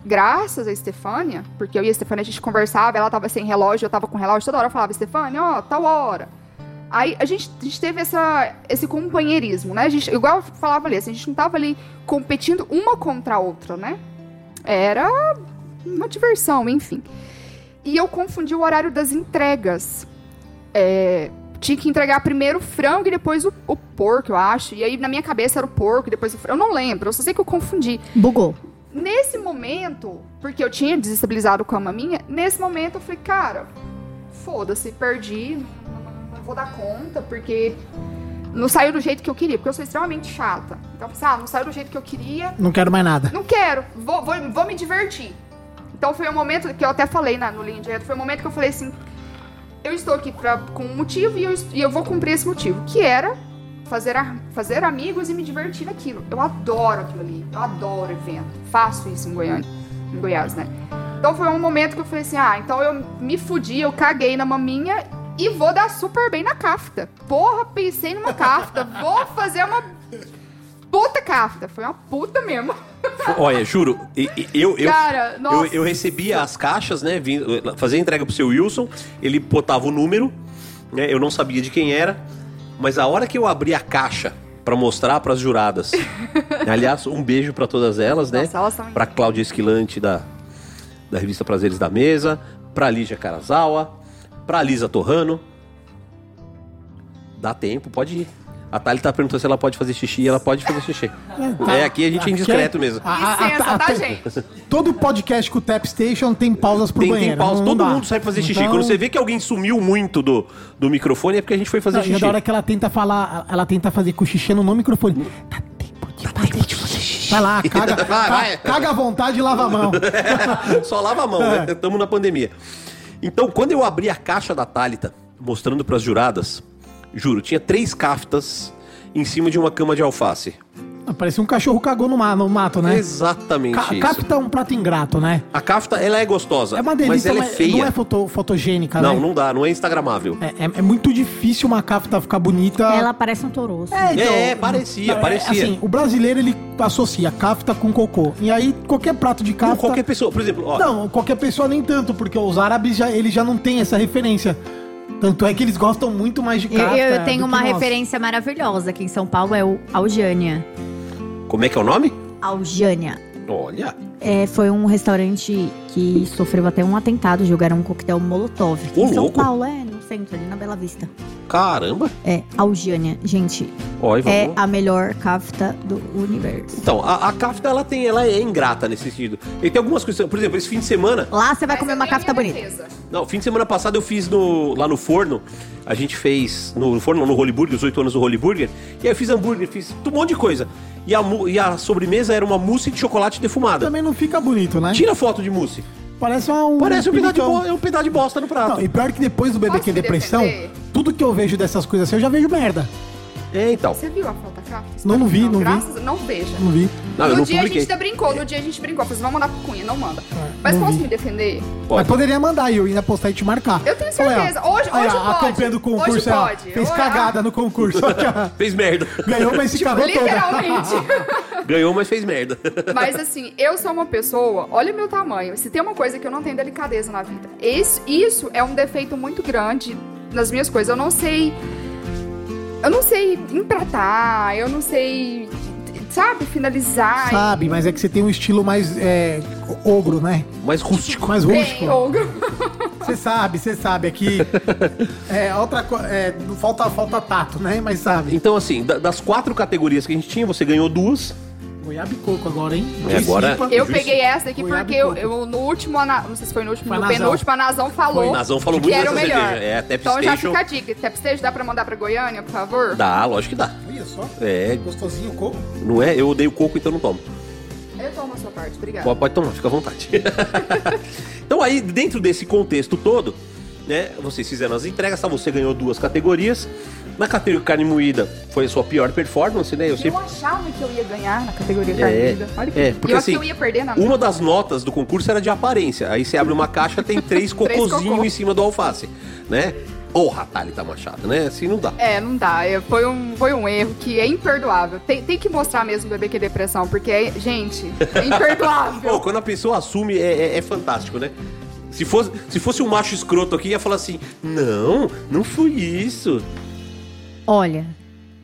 graças a Estefânia, porque eu e a Estefânia a gente conversava, ela tava sem relógio, eu tava com relógio, toda hora eu falava, Estefânia, ó, tal hora. Aí a gente, a gente teve essa, esse companheirismo, né? A gente, igual eu falava ali, assim, a gente não tava ali competindo uma contra a outra, né? Era uma diversão, enfim. E eu confundi o horário das entregas. É, tinha que entregar primeiro o frango e depois o, o porco, eu acho. E aí na minha cabeça era o porco e depois o frango. Eu não lembro, eu só sei que eu confundi. Bugou. Nesse momento, porque eu tinha desestabilizado com a maminha, nesse momento eu falei, cara, foda-se, perdi, não, vou dar conta, porque não saiu do jeito que eu queria, porque eu sou extremamente chata. Então, eu pensei, ah, não saiu do jeito que eu queria, Não quero mais nada. não quero, vou, vou, vou me divertir. Então foi o momento que eu até falei na, no Linha Direto, foi o momento que eu falei assim, eu estou aqui pra, com um motivo e eu, e eu vou cumprir esse motivo, que era fazer, a- fazer amigos e me divertir naquilo. Eu adoro aquilo ali, eu adoro evento, faço isso em Goiânia, em Goiás, né? Então foi um momento que eu falei assim, ah, então eu me fudi, eu caguei na maminha e vou dar super bem na cafta. Porra, pensei numa cafta, vou fazer uma puta cafta. Foi uma puta mesmo. Olha, juro, eu, eu, Cara, eu, eu recebia as caixas, né? fazia entrega pro seu Wilson, ele botava o número, né? Eu não sabia de quem era, mas a hora que eu abri a caixa pra mostrar pras juradas, aliás, um beijo pra todas elas, né? Pra Cláudia Esquilante da, da revista Prazeres da Mesa, pra Lígia Carazawa, pra Lisa Torrano. Dá tempo, pode ir. A Thali tá perguntando se ela pode fazer xixi, ela pode fazer xixi. É, aqui a gente é indiscreto mesmo. A- a- a- Licença, a- tá, a- gente? Todo podcast com o Tap Station tem pausas pro Tem, banheiro. tem pausa, não todo mundo sai pra fazer xixi. Então- Quando você vê que alguém sumiu muito do, do microfone, é porque a gente foi fazer Não, e é xixi. da hora que ela tenta falar, ela tenta fazer cochichando no microfone. Dá tempo de fazer xixi. Vai lá, caga, Vai, ca- vai. caga à vontade e lava a mão. Só lava a mão, É. né? Estamos na pandemia. Então, quando eu abri a caixa da Thalita, mostrando pras juradas, juro, tinha três caftas em cima de uma cama de alface. Parece um cachorro cagou no, no mato, né? Exatamente Ca isso. capta um prato ingrato, né? A cafta, ela é gostosa, É uma mas delícia, ela é mas feia. não é foto- fotogênica, não, né? não dá, não é instagramável. É, é- é muito difícil uma capta ficar bonita. Ela parece um toroço. É, então, É, parecia, é, parecia. Assim, o brasileiro ele associa cafta com cocô. E aí qualquer prato de Com cafta. qualquer pessoa, por exemplo, ó, Não, qualquer pessoa nem tanto, porque os árabes já, eles já não têm essa referência. Tanto é que eles gostam muito mais de Eu, cafta. eu tenho do uma que nós. referência maravilhosa aqui em São Paulo, é o Aljânia. como é que é o nome? Aljânia. Olha, É, foi um restaurante que sofreu até um atentado, jogaram um coquetel molotov. aqui Ô, em São louco. Paulo, é, no centro, ali na Bela Vista. caramba. É, Aljânia. Gente, e é vamos- a melhor cafta do universo. Então, a, a kafta, ela tem, ela é ingrata nesse sentido. E tem algumas coisas, por exemplo, esse fim de semana, Lá você vai Mas comer uma tenho a kafta minha bonita. defesa. Não, fim de semana passado eu fiz no, lá no forno. A gente fez no forno, no Holy Burger, os 8 anos do Holy Burger. E aí eu fiz hambúrguer, fiz um monte de coisa. E a, e a sobremesa era uma mousse de chocolate defumada. Também não fica bonito, né? Tira foto de mousse. Parece um. Parece um pedaço, de bo- um pedaço de bosta no prato. Não, e pior que depois do BBQ Depressão, defender? tudo que eu vejo dessas coisas assim, eu já vejo merda. É, então. Você viu a foto? Não, não vi, não vi. graças Não veja. Não vi. Não, eu no não dia a publiquei. gente ainda brincou, no dia a gente brincou. Falei, vamos mandar pro Cunha, não manda. Mas não posso vi. me defender? Mas poderia mandar e eu ainda postar e te marcar. Eu tenho Olha, certeza. Hoje- olha, hoje A pode. campanha do concurso Hoje ela pode. fez Olha. cagada no concurso. Fez merda. Ganhou, mas se cagou toda. Tipo, Literalmente. Ganhou, mas fez merda. Mas assim, eu sou uma pessoa, olha o meu tamanho. Se tem uma coisa que eu não tenho delicadeza na vida, esse, isso é um defeito muito grande nas minhas coisas. Eu não sei Eu não sei empratar, eu não sei, sabe, finalizar. Sabe, mas é que você tem um estilo mais é, ogro, né? Mais rústico. Mais Bem, rústico. ogro. Você sabe, você sabe. Aqui é outra coisa. É, não falta, falta tato, né? Mas sabe. Então, assim, da- das quatro categorias que a gente tinha, você ganhou duas. Goiaba e coco agora, hein? É, agora-. Eu peguei essa aqui Goiaba porque eu, eu- no último, ana- não sei se foi no último, Foi a no Nazão. penúltimo, a Nazão falou. Foi, Nazão falou que muito era o dessa melhor. cerveja. É, a Tap então já fica a dica. Tap Station dá pra mandar pra Goiânia, por favor? Dá, lógico que dá. Olha só. É, Gostosinho o coco. não é? Eu odeio coco, então não tomo. Eu tomo a sua parte, obrigada. Pode, pode tomar, fica à vontade. então aí, dentro desse contexto todo, né, vocês fizeram as entregas, tá? Você ganhou duas categorias. Na categoria carne moída foi a sua pior performance, né? Eu Eu sempre... achava que eu ia ganhar na categoria É, carnida. Olha que é, porque eu assim, acho que eu ia perder na Uma das notas do concurso era de aparência. Aí você abre uma caixa, tem três cocôzinhos cocô. em cima do alface, né? Porra, Thalita Machado, né? Assim não dá. É, não dá. É, foi, um, foi um erro que é imperdoável. Tem, tem que mostrar mesmo o bebê que é depressão, porque, é, gente, é imperdoável. Pô, quando a pessoa assume, é, é- é fantástico, né? Se fosse, se fosse um macho escroto aqui, ia falar assim: Não, não foi isso. Olha,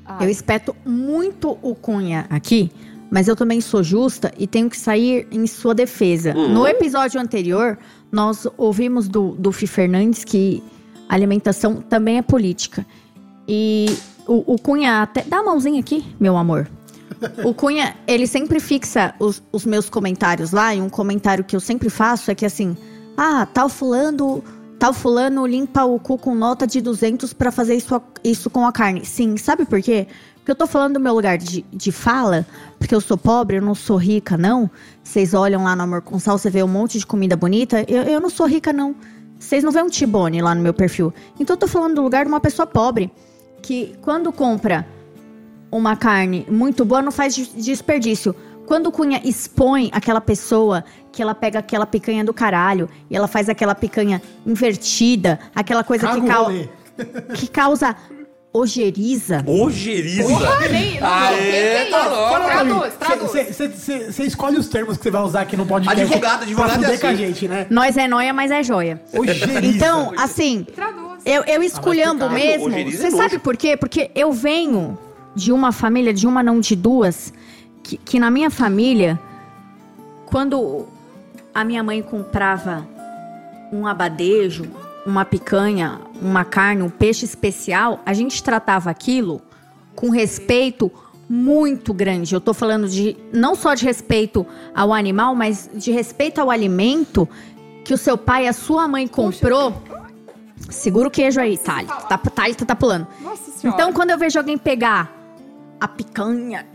Ah. eu espeto muito o Cunha aqui, mas eu também sou justa e tenho que sair em sua defesa. Uhum. No episódio anterior, nós ouvimos do, do Fi Fernandes que alimentação também é política. E o, o Cunha até. Dá a mãozinha aqui, meu amor. O Cunha, ele sempre fixa os, os meus comentários lá, e um comentário que eu sempre faço é que assim, ah, tal fulano, tal fulano limpa o cu com nota de 200 pra fazer isso, isso com a carne. Sim, sabe por quê? Porque eu tô falando do meu lugar de, de fala, porque eu sou pobre, eu não sou rica, não. Vocês olham lá no Amor com Sal, você vê um monte de comida bonita. Eu, eu não sou rica, não. Vocês não vêem um Tibone lá no meu perfil. Então eu tô falando do lugar de uma pessoa pobre, que quando compra uma carne muito boa, não faz des- desperdício. Quando o Cunha expõe aquela pessoa que ela pega aquela picanha do caralho e ela faz aquela picanha invertida, aquela coisa que, o cau- rolê. que causa ojeriza. Ojeriza. É, é tá louco. Traduz, traduz. Você escolhe os termos que você vai usar aqui no podcast. Advogado, advogado Pra é com a assim. gente, né? Nós é noia, mas é joia. Ojeriza. Então, assim, eu, eu esculhambo Ah, mas mesmo. é Você nojo. sabe por quê? Porque eu venho de uma família, de uma não de duas, que, que na minha família, quando a minha mãe comprava um abadejo, uma picanha, uma carne, um peixe especial, a gente tratava aquilo com respeito muito grande. Eu tô falando de não só de respeito ao animal, mas de respeito ao alimento que o seu pai e a sua mãe comprou. Segura o queijo aí, Thalita. Tá, Thalita tá pulando. Então, quando eu vejo alguém pegar a picanha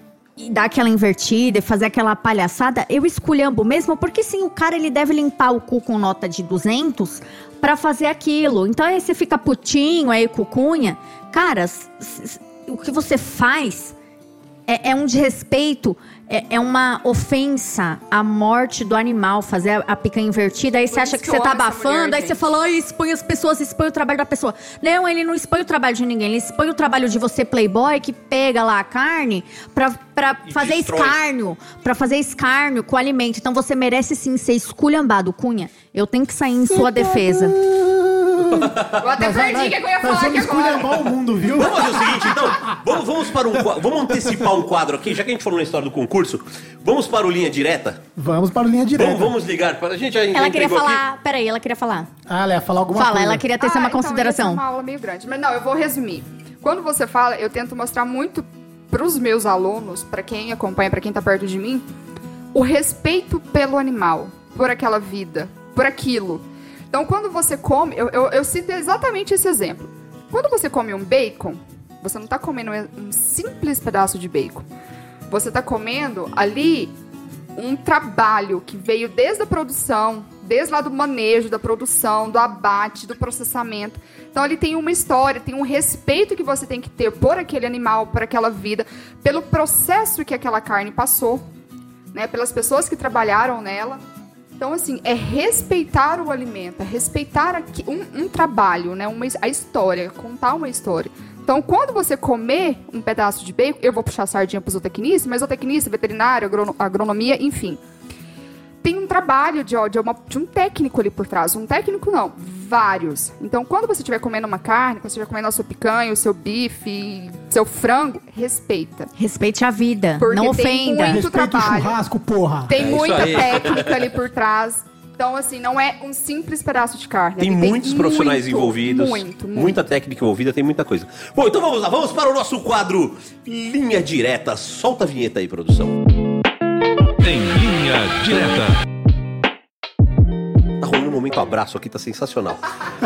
e dar aquela invertida e fazer aquela palhaçada, eu esculhambo mesmo, porque sim, o cara ele deve limpar o cu com nota de 200 pra fazer aquilo. Então aí você fica putinho aí com cunha. Cara, o que você faz é, é um desrespeito, é, é uma ofensa à morte do animal, fazer a, a picanha invertida. Aí você acha que que você tá abafando, mulher, aí você gente. fala, ai, expõe as pessoas, expõe o trabalho da pessoa. Não, ele não expõe o trabalho de ninguém, ele expõe o trabalho de você, playboy, que pega lá a carne pra, pra E fazer destrói. escárnio, pra fazer escárnio com o alimento. Então você merece sim ser esculhambado, Cunha. Eu tenho que sair em sua defesa. Eu até perdi o que eu ia falar aqui vamos agora. esculhambar o mundo, viu? Vamos fazer o seguinte, então. Vamos, vamos para um Vamos antecipar um quadro aqui, já que a gente falou na história do concurso. Vamos para o linha direta? Vamos para a linha direta. Vamos, vamos ligar. para- A gente já Ela queria entregou aqui. falar. Peraí, ela queria falar. Ah, ela ia falar alguma Fala, coisa. ela queria ter Ah, uma então consideração. Uma aula meio grande. Mas não, eu vou resumir. Quando você fala, eu tento mostrar muito pros meus alunos, pra quem acompanha, pra quem tá perto de mim, o respeito pelo animal, por aquela vida, por aquilo. Então, quando você come, eu, eu, eu cito exatamente esse exemplo. Quando você come um bacon, você não tá comendo um simples pedaço de bacon. Você tá comendo ali um trabalho que veio desde a produção, desde lá do manejo, da produção, do abate, do processamento. Então ali tem uma história, tem um respeito que você tem que ter por aquele animal, por aquela vida, pelo processo que aquela carne passou, né, pelas pessoas que trabalharam nela. Então, assim, é respeitar o alimento, é respeitar um, um trabalho, né? Uma, a história, contar uma história. Então, quando você comer um pedaço de bacon, eu vou puxar a sardinha para o zootecnista, mas zootecnista, veterinário, agrono- agronomia, enfim. Tem um trabalho de, ó, de, uma- de um técnico ali por trás. Um técnico não, vários. Então, quando você estiver comendo uma carne, quando você estiver comendo a sua picanha, o seu bife, seu frango, respeita. Respeite a vida. Porque não tem ofenda. muito Respeita o trabalho. churrasco, porra. Tem É muita técnica ali por trás. Então, assim, não é um simples pedaço de carne. Tem Ali muitos profissionais muito, envolvidos, Muito, muito. muita técnica envolvida, tem muita coisa. Bom, então vamos lá, vamos para o nosso quadro Linha Direta. Solta a vinheta aí, produção. Em linha direta. Tá rolando um momento abraço aqui, tá sensacional.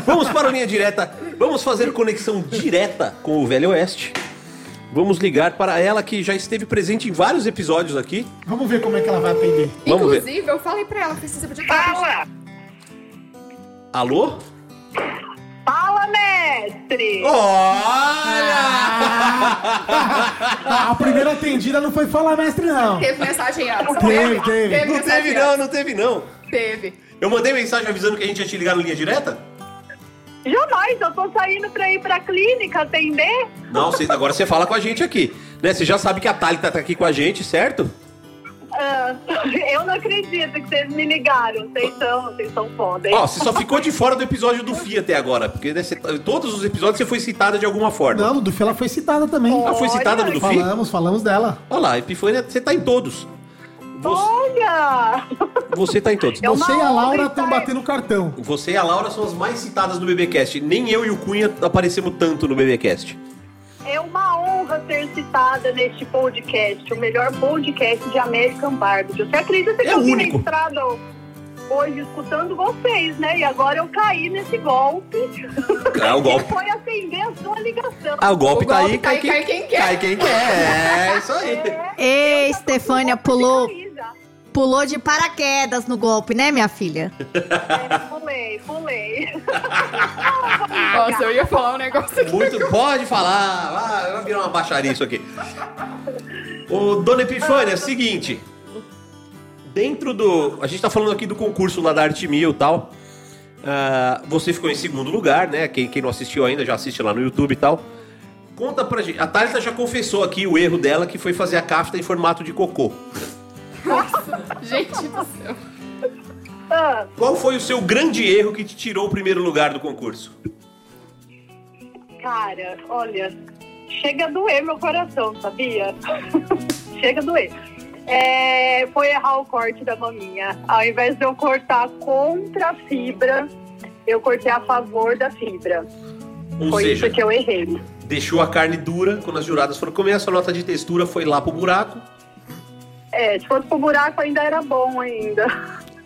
Vamos para a linha direta, vamos fazer conexão direta com o Velho Oeste. Vamos ligar para ela que já esteve presente em vários episódios aqui. Vamos ver como é que ela vai atender. Vamos ver. Inclusive, eu falei pra ela que você podia estar. Alô? Fala, mestre! Olha! Ah, a primeira atendida não foi falar mestre, não. Teve mensagem antes. Teve, teve. Não mensagem teve não, antes. não teve não. Teve. Eu mandei mensagem avisando que a gente ia te ligar no linha direta? Jamais, eu tô saindo pra ir pra clínica atender. Não, cê- agora você fala com a gente aqui. Né? Você já sabe que a Thalita tá aqui com a gente, certo? Ah, eu não acredito que vocês me ligaram. Vocês são, vocês são foda, hein? Ó, você só ficou de fora do episódio do FI até agora, porque né, cê- todos os episódios você foi citada de alguma forma. Não, do Fih ela foi citada também. Ah, foi citada no do FI? Falamos, falamos dela. Olha lá, Epifânia, você tá em todos. Você, Olha! você tá em todos. É Você e a Laura estão batendo cartão. Você e a Laura são as mais citadas no BBcast. Nem eu e o Cunha aparecemos tanto no BBcast. É uma honra ser citada neste podcast, o melhor podcast de American Barbie. Você acredita que É eu o vim único. na estrada hoje escutando vocês, né? E agora eu caí nesse golpe. Ah, o golpe. E foi atender a sua ligação. Ah, o golpe O tá golpe aí, cai- cai quem quer. Cai quem quer. É, isso aí. Ei, Stefânia, pulou. Pulou de paraquedas no golpe, né, minha filha? É, pulei, pulei. Nossa, eu ia falar um negócio aqui. Muito, pode falar. Vai, vai virar uma baixaria isso aqui. Ô, dona Epifânia, é o seguinte. Dentro do. A gente tá falando aqui do concurso lá da Arte Mil e tal. Ah, você ficou em segundo lugar, né? Quem, quem não assistiu ainda já assiste lá no YouTube e tal. Conta pra gente. A Thalita já confessou aqui o erro dela, que foi fazer a cafta em formato de cocô. Gente do céu. Ah, Qual foi o seu grande erro que te tirou o primeiro lugar do concurso? cara, olha, chega a doer meu coração, sabia? chega a doer. É, foi errar o corte da maminha. Ao invés de eu cortar contra a fibra, eu cortei a favor da fibra. Ou foi seja, isso que eu errei. deixou a carne dura quando as juradas foram comer, a sua nota de textura foi lá pro buraco. É, se fosse pro buraco ainda era bom ainda.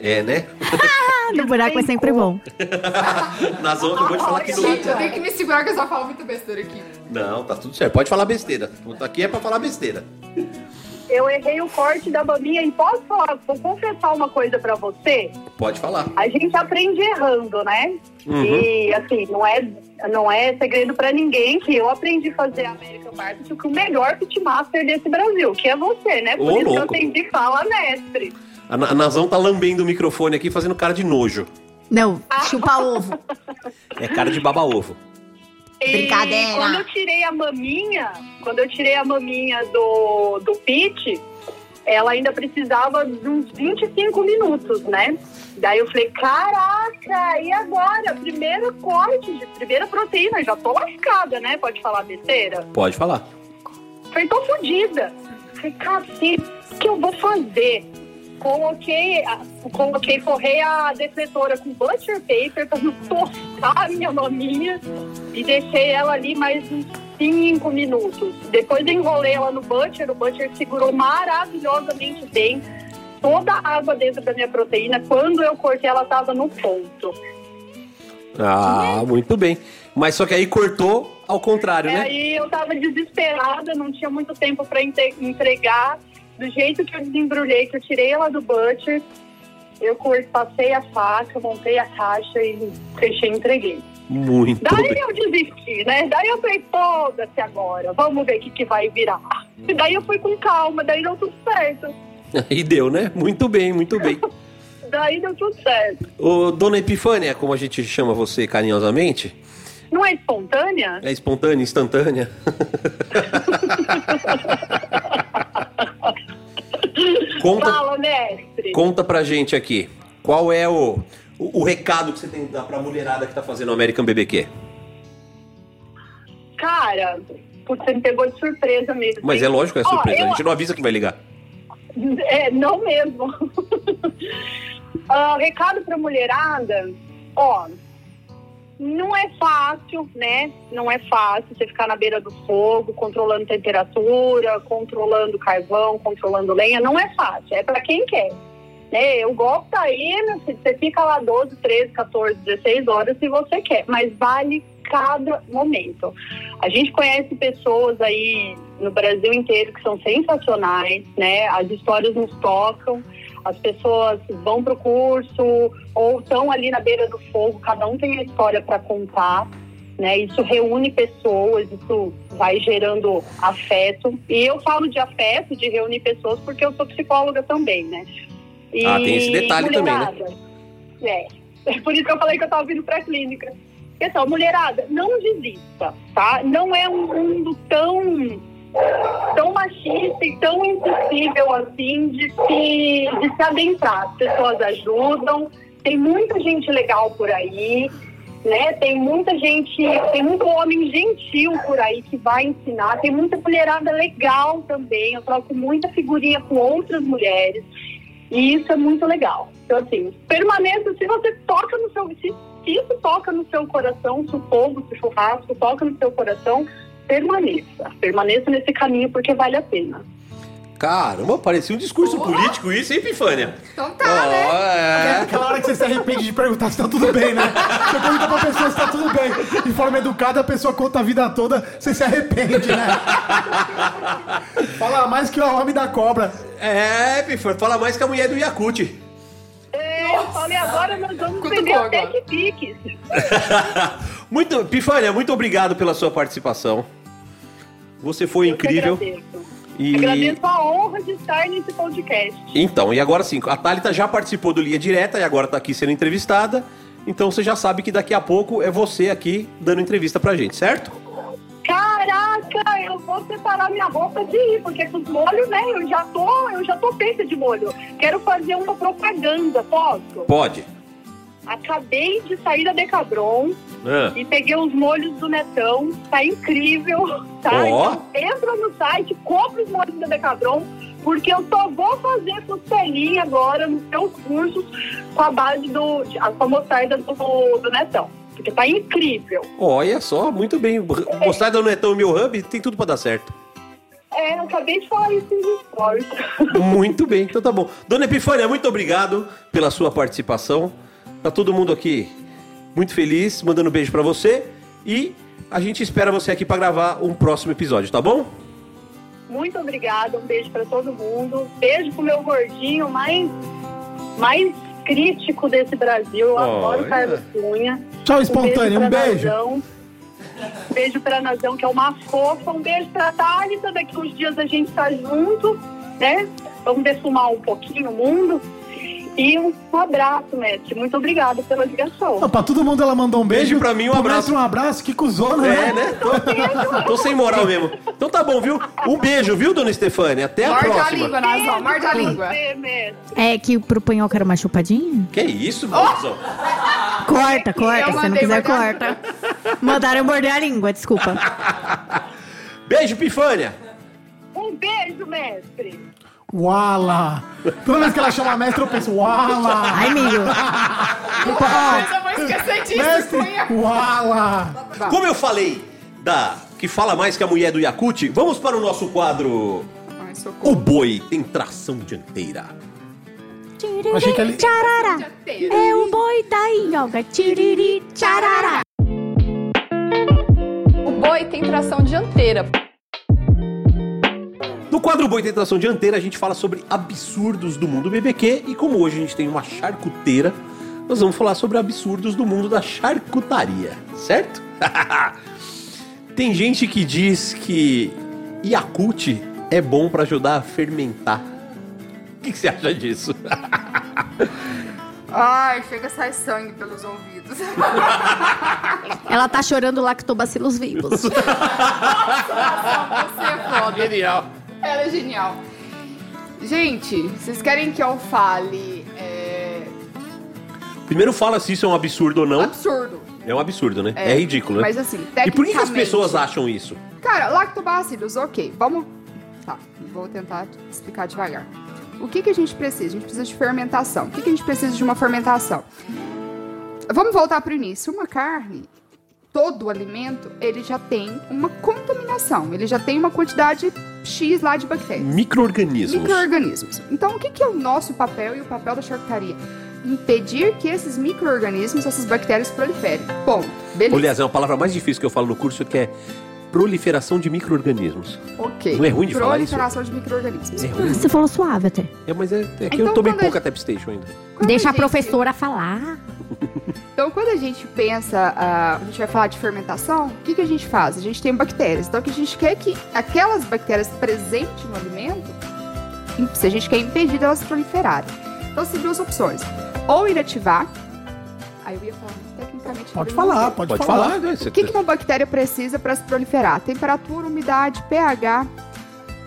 É, né? Ah, no buraco é sempre bom. Nazão acabou de falar que não. Gente, eu tenho que me segurar que eu só falo muita besteira aqui. Não, tá tudo certo. Pode falar besteira. Aqui é pra falar besteira. Eu errei o corte da maminha e posso falar, vou confessar uma coisa pra você? Pode falar. A gente aprende errando, né? Uhum. E assim, não é, não é segredo pra ninguém que eu aprendi a fazer American Barbecue com o melhor pitmaster desse Brasil, que é você, né? Por Ô, isso que eu louco. aprendi fala mestre. A, a Nazão tá lambendo o microfone aqui, fazendo cara de nojo. Não, chupa ovo. É cara de baba-ovo. Brincadeira. E quando eu tirei a maminha, quando eu tirei a maminha do, do pit, ela ainda precisava de uns 25 minutos, né? Daí eu falei, caraca, e agora? Primeiro corte, de- primeira proteína, já tô lascada, né? Pode falar besteira? Pode falar. Falei, tô fodida. Falei, cacete, o que eu vou fazer? Coloquei, coloquei, forrei a defletora com butter paper pra não tostar a minha maminha e deixei ela ali mais uns 5 minutos. Depois enrolei ela no butter, o butter segurou maravilhosamente bem toda a água dentro da minha proteína. Quando eu cortei, ela tava no ponto. Ah, muito bem. Mas só que aí cortou ao contrário, né? Aí eu tava desesperada, não tinha muito tempo inte- entregar. Do jeito que eu desembrulhei, que eu tirei ela do butcher, eu passei a faca, montei a caixa e fechei e entreguei. Muito Daí bem. eu desisti, né? Daí eu falei, foda-se agora, vamos ver o que, que vai virar. E daí eu fui com calma, daí deu tudo certo. E deu, né? Muito bem, muito bem. Daí deu tudo certo. Ô, dona Epifânia, como a gente chama você carinhosamente, Não é espontânea? é espontânea, instantânea. Conta, Fala, mestre. Conta pra gente aqui, qual é o, o, o recado que você tem que dar pra mulherada que tá fazendo o American BBQ? Cara, você me pegou de surpresa mesmo. Mas é lógico que é Ó, surpresa, eu- a gente não avisa que vai ligar. É, não mesmo. Ah, recado pra mulherada, ó, não é fácil, né? Não é fácil você ficar na beira do fogo, controlando temperatura, controlando carvão, controlando lenha, não é fácil, é pra quem quer. Né? O golpe tá aí, filho, você fica lá 12, 13, 14, 16 horas se você quer, mas vale cada momento. A gente conhece pessoas aí no Brasil inteiro que são sensacionais, né? As histórias nos tocam, as pessoas vão pro curso ou estão ali na beira do fogo, cada um tem a história para contar, né? Isso reúne pessoas, isso vai gerando afeto. E eu falo de afeto, de reunir pessoas, porque eu sou psicóloga também, né? E Ah, tem esse detalhe também, né? É. É por isso que eu falei que eu tava vindo pra clínica. Pessoal, mulherada, não desista, tá? Não é um mundo tão tão machista e tão impossível assim de se, de se adentrar. As pessoas ajudam, tem muita gente legal por aí, né? Tem muita gente, tem muito homem gentil por aí que vai ensinar, tem muita mulherada legal também. Eu troco muita figurinha com outras mulheres. E isso é muito legal. Então, assim, permaneça, se você toca no seu. Se, se isso toca no seu coração, se o fogo, se o churrasco toca no seu coração, permaneça. Permaneça nesse caminho porque vale a pena. Caramba, parecia um discurso político isso, hein, Pifânia? Então tá, né? Ó, é. Aquela hora que você se arrepende de perguntar se tá tudo bem, né? Você pergunta pra pessoa se tá tudo bem. De forma educada, a pessoa conta a vida toda, você se arrepende, né? Fala mais que o homem da cobra. É, Pifânia, fala mais que a mulher do Yakut. É, eu falei, agora nós vamos Cutucou vender até que piques. muito, Pifânia, muito obrigado pela sua participação. Você foi Eu incrível. agradeço. E Agradeço a honra de estar nesse podcast. então, e agora sim, a Thalita já participou do Linha Direta e agora tá aqui sendo entrevistada. Então você já sabe que daqui a pouco é você aqui dando entrevista pra gente, certo? Caraca, eu vou separar minha roupa de ir, porque com os molhos, né? Eu já tô, eu já tô feita de molho. Quero fazer uma propaganda, posso? Pode. Acabei de sair da Decabron Ah, e peguei os molhos do Netão. Tá incrível, tá? Ó. Então, entra no site, compra os molhos da Decabron, porque eu só vou fazer costelinha agora nos seus cursos com a base do. a com a mostarda do, do Netão. Porque tá incrível. olha só, muito bem. Mostarda no Netão e meu hub tem tudo pra dar certo. É, eu acabei de falar isso stories. Muito bem, então tá bom. Dona Epifânia, muito obrigado pela sua participação. Tá todo mundo aqui muito feliz, mandando um beijo pra você. E a gente espera você aqui pra gravar um próximo episódio, tá bom? Muito obrigada, um beijo pra todo mundo. Beijo pro meu gordinho mais, mais crítico desse Brasil. Eu adoro o. Carlos Cunha. Tchau, espontâneo. Um beijo. Nazão. Beijo pra Nazão, que é uma fofa. Um beijo pra Thalita. Daqui uns dias a gente tá junto, né? Vamos defumar um pouquinho o mundo. E um abraço, mestre. Muito obrigada pela ligação. Não, pra todo mundo ela mandou um beijo. Beijo pra mim, um Pro abraço. mestre, um abraço. Que cuzona, É, né? né? Tô, tô sem moral mesmo. Então tá bom, viu? Um beijo, viu, dona Estefânia? Até a Morde a próxima. língua, Nazão, morde a língua. É que pro panhoca era uma chupadinha? Que isso, Bonzão? Corta, corta. Eu Se não quiser, corta. Mandaram eu morder a língua, desculpa. Beijo, Pifânia. Um beijo, mestre. Uala. Toda vez que ela chama mestre, eu penso, uala. Ai, amigo. Mas eu vou esquecer disso, Mestre, uala. Como eu falei da que fala mais que a mulher do Yakut, vamos para o nosso quadro Ai. O Boi tem tração dianteira. Achei que ele... Tcharará. É o boi da ioga. Tiriri, tcharará. O boi tem tração dianteira. No quadro Boi tem tração dianteira, a gente fala sobre absurdos do mundo BBQ e como hoje a gente tem uma charcuteira, nós vamos falar sobre absurdos do mundo da charcutaria, certo? tem gente que diz que Yakult é bom pra ajudar a fermentar. O que, que você acha disso? Ai, chega a sair sangue pelos ouvidos. Ela tá chorando lactobacilos vivos. Você é foda. Genial. Ela é genial. Gente, vocês querem que eu fale é, Primeiro fala se isso é um absurdo ou não. absurdo? É um absurdo, né? É, ridículo, né? Mas assim, E por que, que as tecnicamente- pessoas acham isso? Cara, lactobacilos, ok. Vamos. Tá, vou tentar explicar devagar. O que, que a gente precisa? A gente precisa de fermentação. O que, que a gente precisa de uma fermentação? Vamos voltar para o início. Uma carne, todo alimento, ele já tem uma contaminação. Ele já tem uma quantidade X lá de bactérias. Micro-organismos. Micro-organismos. Então, o que, que é o nosso papel e o papel da charcutaria? Impedir que esses micro-organismos, essas bactérias proliferem. Ponto. Beleza. Aliás, é uma palavra mais difícil que eu falo no curso que é proliferação de micro-organismos. ok. Não é ruim de falar isso? Proliferação de micro-organismos. É ruim. Você falou suave até. É, mas é, é que Então, eu tomei a pouca Tap Station ainda. Quando Deixa a gente- professora falar. Então, quando a gente pensa, ah, a gente vai falar de fermentação, o que, que a gente faz? A gente tem bactérias. Então, o que a gente quer é que aquelas bactérias presentes no alimento, im- se a gente quer impedir delas proliferarem. Então, tem duas opções. Ou inativar. Aí eu ia falar muito tecnicamente. Pode falar, pode, Pode falar. falar, né? O que, que uma bactéria precisa para se proliferar? Temperatura, umidade, pH,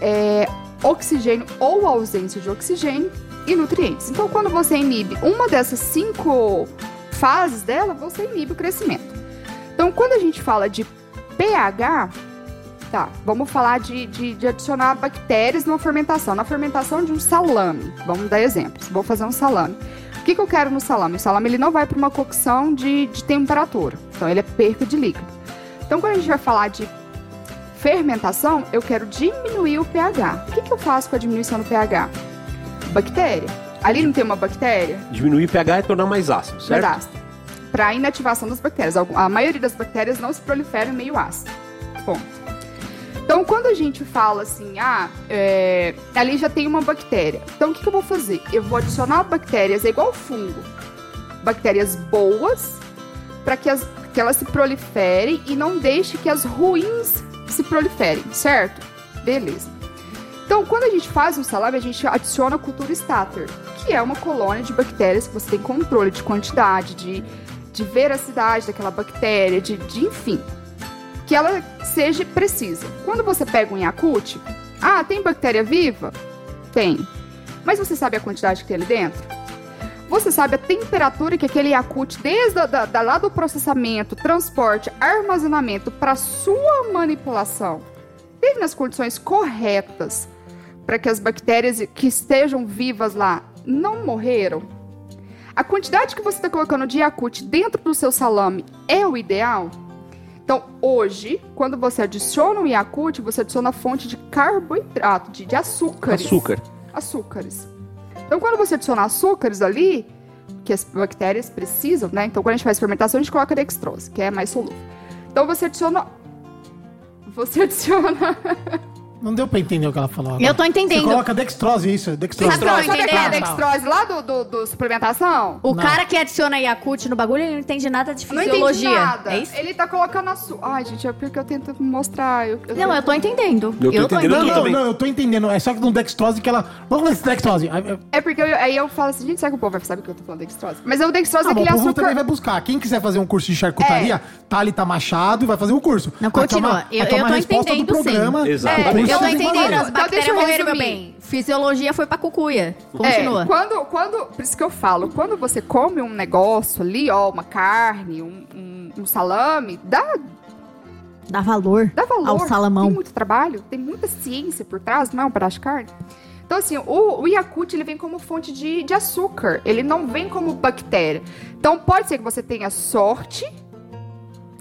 é, oxigênio ou ausência de oxigênio e nutrientes. Então, quando você inibe uma dessas cinco fases dela, você inibe o crescimento. Então, quando a gente fala de pH, tá, vamos falar de, de, de adicionar bactérias numa fermentação. Na fermentação de um salame, vamos dar exemplos. Vou fazer um salame. O que, que eu quero no salame? O salame ele não vai para uma cocção de, de temperatura. Então, ele é perca de líquido. Então, quando a gente vai falar de fermentação, eu quero diminuir o pH. O que, que eu faço com a diminuição do pH? Bactéria. Ali não tem uma bactéria? Diminuir pH é tornar mais ácido, certo? Verdade. Para inativação das bactérias. A maioria das bactérias não se proliferam em meio ácido. Ponto. Então, quando a gente fala assim, ah, é, ali já tem uma bactéria. Então, o que, que eu vou fazer? Eu vou adicionar bactérias, é igual fungo. Bactérias boas, para que, as- que elas se proliferem e não deixe que as ruins se proliferem, certo? Beleza. Então, quando a gente faz um salame, a gente adiciona a cultura starter, que é uma colônia de bactérias que você tem controle de quantidade, de, de veracidade daquela bactéria, de, de enfim, que ela seja precisa. Quando você pega um Yakult, ah, tem bactéria viva? Tem. Mas você sabe a quantidade que tem ali dentro? Você sabe a temperatura que aquele Yakult, desde a, da, da- lá do processamento, transporte, armazenamento para sua manipulação, teve nas condições corretas para que as bactérias que estejam vivas lá não morreram? A quantidade que você está colocando de Yakult dentro do seu salame é o ideal? Então, hoje, quando você adiciona um Yakult, você adiciona a fonte de carboidrato, de, de açúcares. Açúcar. Açúcares. Então, quando você adiciona açúcares ali, que as bactérias precisam, né? Então, quando a gente faz fermentação, a gente coloca dextrose, que é mais solúvel. Então, você adiciona... Você adiciona... Não deu pra entender o que ela falou. agora. Eu tô entendendo. Você coloca dextrose, isso, dextrose. Sabe eu Sabe aquela entendendo? dextrose lá do, do, do suplementação? O Não. cara que adiciona Yakult no bagulho, ele não entende nada de Não fisiologia. entendi nada. É isso? Ele tá colocando açúcar. Ai, gente, é porque eu tento mostrar. Eu, eu Não, eu tô entendendo. Eu tô entendendo Não, não, não, eu tô entendendo. É só que no dextrose que ela. Vamos nesse dextrose. Eu- É porque eu- aí eu falo assim, gente, será que o povo vai saber que eu tô falando dextrose? Mas é o dextrose Ah, é bom, o aquele povo açúcar. também vai buscar. Quem quiser fazer um curso de charcutaria, Thalita Machado vai fazer o curso. Não, Vai continua. tomar- Eu- vai tomar eu a tô resposta do entendendo, sim. programa. Exato. Eu tô entendendo, as Então, deixa bactérias eu morreram, meu bem. Fisiologia foi pra cucuia. Continua. É, quando, quando, por isso que eu falo, quando você come um negócio ali, ó, uma carne, um, um, um salame, dá, Dá valor, dá valor. ao salamão. Tem muito trabalho, tem muita ciência por trás, não é um pedaço de carne. Então, assim, o, o Yakult, ele vem como fonte de, de açúcar, ele não vem como bactéria. Então, pode ser que você tenha sorte,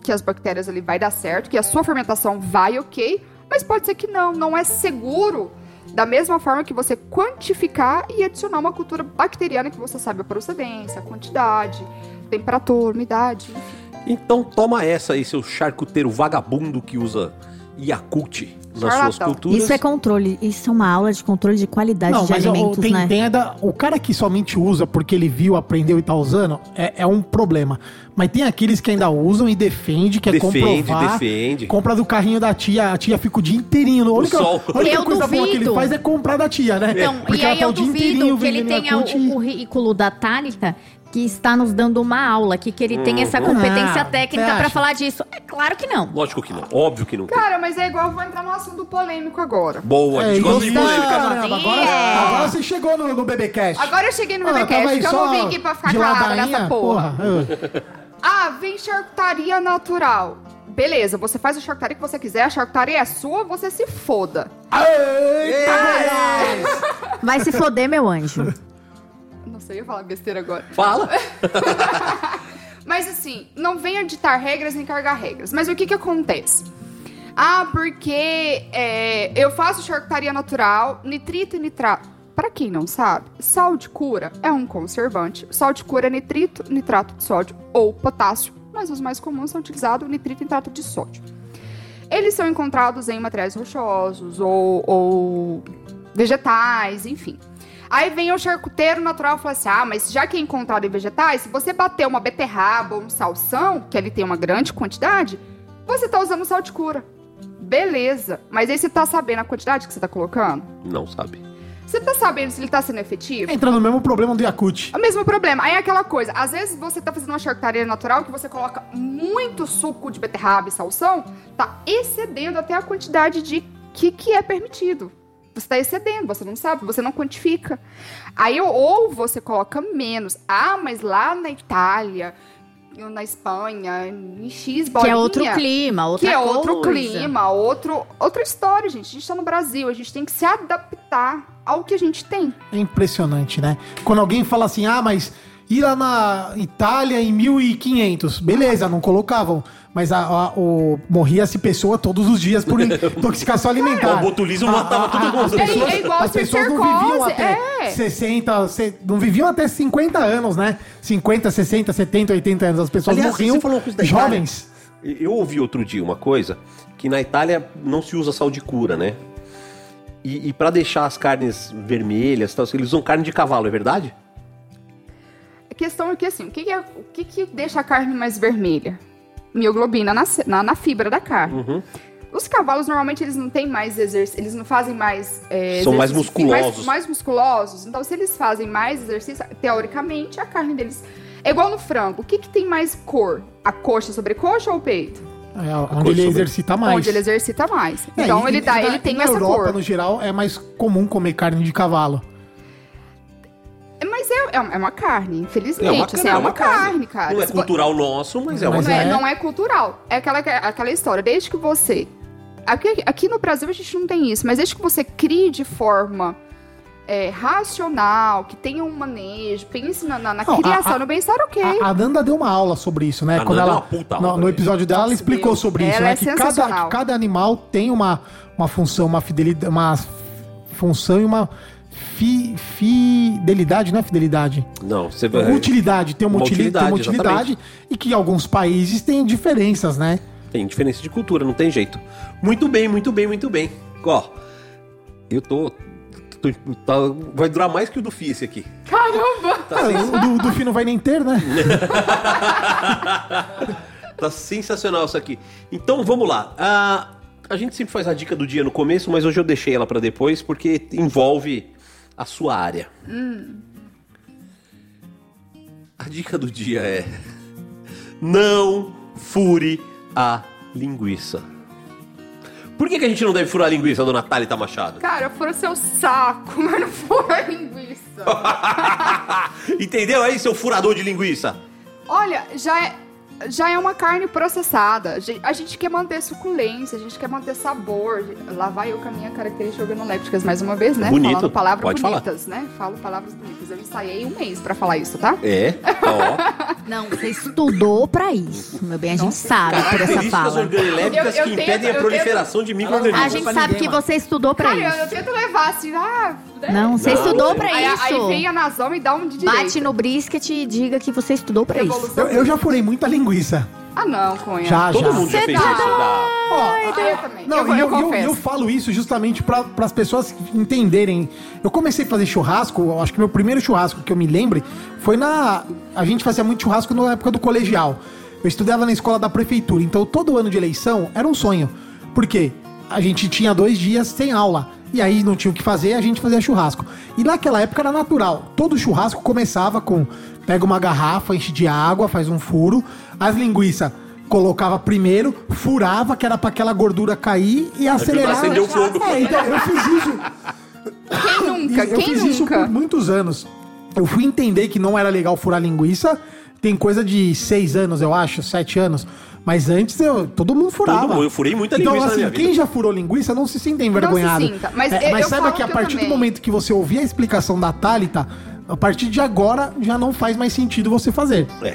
que as bactérias ali vai dar certo, que a sua fermentação vai ok, mas pode ser que não, não é seguro da mesma forma que você quantificar e adicionar uma cultura bacteriana que você sabe a procedência, a quantidade, temperatura, umidade, enfim. Então toma essa aí, seu charcuteiro vagabundo que usa Yakult nas suas culturas. Isso é controle. Isso é uma aula de controle de qualidade Não, de mas o, alimentos, tem, né? tem da- o cara que somente usa porque ele viu, aprendeu e tá usando, é, é um problema. Mas tem aqueles que ainda usam e defende, que é Defende, comprovar. defende. Compra do carrinho da tia, a tia fica o dia inteirinho. A única, sol. a única Eu coisa boa que ele duvido. faz é comprar da tia, né? Então, Porque e ela aí tá eu o dia inteirinho duvido que ele tenha o e- currículo da Thalita que está nos dando uma aula aqui, que ele tem essa competência Ah, técnica acha? falar disso. É claro que não. Lógico que não. Óbvio que não. Cara, mas é igual, vou entrar num assunto polêmico agora. Boa, a É gente gosta de polêmica. caramba, agora, É. agora você chegou no, no BBcast. Agora eu cheguei no Ah, BBcast, eu não vim aqui pra ficar calada nessa porra. porra. Ah, vem charcutaria natural. Beleza, você faz a charcutaria que você quiser, a charcutaria é sua, você se foda. Eita, Goiás! Vai se foder, meu anjo. Não sei, eu ia falar besteira agora. Fala. Mas assim, não venha ditar regras nem carregar regras. Mas o que que acontece? Ah, porque é, eu faço charcutaria natural, nitrito e nitrato. Pra quem não sabe, sal de cura é um conservante. Sal de cura é nitrito, nitrato de sódio ou potássio, mas os mais comuns são utilizados nitrito e nitrato de sódio. Eles são encontrados em materiais rochosos ou, ou vegetais, enfim. Aí vem o charcuteiro natural e fala assim: ah, mas já que é encontrado em vegetais, se você bater uma beterraba ou um salsão, que ele tem uma grande quantidade, você tá usando sal de cura. Beleza. Mas aí você tá sabendo a quantidade que você tá colocando? Não sabe. Você tá sabendo se ele tá sendo efetivo? Entra no mesmo problema do Yakut. É o mesmo problema. Aí é aquela coisa, às vezes você tá fazendo uma charcutaria natural que você coloca muito suco de beterraba e salsão, tá excedendo até a quantidade de que, que é permitido. Você tá excedendo, você não sabe, você não quantifica. Aí ou você coloca menos. Ah, mas lá na Itália, ou na Espanha, em X Que bolinha, é outro clima, outra que é outro coisa. clima, outro, outra história, gente. A gente tá no Brasil, a gente tem que se adaptar ao que a gente tem. É impressionante, né? Quando alguém fala assim, ah, mas ir lá na Itália em 1500, beleza, não colocavam. Mas a, a- o, morria-se pessoa todos os dias por intoxicação alimentar. O botulismo matava todo mundo. As pessoas, É- é igual as pessoas não viviam até é. 60, se- não viviam até 50 anos, né? 50, 60, 70, 80 anos. As pessoas Aliás, morriam jovens. Eu ouvi outro dia uma coisa, que na Itália não se usa sal de cura, né? E, e para deixar as carnes vermelhas, tal, eles usam carne de cavalo, é verdade? Questão é que assim, o que, que, é- o que, que deixa a carne mais vermelha? Mioglobina na, na, na fibra da carne. Uhum. Os cavalos normalmente eles não têm mais exercício, eles não fazem mais. é, São mais têm mais- musculosos. Mais, musculosos. Então, se eles fazem mais exercício, teoricamente a carne deles. É igual no frango. O que, que tem mais cor? A coxa sobre coxa ou o peito? É, onde ele sobre- exercita mais. Onde ele exercita mais. É, então e- ele, dá, na- ele tem na essa Europa, cor. no geral, é mais comum comer carne de cavalo. Mas é, é uma- é uma carne, infelizmente. É uma, assim, é uma carne, cara. Não é cultural nosso, mas é uma Mas é, é. não é cultural. É aquela, aquela história. Desde que você. Aqui, aqui no Brasil a gente não tem isso, mas desde que você crie de forma é, racional, que tenha um manejo, pense na, na- na Não, a- criação, a- no bem-estar, ok. A, a Nanda deu uma aula sobre isso, né? A Quando Nanda é ela, uma puta no, aula, no né? episódio dela, ela explicou meu, sobre isso, ela né? é que cada, cada animal tem uma, uma função, uma fidelidade, uma função e uma fi- fidelidade, não é fidelidade? Não, você vai. Utilidade, tem uma, Uma utili- tem uma utilidade, utilidade e que alguns países têm diferenças, né? Tem diferença de cultura, não tem jeito. Muito bem, muito bem, muito bem. Ó, eu tô. tô- tá- vai durar mais que o do FI esse aqui. Caramba! Tá, Ah, sens- o do, do não vai nem ter, né? tá sensacional isso aqui. Então vamos lá. Ah, a gente sempre faz a dica do dia no começo, mas hoje eu deixei ela pra depois porque envolve a sua área. A dica do dia é: não fure a linguiça. Por que, que a gente não deve furar a linguiça, dona Thalita Machado? Cara, fura seu saco, mas não fura a linguiça. Entendeu aí, seu furador de linguiça? Olha, já é, já é uma carne processada. A gente, a quer manter suculência, a gente quer manter sabor. Lá vai eu com a minha característica organolépticas mais uma vez, né? Bonito, Falando palavras pode falar. bonitas, né? Falo palavras bonitas. Eu ensaiei um mês pra falar isso, tá? É, ó. Não, você estudou pra isso, meu bem. A gente sabe por essa Características fala. organolépticas Eu- eu que tento- impedem a proliferação de A micro-organismos. gente sabe ninguém, que mano. você estudou pra Cara, eu, eu isso. tento levar assim, ah... né? Não, você Não, estudou pra Aí, isso. aí vem a Nazão e dá um de direito. Bate no brisket e diga que você estudou pra isso. Eu, eu já furei muita linguiça. Ah, não, Cunha. Já, Todo já. mundo já Cê fez tá isso. da- Ó, Ah, eu também. Não, eu, eu, eu, eu, confesso. eu falo isso justamente para as pessoas entenderem. Eu comecei a fazer churrasco, eu acho que meu primeiro churrasco que eu me lembre foi na. A gente fazia muito churrasco na época do colegial. Eu estudava na escola da prefeitura, então todo ano de eleição era um sonho. Por quê? A gente tinha dois dias sem aula. E aí não tinha o que fazer, a gente fazia churrasco. E naquela época era natural. Todo churrasco começava com pega uma garrafa, enche de água, faz um furo, as linguiças colocava primeiro, furava, que era pra aquela gordura cair e acelerar. acender o fogo. É, então eu fiz isso. Quem nunca? eu Quem fiz isso nunca? por muitos anos. Eu fui entender que não era legal furar linguiça. Tem coisa de seis anos, eu acho, sete anos. Mas antes eu, todo mundo furava. Todo mundo, eu furei muita então, linguiça na assim, minha quem vida. já furou linguiça não se sente envergonhado. sinta, mas É, eu- mas eu saiba falo que a partir do momento que você ouvir a explicação da Thalita, a partir de agora já não faz mais sentido você fazer. É.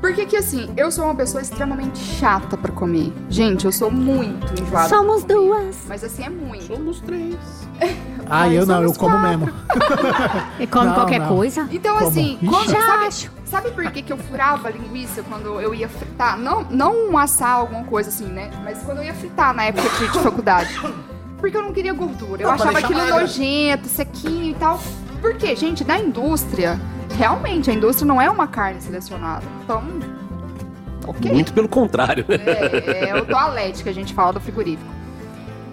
Porque que assim, eu sou uma pessoa extremamente chata pra comer. Gente, eu sou muito enjoada. Somos duas. Mas assim é muito. Somos três. Ah, eu não, eu como quatro. mesmo. E come Não, qualquer não. coisa. Então, Como? assim, quando- sabe, sabe por que, que eu furava a linguiça quando eu ia fritar? Não, não assar alguma coisa assim, né? Mas quando eu ia fritar na época de, de faculdade. Porque eu não queria gordura. Eu Não, achava aquilo magra. nojento, sequinho e tal. Por quê? Gente, na indústria, realmente, a indústria não é uma carne selecionada. Então, ok. Muito pelo contrário. É, é o toalete que a gente fala do frigorífico.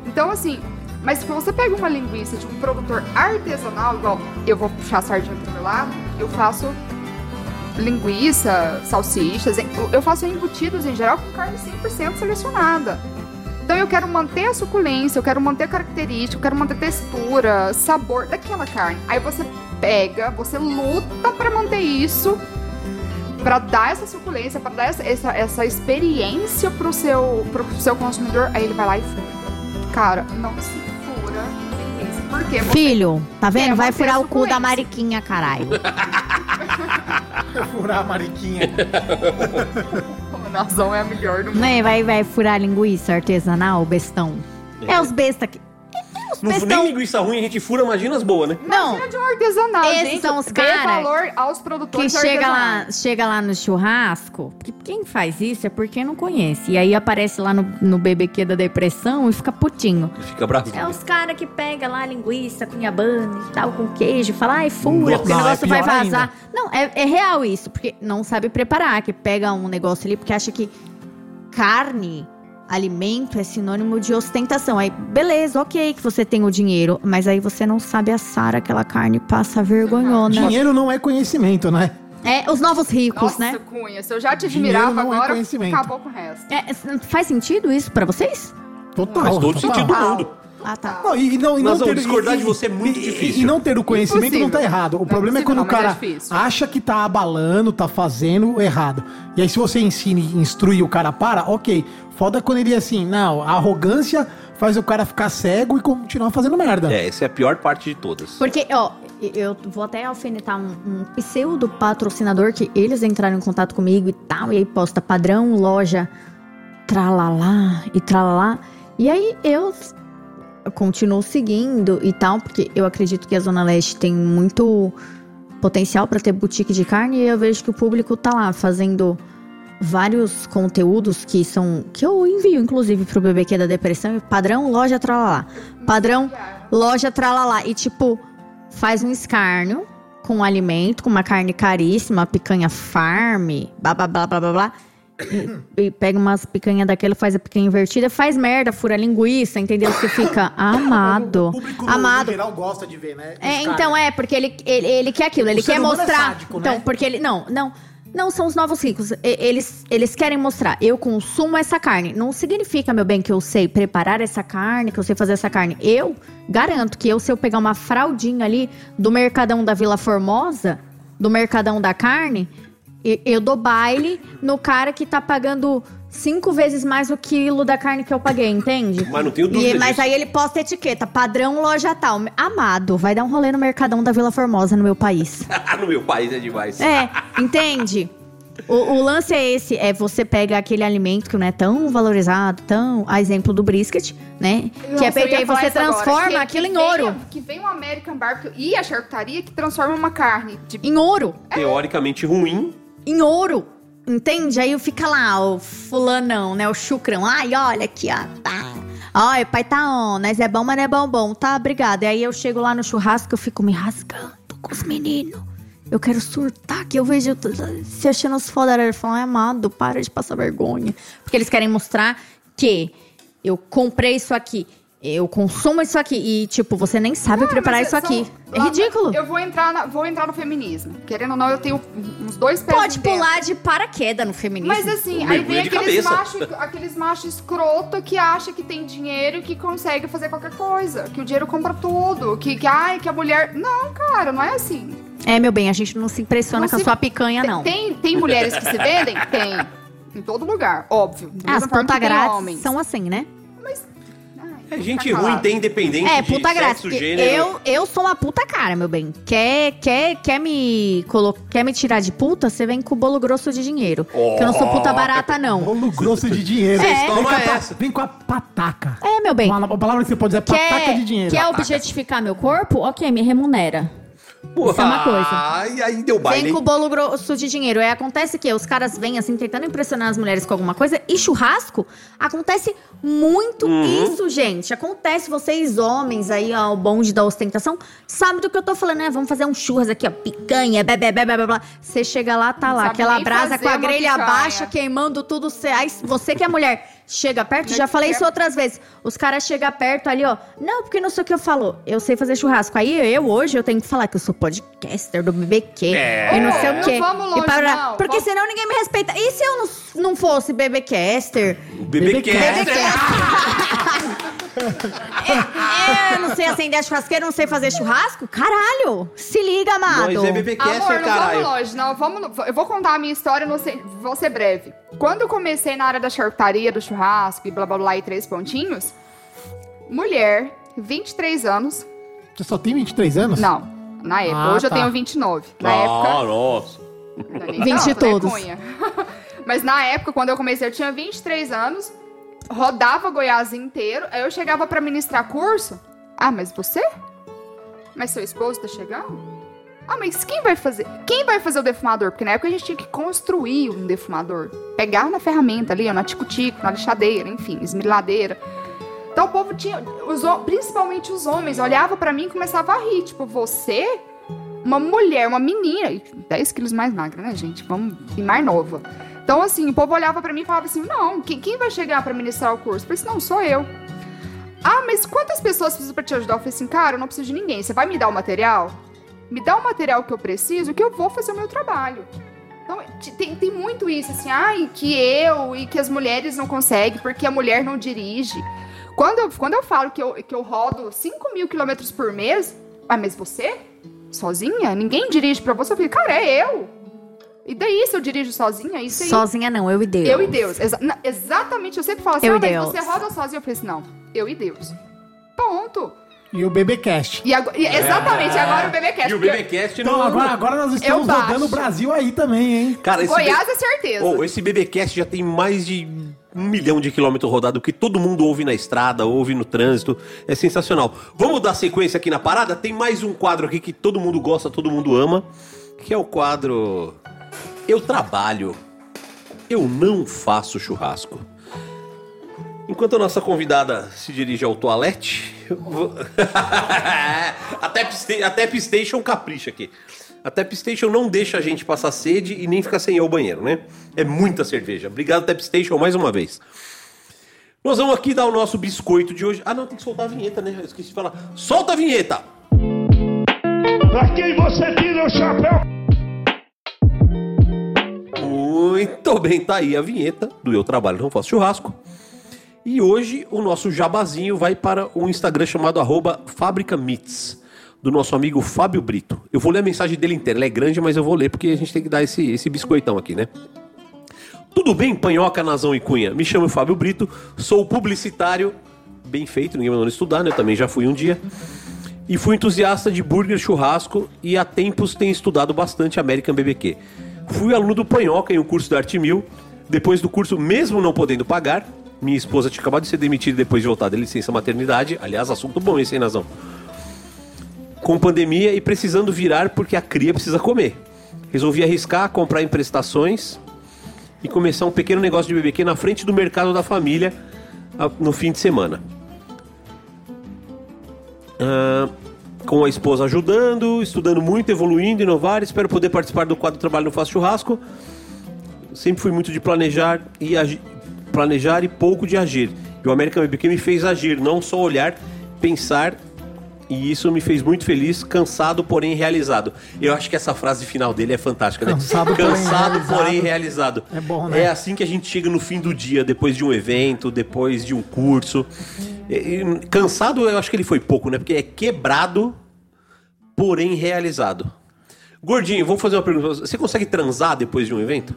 Então, assim, mas se você pega uma linguiça de um produtor artesanal, igual eu vou puxar a sardinha pro meu lado, eu faço linguiça, salsichas, eu- eu faço embutidos em geral com carne 100% selecionada. Então eu quero manter a suculência, eu quero manter a característica, eu quero manter a textura, sabor daquela carne. Aí você pega, você luta pra manter isso, Pra dar essa suculência, pra dar essa, essa, essa experiência pro seu, pro seu consumidor, aí ele vai lá e fura. Cara, não se fura. Por quê? Você- Filho, tá vendo? Vai furar o cu da mariquinha, caralho. Furar a mariquinha. O Nazão é a melhor do mundo. né? Vai, vai furar linguiça artesanal, bestão. É os besta que. Os Não, nem linguiça ruim a gente fura, imagina as boas, né? Não, Imagina de um artesanal, Esses gente. são os dê cara valor aos que produtores chega lá, chega lá no churrasco, porque quem faz isso é porque não conhece. E aí aparece lá no, no BBQ da depressão e fica putinho. Fica bravo. É os caras que pega lá linguiça com inhabane e tal, com queijo, fala, ai, fura, porque o é negócio vai pior vazar. Não, é, é real isso, porque não sabe preparar, que pega um negócio ali, porque acha que carne, alimento é sinônimo de ostentação. Aí, beleza, ok que você tem o dinheiro, mas aí você não sabe assar aquela carne, passa vergonhona. Dinheiro não é conhecimento, né? É, os novos ricos, Nossa, né? Cunha, se eu já te admirava não é agora, conhecimento. acabou com o resto. É, faz sentido isso pra vocês? Total. Faz todo total. sentido do mundo. Ah, tá. Não, e, e não, e não Nós vamos ter, discordar e- de você é muito e- difícil. E não ter o conhecimento não tá Impossível. errado. O é problema é impossível, quando o não, mas cara é difícil. acha que tá abalando, tá fazendo errado. E aí, se você ensina e instrui o cara para, ok. Foda quando ele é assim, não, a arrogância faz o cara ficar cego e continuar fazendo merda. É, essa é a pior parte de todas. Porque, ó, eu vou até alfinetar um, um pseudo patrocinador que eles entraram em contato comigo e tal, e aí posta padrão, loja, tralalá e tralalá. E aí eu continuo seguindo e tal, porque eu acredito que a Zona Leste tem muito potencial para ter boutique de carne e eu vejo que o público tá lá fazendo vários conteúdos que são que eu envio inclusive pro BBQ da depressão, padrão loja tralalá. Padrão loja tralalá e tipo faz um escárnio com um alimento, com uma carne caríssima, picanha farm, blá blá blá blá blá blá. E, e pega umas picanha daquela, faz a picanha invertida, faz merda, fura linguiça, entendeu? Você fica amado. O público amado. no geral gosta de ver, né? É, então é, porque ele, ele, ele quer aquilo, ele O quer é mostrar. sádico, então, né? porque ele. Não, não. Não são os novos ricos. Eles, eles querem mostrar, eu consumo essa carne. Não significa, meu bem, que eu sei preparar essa carne, que eu sei fazer essa carne. Eu garanto que eu, se eu pegar uma fraldinha ali do Mercadão da Vila Formosa, do Mercadão da Carne, eu dou baile no cara que tá pagando cinco vezes mais o quilo da carne que eu paguei, entende? Mas não tenho dúvida E- mas disso. aí ele posta etiqueta, padrão loja tal. Amado, vai dar um rolê no Mercadão da Vila Formosa no meu país. no meu país é demais. É, entende? O, o lance é esse, é você pega aquele alimento que não é tão valorizado, tão, a exemplo do brisket, né? que é Nossa, feito aí, você agora, transforma que- aquilo que em ouro. Que vem o American Barbecue e a charcutaria que transforma uma carne de Em ouro. Teoricamente ruim. Em ouro. Entende? Aí fica lá o fulanão, né? O chucrão. Ai, olha aqui, ó. Tá. Ai, pai, tá on. É bom, mas não é bom, bom. Tá, obrigada. E aí eu chego lá no churrasco, eu fico me rasgando com os meninos. Eu quero surtar, que eu vejo se achando os foda. Ele fala, ai, amado, para de passar vergonha. Porque eles querem mostrar que eu comprei isso aqui. Eu consumo isso aqui. E, tipo, você nem sabe Ah, preparar isso são- aqui. É ridículo. Eu vou entrar, na- vou entrar no feminismo. Querendo ou não, eu tenho uns dois pés Pode dentro. pular de paraquedas no feminismo. Mas assim, aí vem aqueles machos aqueles macho escroto que acha que tem dinheiro e que consegue fazer qualquer coisa. Que o dinheiro compra tudo. Que, que, ai, que a mulher. Não, cara, não é assim. É, meu bem, a gente não se impressiona Não com a se- sua picanha, Tem- não. Tem, tem mulheres que se vendem? Tem. Em todo lugar, óbvio. As tem grátis homens. são assim, né? É gente fica ruim, calado. tem independente É, de puta grátis. sexo, gênero. Eu, eu sou uma puta cara, meu bem. Quer, quer, quer, me colo... quer me tirar de puta? Você vem com o bolo grosso de dinheiro. Que eu não sou puta barata, não. Bolo grosso de dinheiro. É. Vem, com a, essa. vem com a pataca. É, meu bem. Uma, uma palavra que você pode dizer é pataca Quer, de dinheiro. quer objetificar meu corpo? Ok, me remunera. Isso é uma coisa. Ai, aí deu baile. Vem hein? com o bolo grosso de dinheiro. Aí acontece que os caras vêm assim tentando impressionar as mulheres com alguma coisa. E churrasco acontece muito Uhum. isso, gente. Acontece, vocês homens aí, ó, o bonde da ostentação, sabem do que eu tô falando, né? Vamos fazer um churras aqui, ó, picanha, blá, blá, blá, blá. Você chega lá, tá lá, sabe aquela brasa com a grelha picanha. baixa, queimando tudo. Cê, aí você que é mulher, chega perto, Não já falei quer- isso outras vezes. Os caras chegam perto ali, ó. Não, porque não sei o que eu falo. Eu sei fazer churrasco. Aí eu hoje eu tenho que falar que eu sou podcaster do BBQ. É. E não sei Não o quê. vamos longe, e para... não. Porque Vamos- senão ninguém me respeita. E se eu não, não fosse BBcaster? O bebê quer. É, eu não sei acender churrasqueira, não sei fazer churrasco? Caralho! Se liga, amado. É bebê Amor, não caralho. vamos longe, não. Vamos, eu vou contar a minha história, não sei, vou ser breve. Quando eu comecei na área da charcutaria, do churrasco e blá blá blá e três pontinhos, mulher, 23 anos. Você só tem 23 anos? Não, na época. Ah, hoje tá. eu tenho 29. Na Ah, época. nossa. não é nem 20 de tanto, né, todos. Mas na época, quando eu comecei, eu tinha 23 anos, rodava Goiás inteiro, aí eu chegava pra ministrar curso. Ah, mas você? Mas seu esposo tá chegando? Ah, mas quem vai fazer? Quem vai fazer o defumador? Porque na época a gente tinha que construir um defumador. Pegar na ferramenta ali, ó, na tico-tico, na lixadeira, enfim, esmiladeira. Então o povo tinha, os principalmente os homens, olhava pra mim e começava a rir. Tipo, você, uma mulher, uma menina, e 10 quilos mais magra, né, gente? Vamos, e mais nova. Então, assim, o povo olhava pra mim e falava assim: não, quem, quem vai chegar pra ministrar o curso? Falei assim: não, sou eu. Ah, mas quantas pessoas precisam pra te ajudar? Eu falei assim: cara, eu não preciso de ninguém. Você vai me dar o material? Me dá o material que eu preciso, que eu vou fazer o meu trabalho. Então, tem, tem muito isso, assim, ai, que eu e que as mulheres não conseguem, porque a mulher não dirige. Quando eu, quando eu falo que eu, que eu rodo 5 mil quilômetros por mês, ah, mas você? Sozinha? Ninguém dirige pra você? Eu falei, cara, é eu. E daí, se eu dirijo sozinha, isso aí. Sozinha não, eu e Deus. Eu e Deus. Exa- na- exatamente, eu sempre falo assim, Eu ah, e mas Deus. você roda sozinha. Eu falei assim, não, eu e Deus. Ponto. E o BBcast. E agora, e- exatamente, agora o BBcast. E o BBcast Então não... agora, agora nós estamos rodando o Brasil aí também, hein? Cara, esse Goiás é certeza. Oh, esse BBcast já tem mais de um milhão de quilômetros rodados que todo mundo ouve na estrada, ouve no trânsito. É sensacional. Vamos dar sequência aqui na parada? Tem mais um quadro aqui que todo mundo gosta, todo mundo ama, que é o quadro Eu Trabalho. Eu não faço churrasco. Enquanto a nossa convidada se dirige ao toalete, vou... a, Tap Sta- a Tap Station capricha aqui. A Tap Station não deixa a gente passar sede e nem ficar sem ir ao banheiro, né? É muita cerveja. Obrigado, Tap Station, mais uma vez. Nós vamos aqui dar o nosso biscoito de hoje. Ah, não, tem que soltar a vinheta, né? Eu esqueci de falar. Solta a vinheta! Pra quem você tira o chapéu? Muito bem, tá aí a vinheta do Eu Trabalho Não Faço Churrasco. E hoje o nosso jabazinho vai para um Instagram chamado arroba Fábrica Meats, do nosso amigo Fábio Brito. Eu vou ler a mensagem dele inteira, ela é grande, mas eu vou ler porque a gente tem que dar esse, esse biscoitão aqui, né? Tudo bem, Panhoca, Nazão e Cunha? Me chamo Fábio Brito, sou publicitário, bem feito, ninguém mandou estudar, né? Eu também já fui um dia. E fui entusiasta de burger, churrasco e há tempos tenho estudado bastante American BBQ. Fui aluno do Panhoca em um curso da Arte Mil. Depois do curso, mesmo não podendo pagar, minha esposa tinha acabado de ser demitida depois de voltar da licença maternidade. Aliás, assunto bom esse, hein, Nazão? Com pandemia e precisando virar porque a cria precisa comer. Resolvi arriscar, comprar em prestações e começar um pequeno negócio de BBQ na frente do mercado da família ah, no fim de semana. Ah, com a esposa ajudando, estudando muito, evoluindo, inovar. Espero poder participar do quadro Trabalho no Faço Churrasco. Sempre fui muito de planejar e agi- planejar e pouco de agir. E o American BBQ me fez agir, não só olhar, pensar. E isso me fez muito feliz, cansado, porém realizado. Eu acho que essa frase final dele é fantástica, né? Cansado, porém Cansado, realizado. porém realizado. É bom, né? É assim que a gente chega no fim do dia, depois de um evento, depois de um curso. Cansado, eu acho que ele foi pouco, né? Porque é quebrado, porém realizado. Gordinho, vou fazer uma pergunta. você. Consegue transar depois de um evento?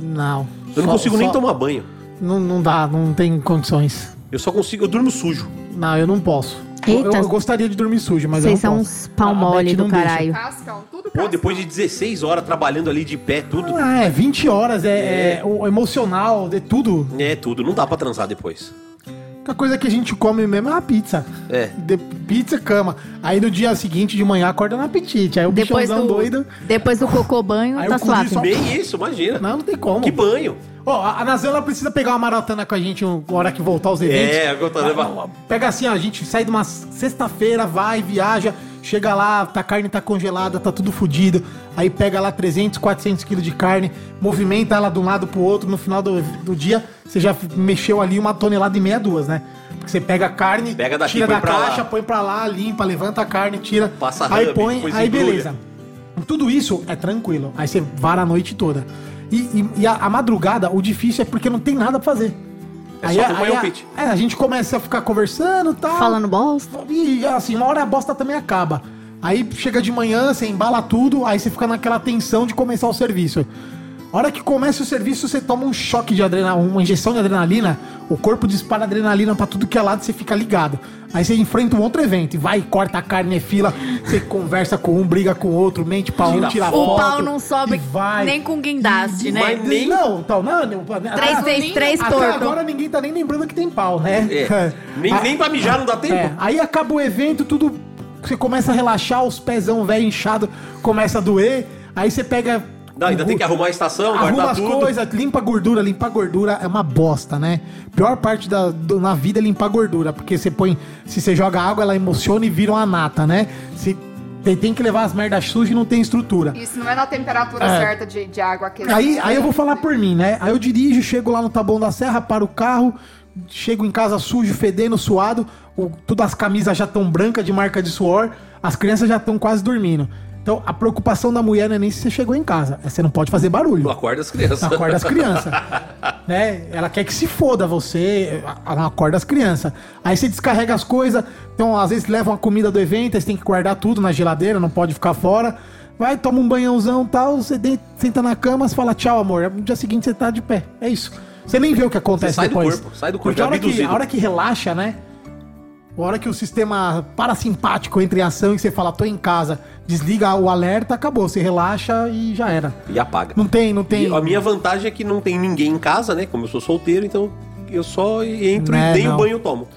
Não. Eu não Só- consigo nem só- tomar banho. Não, não dá, não tem condições. Eu só consigo, eu durmo sujo. Não, eu não posso. Eu, Eita. eu gostaria de dormir sujo, mas Vocês eu são não uns posso. pau mole do caralho. Cascão, tudo Pô, depois de 16 horas trabalhando ali de pé, tudo. Ah, é 20 horas, é, é o emocional, é tudo. É, tudo. Não dá pra transar depois. A coisa que a gente come mesmo é a pizza. É. De- pizza, cama. Aí no dia seguinte de manhã acorda no apetite. Aí o Depois bichãozão do, doido. depois do cocô banho, Aí tá suave. só- Bem isso, imagina. Não, não tem como. Que banho. Ó, a a Nazan, ela precisa pegar uma maratona com a gente uma hora que voltar os eventos. É, tô Ah, levando. Pega assim, ó, a gente sai de uma sexta-feira, vai, viaja, chega lá, tá, a carne tá congelada, tá tudo fudido. Aí pega lá 300, 400 quilos de carne, movimenta ela de um lado pro outro. No final do, do dia, você já mexeu ali uma tonelada e meia, duas, né? Porque você pega a carne, Pega daqui, tira da pra lá. caixa, põe pra lá, limpa, levanta a carne, tira. Passa aí põe, aí embrulha. beleza. Tudo isso é tranquilo. Aí você vara a noite toda. E, e- e a, a madrugada, o difícil é porque não tem nada pra fazer. É só aí o a- pitch. É, a gente começa a ficar conversando e tal. Falando bosta. E assim, uma hora a bosta também acaba. Aí chega de manhã, você embala tudo, aí você fica naquela tensão de começar o serviço. A hora que começa o serviço, você toma um choque de adrenalina, uma injeção de adrenalina, o corpo dispara adrenalina pra tudo que é lado, você fica ligado. Aí você enfrenta um outro evento, e vai, corta a carne, é fila, você conversa com um, briga com o outro, mente pra um, Tira O foto. pau não sobe vai. nem com guindaste, né? Mas nem- Não, então, não, não. Três até- vezes três até torto. agora ninguém tá nem lembrando que tem pau, né? É. Nem, nem pra mijar não dá tempo. É, aí acaba o evento, tudo. Você começa a relaxar, os pezão velho inchado começa a doer. Aí você pega. Não, ainda tem que arrumar a estação, Arruma guardar as tudo. coisas, limpa a gordura, limpar a gordura é uma bosta, né? Pior parte da, do- na vida é limpar a gordura, porque você põe. Se você joga água, ela emociona e vira uma nata, né? Se, tem, tem que levar as merdas sujas e não tem estrutura. Isso não é na temperatura É. certa de, de água aquecida. Aí, aí eu vou falar por mim, né? Aí eu dirijo, chego lá no Taboão da Serra, paro o carro, chego em casa sujo, fedendo, suado, o, todas as camisas já estão brancas de marca de suor, as crianças já estão quase dormindo. Então a preocupação da mulher não é nem se você chegou em casa, é você não pode fazer barulho. Não acorda as crianças. Não acorda as crianças. né? Ela quer que se foda você, ela não acorda as crianças. Aí você descarrega as coisas, então às vezes levam a comida do evento, aí você tem que guardar tudo na geladeira, não pode ficar fora. Vai, toma um banhãozão e tal, você senta na cama, você fala tchau, amor. No dia seguinte você tá de pé. É isso. Você nem vê o que acontece Você sai do depois. corpo, sai do corpo, Porque a hora, que, a hora que relaxa, né? A hora que o sistema parasimpático entra em ação e você fala, tô em casa, desliga o alerta, acabou. Você relaxa e já era. E apaga. Não tem, não tem. E a minha vantagem é que não tem ninguém em casa, né? Como eu sou solteiro, então eu só entro Né, e nem não. o banho eu tomo.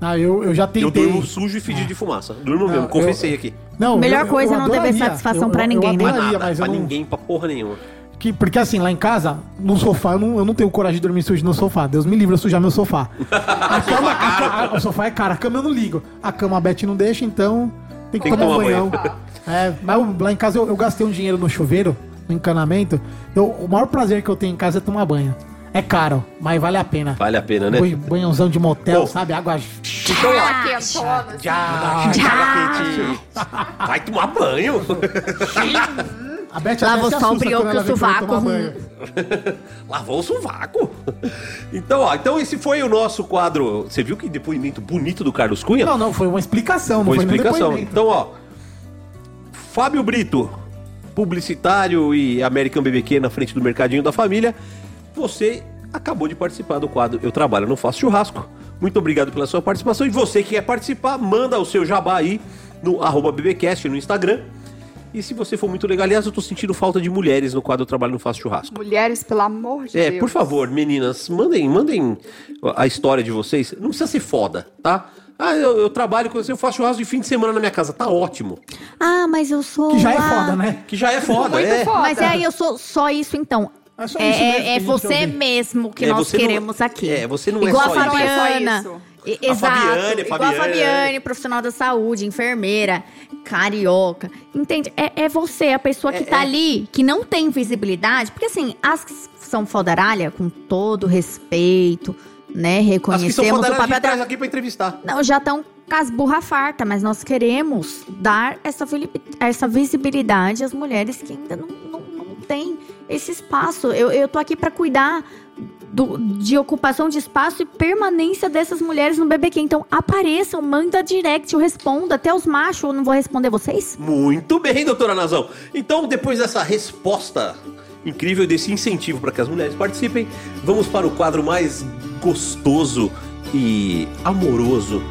Ah, eu, eu já tentei. Eu durmo sujo e fedido de fumaça. Durmo mesmo, eu- confessei aqui. Não, Melhor coisa é não dever adoraria. satisfação pra ninguém, né? eu Pra adoraria, nada, mas eu pra não- ninguém, pra porra nenhuma. Que, porque assim, lá em casa, no sofá, eu não, eu não tenho coragem de dormir sujo no sofá. Deus me livre eu sujar meu sofá. A cama, a a- o sofá é caro, a cama eu não ligo. A cama a Beth não deixa, então tem que Tem tomar um banho. É, mas eu- lá em casa eu, eu gastei um dinheiro no chuveiro, no encanamento. Eu- o maior prazer que eu tenho em casa é tomar banho. É caro, mas vale a pena. Vale a pena, né? Banho- Banhãozão de motel, Pô. sabe? Água. Aquela quentona, assim. Já, Vai tomar banho. A Beth até Lavou só o brioco e o sovaco. Lavou o sovaco. Então, ó, então esse foi o nosso quadro. Você viu que depoimento bonito do Carlos Cunha? Não, não, foi uma explicação, não Foi foi, explicação. Então, ó. Fábio Brito, publicitário e American BBQ na frente do Mercadinho da Família. Você acabou de participar do quadro Eu Trabalho, Não Faço Churrasco. Muito obrigado pela sua participação. E você que quer participar, manda o seu jabá aí no arroba BBcast no Instagram. E se você for muito legal, aliás, eu tô sentindo falta de mulheres no quadro Eu Trabalho, Não Faço Churrasco. Mulheres, pelo amor de É, Deus. por favor, meninas, mandem, mandem a história de vocês. Não precisa ser foda, tá? Ah, eu, eu trabalho com você, eu faço churrasco de fim de semana na minha casa. Tá ótimo. Ah, mas eu sou. Que já é lá. foda, né? Que já é foda, Muito é. foda. Mas aí eu sou só isso, então. É só É, isso mesmo é- é você mesmo que É, nós você não- queremos aqui. é, você não é igual só a isso. Fabiana. Não é só isso. E- A Exato. Fabiane, a igual a Fabiane. Fabiane, profissional da saúde, enfermeira, carioca. Entende? É, é você, a pessoa que É- tá é- ali, que não tem visibilidade. Porque assim, as que são fodaralha, com todo respeito, né? As que são Reconhecemos o papel da... aqui pra entrevistar. Não, já estão com as burra farta, mas nós queremos dar essa, essa visibilidade às mulheres que ainda não, não, não têm esse espaço. Eu, eu tô aqui para cuidar do- de ocupação de espaço e permanência dessas mulheres no BBQ. Então apareçam, manda direct, eu respondo. Até os machos, eu não vou responder vocês? Muito bem, doutora Nazão. Então, depois dessa resposta incrível, desse incentivo para que as mulheres participem, vamos para o quadro mais gostoso e amoroso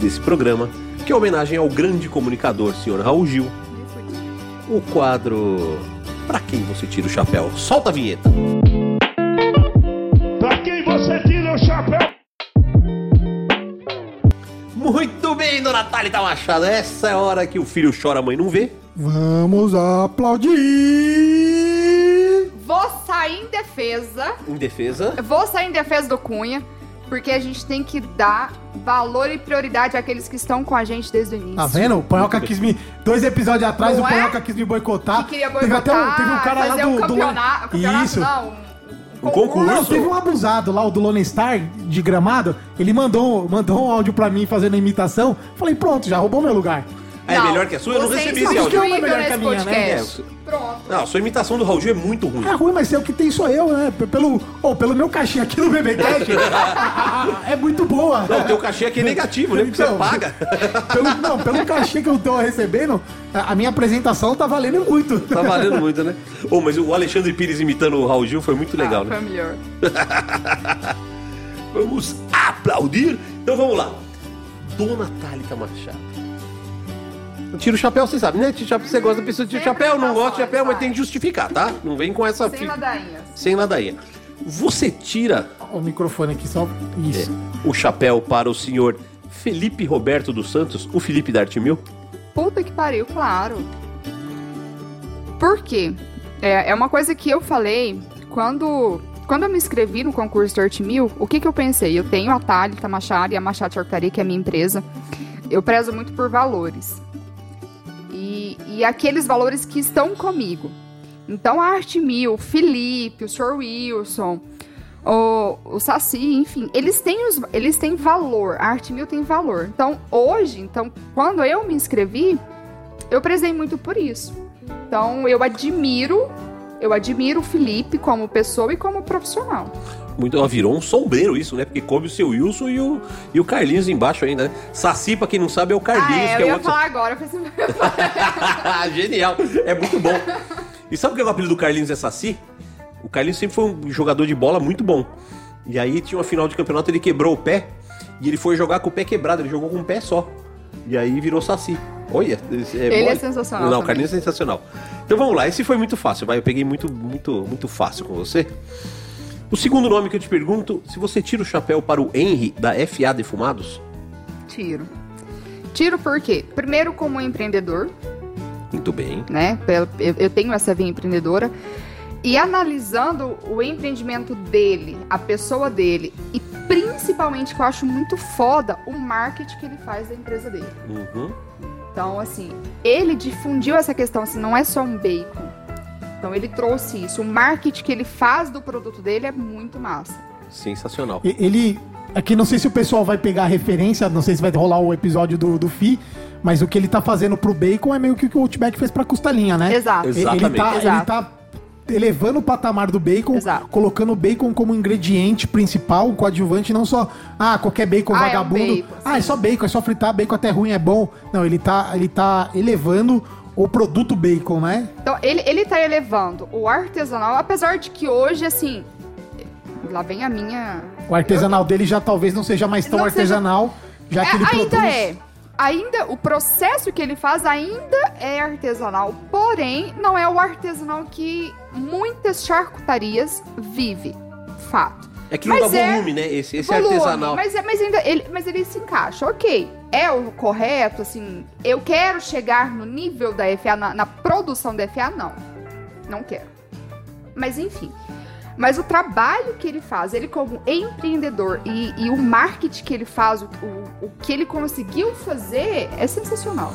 desse programa, que é homenagem ao grande comunicador, senhor Raul Gil. O quadro Pra quem você tira o chapéu? Solta a vinheta. Bem, dona Thalita Machado. Essa é a hora que o filho chora, a mãe não vê. Vamos aplaudir! Vou sair em defesa. Em defesa. Vou sair em defesa do Cunha. Porque a gente tem que dar valor e prioridade àqueles que estão com a gente desde o início. Tá vendo? O Panhoca quis me. Dois episódios atrás, Não o é? Panhoca quis me boicotar. Que queria Teve até um, boicotar, teve um cara lá do. um do campeonato, campeonato Isso. não, Um Não, concurso. teve um abusado lá, o do Lone Star, de gramado. Ele mandou, mandou um áudio pra mim fazendo a imitação. Falei, pronto, já roubou meu lugar. É Não, melhor que a sua? Eu não você recebi é esse áudio. Não, é melhor que a nesse minha, né? podcast. Pronto. Não, a sua imitação do Raul Gil é muito ruim. É ruim, mas é o que tem sou eu, né? P- Pelo, oh, pelo meu cachê aqui no BBCast, é muito boa. Não, o teu cachê aqui é negativo, né? Porque você Então, paga. Pelo, não, pelo cachê que eu tô recebendo, a a minha apresentação tá valendo muito. Tá valendo muito, né? Ô, mas o Alexandre Pires imitando o Raul Gil foi muito legal, ah, né? Foi melhor. Vamos aplaudir? Então vamos lá. Dona Thalita Machado. Tira o chapéu, você sabe, né? Tira o chapéu, Você gosta da pessoa de tira o chapéu, não gosta de chapéu, mas tem que justificar, tá? Não vem com essa... Sem fi- ladainhas. Sem ladainha. Você tira O microfone aqui só. Isso. o chapéu para o senhor Felipe Roberto dos Santos, o Felipe da Arte Mil? Puta que pariu, claro. Por quê? É, é uma coisa que eu falei quando, quando eu me inscrevi no concurso do Arte Mil, o que, que eu pensei? Eu tenho a Thalita Machado e a Machado Charcutaria, que é a minha empresa. Eu prezo muito por valores. E, aqueles valores que estão comigo. Então, a Arte Mil, o Felipe, o Sr. Wilson, o, o Saci, enfim, eles têm, os, eles têm valor. A Arte Mil tem valor. Então, hoje, então, quando eu me inscrevi, eu prezei muito por isso. Então, eu admiro, eu admiro o Felipe como pessoa e como profissional. Muito, ó, virou um sombreiro isso, né? Porque coube o seu Wilson e o, e o Carlinhos embaixo ainda, né? Saci, pra quem não sabe, é o Carlinhos, ah, é, que eu é ia outro. falar agora. Eu assim, Genial, é muito bom. E sabe o que é o apelido do Carlinhos é Saci? O Carlinhos sempre foi um jogador de bola muito bom. E aí tinha uma final de campeonato, ele quebrou o pé e ele foi jogar com o pé quebrado, ele jogou com um pé só. E aí virou Saci. Olha, é, Ele bom. é sensacional Não, o. Carlinhos é sensacional. Então vamos lá, esse foi muito fácil, vai. Eu peguei muito, muito, muito fácil com você. O segundo nome que eu te pergunto, se você tira o chapéu para o Henry da FA Defumados, tiro. Tiro por quê? Primeiro, como empreendedor, muito bem. né? Eu eu tenho essa veia empreendedora. E analisando o empreendimento dele, a pessoa dele, e principalmente que eu acho muito foda, o marketing que ele faz da empresa dele. Uhum. Então, assim, ele difundiu essa questão, assim, não é só um bacon. Então, ele trouxe isso. O marketing que ele faz do produto dele é muito massa. Sensacional. Ele. Aqui não sei se o pessoal vai pegar a referência, não sei se vai rolar o episódio do, do FI, mas o que ele tá fazendo pro bacon é meio que o que o Outback fez pra costelinha, né? Exato. Ele- Exatamente. Ele tá, ele Exato. tá elevando o patamar do bacon, Exato. colocando o bacon como ingrediente principal, um coadjuvante, não só, ah, qualquer bacon Ah, é um vagabundo. bacon, ah, é só bacon, é só fritar, bacon até ruim é bom. Não, ele tá, ele tá elevando o produto bacon, né? Então, ele, ele tá elevando o artesanal, apesar de que hoje, assim. Lá vem a minha. O artesanal dele já talvez não seja mais tão Não seja- artesanal, já que É, ele ainda produz. é. Ainda, o processo que ele faz ainda é artesanal, porém, não é o artesanal que muitas charcutarias vive. Fato. É que não Mas dá é volume, né? Esse, esse Volume, artesanal. Mas, é- mas ainda ele, mas ele se encaixa, ok. É o correto, assim. Eu quero chegar no nível da FA, na, na produção da FA, não. Não quero. Mas enfim. Mas o trabalho que ele faz, ele como empreendedor e, e o marketing que ele faz, o, o, o que ele conseguiu fazer é sensacional.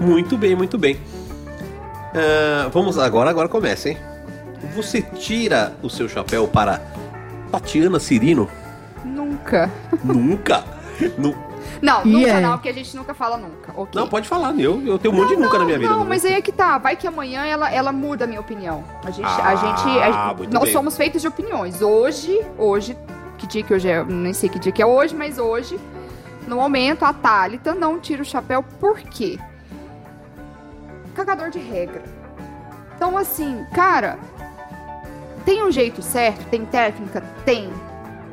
Muito bem, muito bem. Ah, vamos agora, agora começa, hein? Você tira o seu chapéu para Tatiana Cirino? Nunca. Nunca? Nu- Não, E nunca aí? não, porque a gente nunca fala nunca. ok? Não, pode falar. Eu, eu tenho um monte de nunca na minha vida. Não, mas aí é que tá. Vai que amanhã ela, ela muda a minha opinião. A gente. Ah, a gente a- nós bem. somos feitos de opiniões. Hoje, hoje, que dia que hoje é? Nem sei que dia que é hoje, mas hoje, no momento, a Thalita não tira o chapéu. Por quê? Cagador de regra. Então, assim, cara, tem um jeito certo, tem técnica? Tem.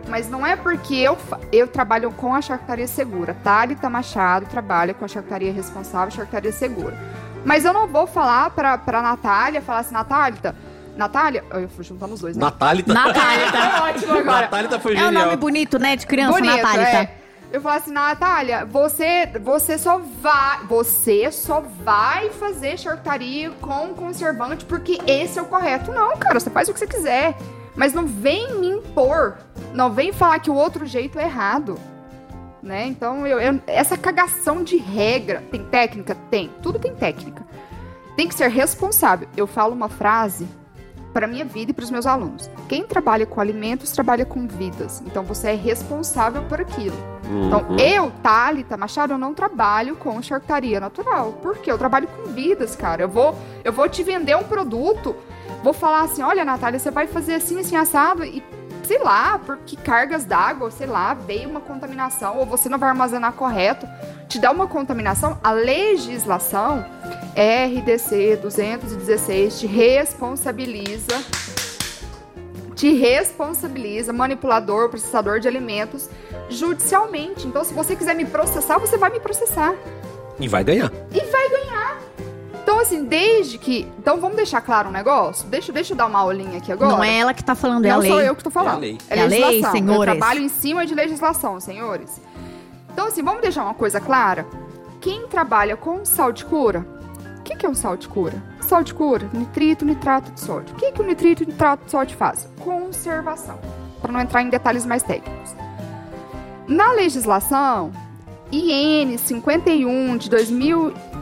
Mas não é porque eu, eu trabalho com a charcutaria segura. Thalita Machado trabalha com a charcutaria responsável, charcutaria segura. Mas eu não vou falar pra, pra Natália, falar assim, Natália, Natália, eu fui juntando os dois, né? Natália tá... Natália. É ótimo agora. Natália foi É um genial. nome bonito, né? De criança, Bonito, Natália. é. Eu falo assim, Natália, você, você só vai, você só vai fazer charcutaria com conservante porque esse é o correto. Não, cara, você faz o que você quiser, mas não vem me impor, não vem falar que o outro jeito é errado, né? Então, eu, eu- essa cagação de regra, tem técnica? Tem, tudo tem técnica. Tem que ser responsável. Eu falo uma frase para minha vida e para os meus alunos. Quem trabalha com alimentos trabalha com vidas. Então você é responsável por aquilo. Então Uhum. eu, Thalita Machado, eu não trabalho com charcutaria natural. Por quê? Eu trabalho com vidas, cara. Eu vou, eu vou te vender um produto, vou falar assim, olha, Natália, você vai fazer assim, assim, assado e sei lá, porque cargas d'água, sei lá, veio uma contaminação ou você não vai armazenar correto, te dá uma contaminação, a legislação RDC 216 te responsabiliza te responsabiliza, manipulador, processador de alimentos, judicialmente. Então, se você quiser me processar, você vai me processar. E vai ganhar. E vai ganhar. Então, assim, desde que. Então, vamos deixar claro um negócio? Deixa, deixa eu dar uma aulinha aqui agora. Não é ela que tá falando, é a Não lei. sou eu que tô falando. É a lei. É a lei, legislação. Eu senhores. trabalho em cima de legislação, senhores. Então, assim, vamos deixar uma coisa clara. Quem trabalha com sal de cura, o que, que é um sal de cura? Sal de cura, nitrito, nitrato de sódio. O que, que o nitrito e nitrato de sódio faz? Conservação. Para não entrar em detalhes mais técnicos. Na legislação, IN 51 de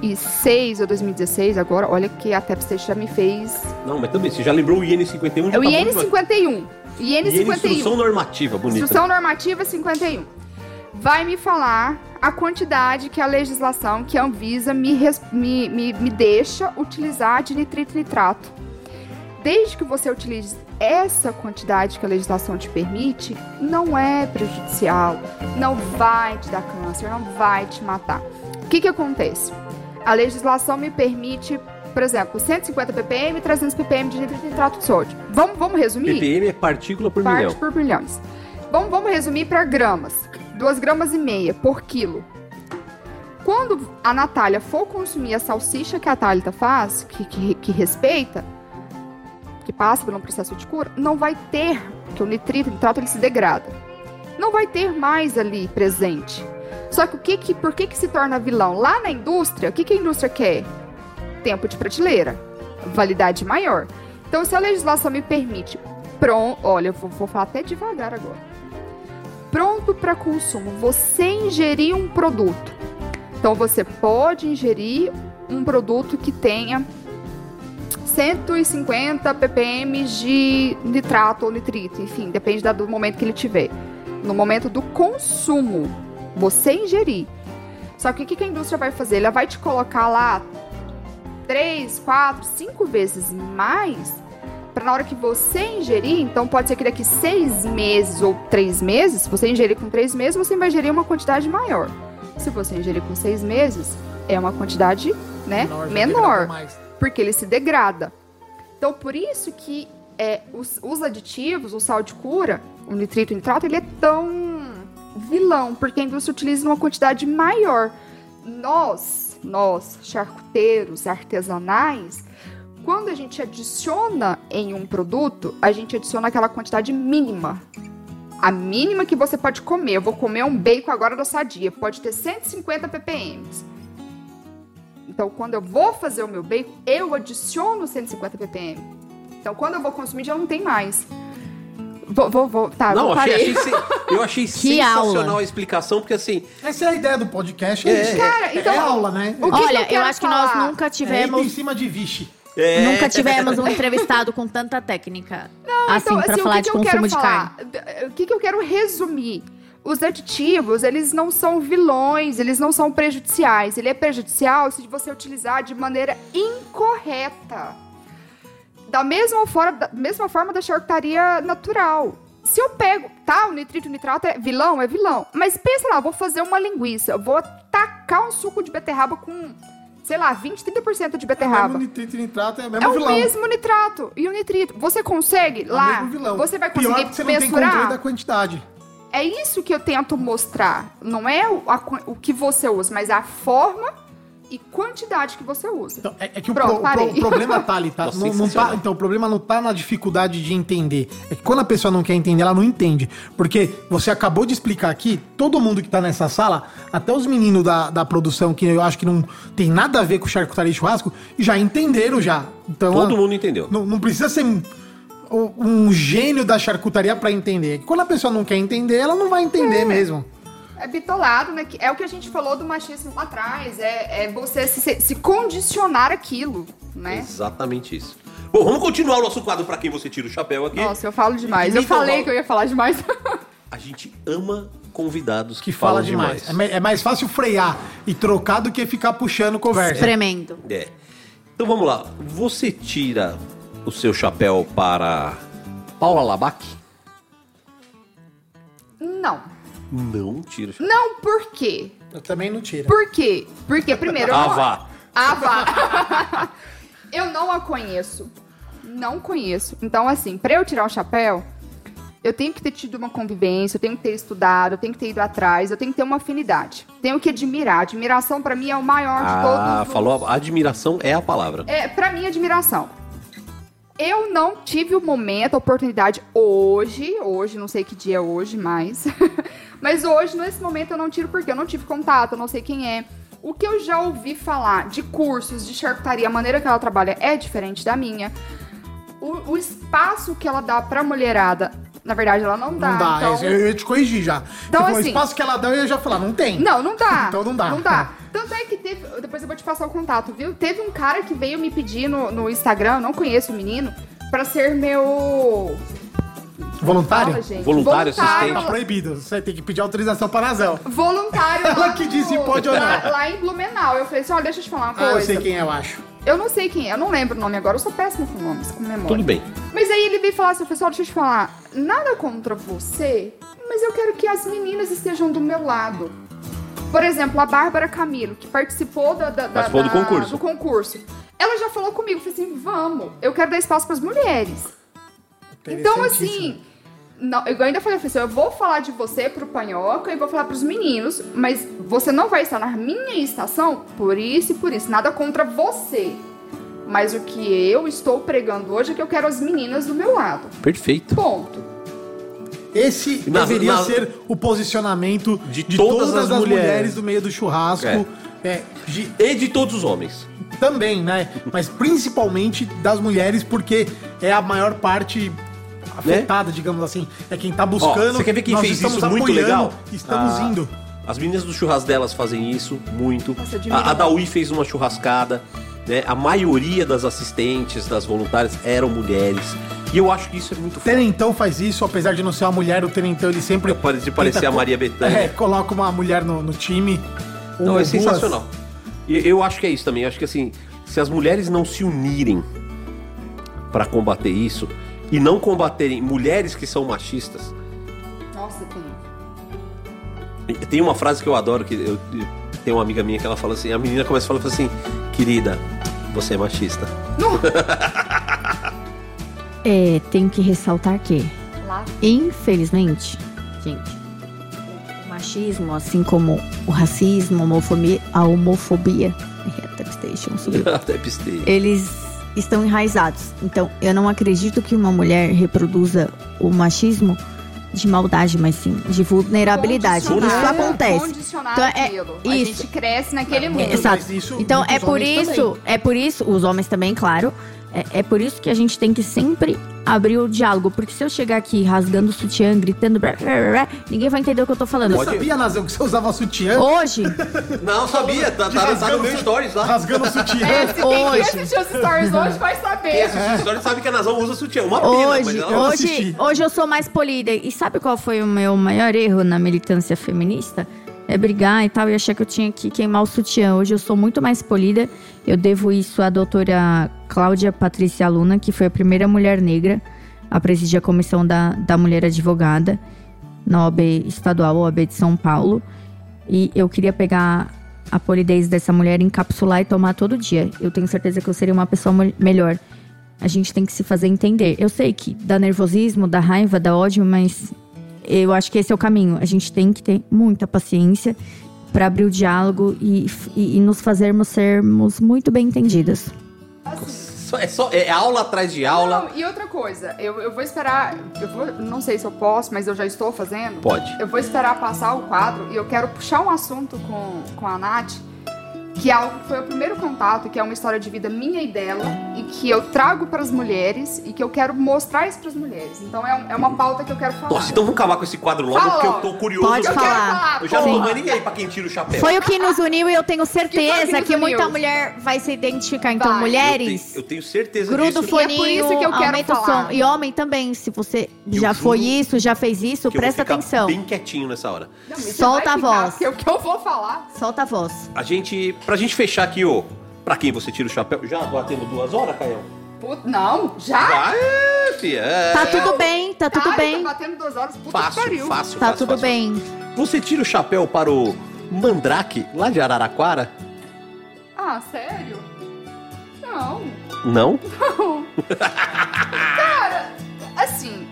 2006 ou 2016, agora, olha que a TEPST já me fez. Não, mas também, você já lembrou o IN 51? É já o tá IN muito mais- 51. IN IN 51. Instrução normativa, bonita. Instrução normativa 51. Vai me falar a quantidade que a legislação, que a Anvisa me, me, me, me deixa utilizar de nitrito e nitrato. Desde que você utilize essa quantidade que a legislação te permite, não é prejudicial, não vai te dar câncer, não vai te matar. O que, que acontece? A legislação me permite, por exemplo, 150 ppm e 300 ppm de nitrito nitrato de sódio. Vamos, vamos resumir? ppm é partícula por parte milhão. por milhões. Vamos, vamos resumir para gramas. 2 gramas e meia por quilo. Quando a Natália for consumir a salsicha que a Thalita faz, que, que, que respeita, que passa por um processo de cura, não vai ter, porque o nitrito, o nitrato, ele se degrada. Não vai ter mais ali presente. Só que o que, que por que, que se torna vilão? Lá na indústria, o que, que a indústria quer? Tempo de prateleira, validade maior. Então, se a legislação me permite, pronto, olha, eu vou, vou falar até devagar agora. Pronto para consumo, você ingerir um produto. Então, você pode ingerir um produto que tenha 150 ppm de nitrato ou nitrito, enfim, depende do momento que ele tiver. No momento do consumo, você ingerir. Só que o que a indústria vai fazer? Ela vai te colocar lá 3, 4, 5 vezes mais para na hora que você ingerir, então pode ser que daqui seis meses ou três meses, se você ingerir com três meses, você vai ingerir uma quantidade maior. Se você ingerir com seis meses, é uma quantidade né, Menor, menor porque ele se degrada. Então, por isso que é, os, os aditivos, o sal de cura, o nitrito e o nitrato, ele é tão vilão, porque a indústria utiliza uma quantidade maior. Nós, nós, charcuteiros artesanais, quando a gente adiciona em um produto, a gente adiciona aquela quantidade mínima. A mínima que você pode comer. Eu vou comer um bacon agora da Sadia. Pode ter 150 ppm. Então, quando eu vou fazer o meu bacon, eu adiciono 150 ppm. Então, quando eu vou consumir, já não tem mais. Vou, vou, vou. Tá, Não, eu achei, achei sen- eu achei Que sensacional aula. a explicação, porque assim, Essa é a ideia do podcast. É. isso. Cara, então- é aula, né? O que que Olha, eu eu, acho que nós nunca É tivemos. em cima de vixe. é, Nunca tivemos um entrevistado com tanta técnica. assim, Então, pra assim, falar o que de que eu consumo quero de falar? carne. D- O que, que eu quero resumir? Os aditivos, eles não são vilões, eles não são prejudiciais. Ele é prejudicial se você utilizar de maneira incorreta. Da mesma forma da mesma forma da charcutaria natural. Se eu pego, tá, o nitrito e nitrato é vilão, é vilão. Mas pensa lá, vou fazer uma linguiça, eu vou tacar um suco de beterraba com, sei lá, 20, 30% de O beterraba. mesmo nitrito e nitrato é o É mesmo o vilão. mesmo nitrato e o nitrito. Você consegue É o lá? mesmo vilão. Você vai Pior conseguir que você não tem controle da quantidade. É isso que eu tento mostrar. Não é o, a o que você usa, mas a forma e quantidade que você usa. Então, é, é que o, Pronto, pro- o pro- o problema tá ali, tá? Nossa, Não- não tá- Então, o problema não tá na dificuldade de entender. É que quando a pessoa não quer entender, ela não entende. Porque você acabou de explicar aqui, todo mundo que tá nessa sala, até os meninos da, da produção, que eu acho que não tem nada a ver com charcutaria e churrasco, já entenderam já. Então, Todo ah, mundo entendeu. Não, não precisa ser um, um gênio da charcutaria pra entender. Quando a pessoa não quer entender, ela não vai entender mesmo. É bitolado, né? que É o que a gente falou do machismo lá atrás. É, é você se, se condicionar aquilo, né? Exatamente isso. Bom, vamos continuar o nosso quadro pra quem você tira o chapéu aqui. Nossa, eu falo demais. E Eu falei que eu ia falar demais. A gente ama convidados Que fala demais. É, me- é mais fácil frear e trocar do que ficar puxando conversa. Tremendo. É. Então vamos lá. Você tira o seu chapéu para Paula Labac? Não. Não tira o chapéu. Não, por quê? Eu também não tiro. Por quê? Porque, primeiro, Ah, vá. Ah, vá. eu não a conheço. Não conheço. Então, assim, pra eu tirar o chapéu, eu tenho que ter tido uma convivência, eu tenho que ter estudado, eu tenho que ter ido atrás, eu tenho que ter uma afinidade. Tenho que admirar. Admiração, pra mim, é o maior de Ah, todos. os- falou. Admiração é a palavra. É, pra mim, admiração. Eu não tive o momento, a oportunidade hoje, hoje, não sei que dia é hoje mais, mas hoje, nesse momento, eu não tiro porque eu não tive contato, eu não sei quem é. O que eu já ouvi falar de cursos de charcutaria, a maneira que ela trabalha é diferente da minha. O, o espaço que ela dá pra mulherada, na verdade, ela não dá. Não dá, então- é, eu ia te corrigir já. Então, falou, assim- o espaço que ela dá, eu ia já falar, não tem. Não, não dá. Então não dá. Não dá. Tanto é que teve. Depois eu vou te passar o contato, viu? Teve um cara que veio me pedir no, no Instagram, eu não conheço o menino, pra ser meu. Voluntário? Fala, gente. Voluntário, Tá assistente. proibido. Você tem que pedir autorização para a Nazel. Voluntário. Ela que disse se pode ou não. Lá, lá em Blumenau. Eu falei assim: olha, deixa eu te falar uma Ah, coisa. eu sei quem é, eu acho. Eu não sei quem é, eu não lembro o nome agora, eu sou péssima com nomes, com memória. Tudo bem. Mas aí ele veio falar assim, pessoal, deixa eu te falar, nada contra você, mas eu quero que as meninas estejam do meu lado. Por exemplo, a Bárbara Camilo, que participou da, da- da- Participou do concurso. do concurso. Ela já falou comigo, falou assim, vamos, eu quero dar espaço para as mulheres. Então, assim, não, eu ainda falei assim, eu vou falar de você pro Panhoca e vou falar pros meninos, mas você não vai estar na minha estação por isso e por isso. Nada contra você. Mas o que eu estou pregando hoje é que eu quero as meninas do meu lado. Perfeito. Ponto. Esse Na- deveria na- ser o posicionamento De de, todas todas, as as mulheres. mulheres do meio do churrasco. É. É, de- E de todos os homens. também, né? Mas principalmente das mulheres, porque é a maior parte afetada, digamos assim. É quem tá Ó, buscando. você quer ver quem nós fez estamos isso muito apoiando, legal? Estamos Ah, indo. As meninas do churrasco delas fazem isso muito. Nossa, A, a Daui fez uma churrascada. Né? A maioria das assistentes, das voluntárias, eram mulheres. E eu acho que isso é muito O foda. Tenentão faz isso, apesar de não ser uma mulher, o Tenentão ele sempre. Pode de parecer a Maria Bethânia. É, coloca uma mulher no, no time. Não, é sensacional. E eu acho que é isso também. Eu acho que assim, se as mulheres não se unirem pra combater isso e não combaterem mulheres que são machistas, Nossa, tem. tem uma frase que eu adoro que eu, eu- tem uma amiga minha que ela fala assim, a menina começa a falar assim, querida, você é machista. É, tenho que ressaltar que, infelizmente, gente, o machismo, assim como o racismo, a homofobia, a homofobia, subiu. Pistei. eles estão enraizados. Então, eu não acredito que uma mulher reproduza o machismo de maldade, mas sim de vulnerabilidade. Isso acontece. Então, é aquilo. A isso. gente cresce naquele mundo. Mas Exato. isso Então é por isso, é por isso, os homens também, claro, É, é por isso que a gente tem que sempre abrir o diálogo. Porque se eu chegar aqui rasgando o sutiã, gritando, blá, blá, blá, blá, ninguém vai entender o que eu tô falando. Eu sabia, Nazão, que você usava sutiã? Hoje, Não, sabia. Tá, tá, tá no meu stories lá. Rasgando o sutiã. É, se quem Hoje. assistiu os stories hoje vai saber. Essa história sabe que a Nazão usa sutiã. Uma pena, mas hoje, ela hoje, hoje eu sou mais polida. E sabe qual foi o meu maior erro na militância feminista? É brigar e tal e achar que eu tinha que queimar o sutiã. Hoje eu sou muito mais polida. Eu devo isso à doutora Cláudia Patrícia Luna, que foi a primeira mulher negra a presidir a comissão da, da mulher advogada na OAB estadual, OAB de São Paulo. E eu queria pegar a polidez dessa mulher, encapsular e tomar todo dia. Eu tenho certeza que eu seria uma pessoa mel- melhor. A gente tem que se fazer entender. Eu sei que dá nervosismo, dá raiva, dá ódio, mas eu acho que esse é o caminho. A gente tem que ter muita paciência para abrir o diálogo e, e- e nos fazermos sermos muito bem entendidas. É, só, é aula atrás de aula. Não, e outra coisa, eu, eu vou esperar. Eu vou, não sei se eu posso, mas eu já estou fazendo. Pode. Eu vou esperar passar o quadro e eu quero puxar um assunto com, com a Nath, que é algo que foi o primeiro contato, que é uma história de vida minha e dela, e que eu trago para as mulheres e que eu quero mostrar isso para as mulheres. Então é, é uma pauta que eu quero falar. Nossa, então vamos acabar com esse quadro logo, Fala porque eu tô curioso. Pode eu falar. Eu já não tô mais ninguém pra quem tira o chapéu. Foi o que nos uniu e eu tenho certeza que que, nos muita mulher vai se identificar. Então, Vai. Eu tenho, mulheres, eu tenho certeza gruda o disso. E é por foninho, isso que eu quero falar. som. E homem também, se você eu já foi isso, já fez isso, que eu vou presta ficar atenção. bem quietinho nessa hora. Não, Solta a voz. O que eu vou falar. Solta a voz. A gente, pra gente fechar aqui, ô, pra quem você tira o chapéu, já batendo duas horas, Caio? Put- não, já? Já é, fia. é. Tá tudo bem, tá tudo bem. Tá batendo duas horas, puta que Fácil, pariu. fácil, Tá fácil, tudo fácil. bem. Você tira o chapéu para o Mandrake, lá de Araraquara? Ah, sério? Não. Não? Não. Cara, assim.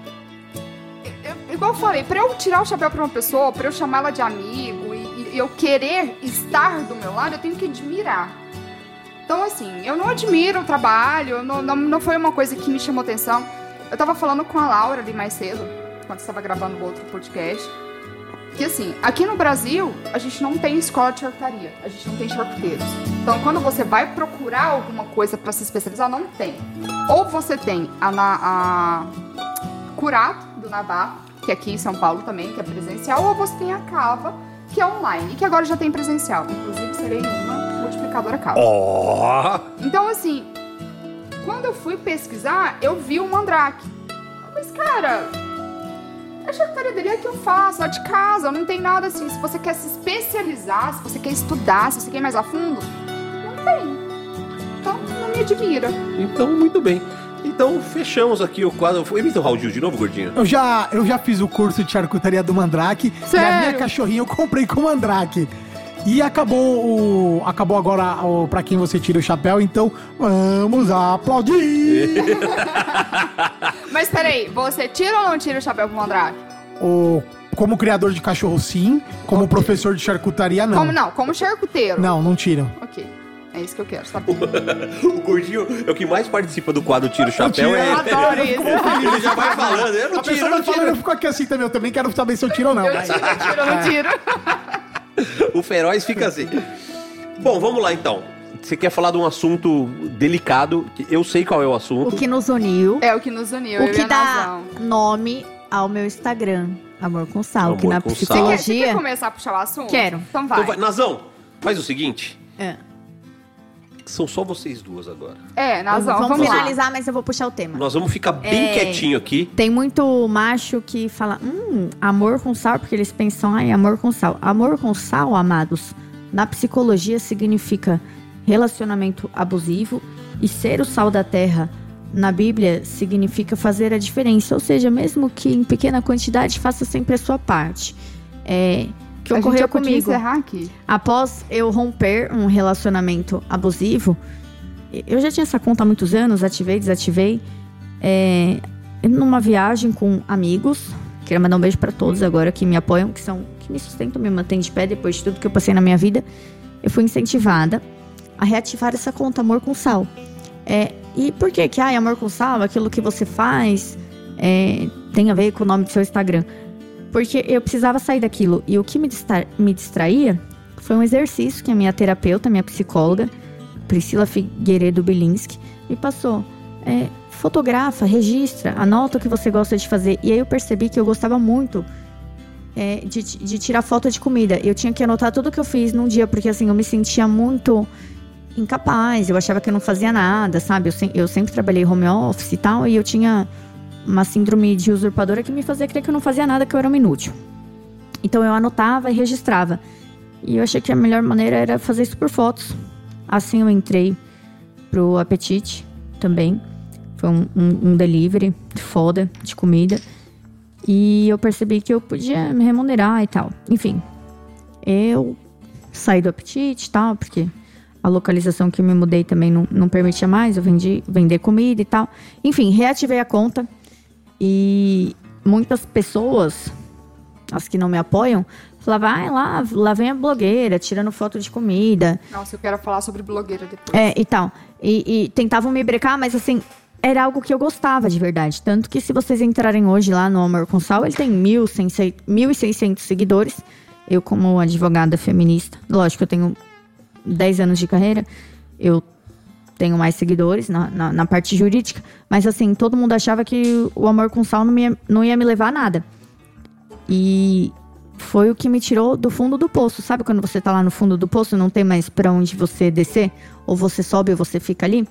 eu- igual eu falei, pra eu tirar o chapéu pra uma pessoa, pra eu chamar ela de amigo e, e eu querer estar do meu lado, eu tenho que admirar. Então, assim, eu não admiro o trabalho, não, não, não foi uma coisa que me chamou atenção. Eu tava falando com a Laura ali mais cedo, quando estava gravando o outro podcast, que assim, aqui no Brasil, a gente não tem escola de charcutaria, a gente não tem charcuteiros. Então, quando você vai procurar alguma coisa pra se especializar, não tem. Ou você tem a, a Curato, do Navarro, que é aqui em São Paulo também, que é presencial, ou você tem a Cava, que é online, e que agora já tem presencial. Inclusive, serei uma multiplicadora Cava. Ó! Então, assim, quando eu fui pesquisar, eu vi o Mandrake. Mas, cara, a charcutaria dele é que eu faço, lá de casa, não tem nada assim. Se você quer se especializar, se você quer estudar, se você quer ir mais a fundo, não tem. Então, não me admira. Então, muito bem. Então, fechamos aqui o quadro. Imita o Raul Gil de novo, gordinho. Eu já, eu já fiz o curso de charcutaria do Mandrake. E a Sério? minha cachorrinha eu comprei com o Mandrake. E acabou o. Acabou agora o, pra quem você tira o chapéu, então vamos aplaudir! Mas peraí, você tira ou não tira o chapéu pro Mandrake? o, como criador de cachorro, sim. Como professor de charcutaria, não. Como não? Como charcuteiro. Não, não tiram. Ok. É isso que eu quero, saber. O gordinho é o que mais participa do quadro Tira o Chapéu. tiro, é adoro isso. Ele já vai falando. Eu não A tiro, pessoa eu não vai falando, eu tiro. fico aqui assim também. Eu também quero saber se eu tiro ou não. Eu tiro, eu tiro, eu não tiro. O feroz fica assim. Bom, vamos lá então. Você quer falar de um assunto delicado? que Eu sei qual é o assunto. O que nos uniu, É o que nos uniu, o que a dá Nazão. nome ao meu Instagram, Amor com Sal, que Amor na com Sal. Você quer, você quer psicologia... começar a puxar o assunto? Quero. Então vai. Então vai. Nazão, faz o seguinte. É. São só vocês duas agora. É, Nazão, vamos vamos, lá. finalizar, mas eu vou puxar o tema. Nós vamos ficar bem É. quietinho aqui. Tem muito macho que fala, hum, amor com sal, porque eles pensam, ai, amor com sal. Amor com sal, amados, na psicologia significa relacionamento abusivo e ser o sal da terra na Bíblia significa fazer a diferença. Ou seja, mesmo que em pequena quantidade, faça sempre a sua parte. É, que a gente ocorreu comigo. Após eu romper um relacionamento abusivo, eu já tinha essa conta há muitos anos, ativei, desativei. É, numa viagem com amigos, queria mandar um beijo pra todos agora que me apoiam, que são que me sustentam, me mantêm de pé depois de tudo que eu passei na minha vida. Eu fui incentivada a reativar essa conta Amor com Sal. É, e por que que, ai, Amor com Sal, aquilo que você faz, é, tem a ver com o nome do seu Instagram? Porque eu precisava sair daquilo. E o que me, distra- me distraía foi um exercício que a minha terapeuta, minha psicóloga, Priscila Figueiredo Bilinski, me passou. é, fotografa, registra, anota o que você gosta de fazer. E aí eu percebi que eu gostava muito é, de, de tirar foto de comida. Eu tinha que anotar tudo que eu fiz num dia, porque assim, eu me sentia muito incapaz, eu achava que eu não fazia nada, sabe? Eu, se- eu sempre trabalhei home office e tal, e eu tinha uma síndrome de usurpadora que me fazia crer que eu não fazia nada, que eu era uma inútil. Então eu anotava e registrava. E eu achei que a melhor maneira era fazer isso por fotos. Assim eu entrei pro Apetite também. Foi um, um, um delivery foda de comida. E eu percebi que eu podia me remunerar e tal. Enfim, eu saí do Apetite e tal, porque a localização que eu me mudei também não, não permitia mais eu vendi, vender comida e tal. Enfim, reativei a conta e muitas pessoas, as que não me apoiam, falavam, ah, lá, lá vem a blogueira tirando foto de comida. Nossa, eu quero falar sobre blogueira depois. É, e tal. E, e tentavam me brecar, mas assim, era algo que eu gostava de verdade. Tanto que se vocês entrarem hoje lá no Amor com Sal, ele tem 1.100 1.600 seguidores. Eu, como advogada feminista, lógico, eu tenho 10 anos de carreira, eu tenho mais seguidores na, na, na parte jurídica, mas assim, todo mundo achava que o Amor com Sal não ia, não ia me levar a nada. E foi o que me tirou do fundo do poço. Sabe quando você tá lá no fundo do poço, não tem mais pra onde você descer? Ou você sobe ou você fica ali?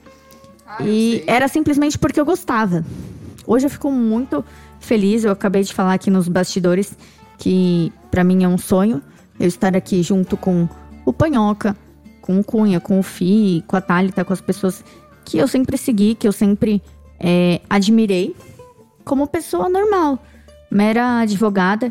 Ah, e era simplesmente porque eu gostava. Hoje eu fico muito feliz. Eu acabei de falar aqui nos bastidores que pra mim é um sonho eu estar aqui junto com o Panhoca, com o Cunha, com o Fi, com a Thalita, com as pessoas que eu sempre segui, que eu sempre é, admirei como pessoa normal, mera advogada.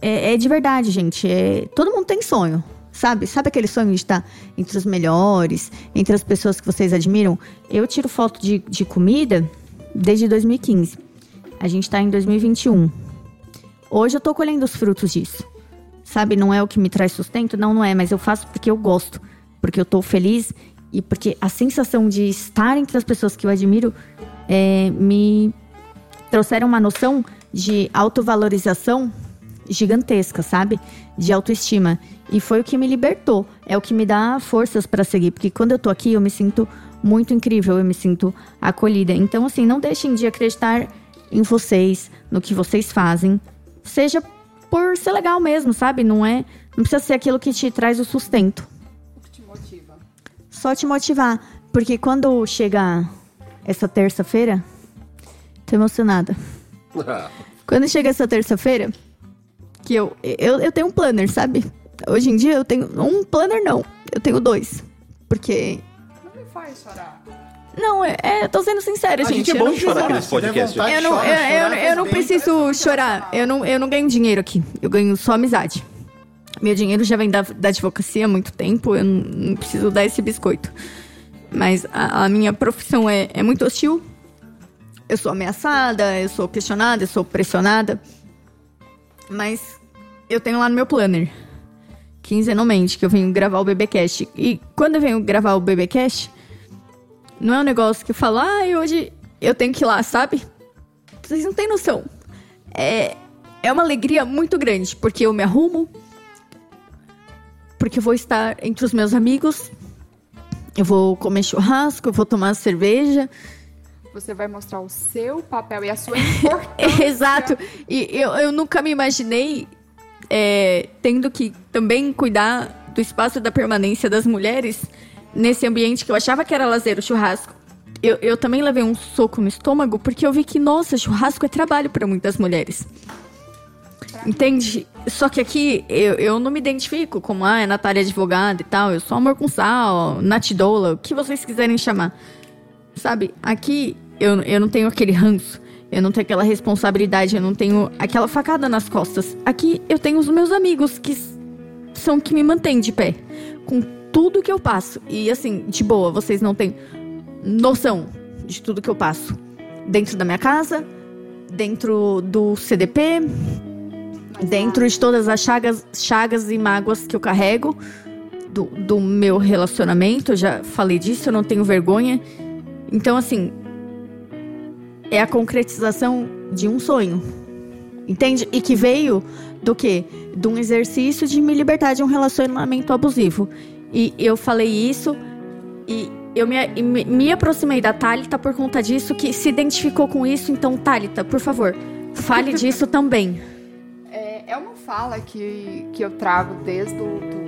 É, é de verdade, gente. É, todo mundo tem sonho, sabe? Sabe aquele sonho de estar entre os melhores, entre as pessoas que vocês admiram? Eu tiro foto de, de comida desde 2015. A gente tá em 2021. Hoje eu tô colhendo os frutos disso. Sabe, não é o que me traz sustento? Não, não é, mas eu faço porque eu gosto. Porque eu tô feliz e porque a sensação de estar entre as pessoas que eu admiro é, me trouxeram uma noção de autovalorização gigantesca, sabe? De autoestima. E foi o que me libertou. É o que me dá forças para seguir. Porque quando eu tô aqui, eu me sinto muito incrível, eu me sinto acolhida. Então, assim, não deixem de acreditar em vocês, no que vocês fazem. Seja por ser legal mesmo, sabe? Não é. Não precisa ser aquilo que te traz o sustento. O que te motiva? Só te motivar. Porque quando chega essa terça-feira. Tô emocionada. Quando chega essa terça-feira, que eu, eu, eu tenho um planner, sabe? Hoje em dia eu tenho. Um planner não, eu tenho dois. Porque. Não me faz chorar. Não, é, é, eu tô sendo sincera, A gente. gente é eu bom não de preciso- chorar nesse Se der podcast. vontade, Eu não, chora, eu, chora, eu, eu não preciso chorar. Eu não, eu não ganho dinheiro aqui. Eu ganho só amizade. Meu dinheiro já vem da, da advocacia há muito tempo. Eu não, não preciso dar esse biscoito. Mas a, a minha profissão é, é muito hostil. Eu sou ameaçada, eu sou questionada, eu sou pressionada. Mas eu tenho lá no meu planner. Quinzenalmente, que eu venho gravar o BBcast. E quando eu venho gravar o BBcast, não é um negócio que eu falo, ah, hoje eu tenho que ir lá, sabe? Vocês não têm noção. É, é uma alegria muito grande, porque eu me arrumo, porque eu vou estar entre os meus amigos, eu vou comer churrasco, eu vou tomar cerveja. Você vai mostrar o seu papel e a sua importância. Exato. E eu, eu nunca me imaginei é, tendo que também cuidar do espaço da permanência das mulheres nesse ambiente que eu achava que era lazer, o churrasco. Eu, eu também levei um soco no estômago porque eu vi que, nossa, churrasco é trabalho para muitas mulheres. Entende? Só que aqui eu, eu não me identifico como, ah, é Natália advogada e tal. Eu sou amor com sal, Natidola, o que vocês quiserem chamar. Sabe? Aqui eu, eu não tenho aquele ranço. Eu não tenho aquela responsabilidade, eu não tenho aquela facada nas costas. Aqui eu tenho os meus amigos que são que me mantêm de pé. Com tudo que eu passo. E assim, de boa, vocês não têm noção de tudo que eu passo. Dentro da minha casa, dentro do CDP, dentro de todas as chagas, chagas e mágoas que eu carrego do, do meu relacionamento. Eu já falei disso, eu não tenho vergonha. Então, assim, é a concretização de um sonho. Entende? E que veio do quê? De um exercício de me libertar de um relacionamento abusivo. E eu falei isso e eu me, me, me aproximei da Thalita por conta disso, que se identificou com isso. Então, Thalita, por favor, fale disso também. É, é uma fala que, que eu trago desde o. Do,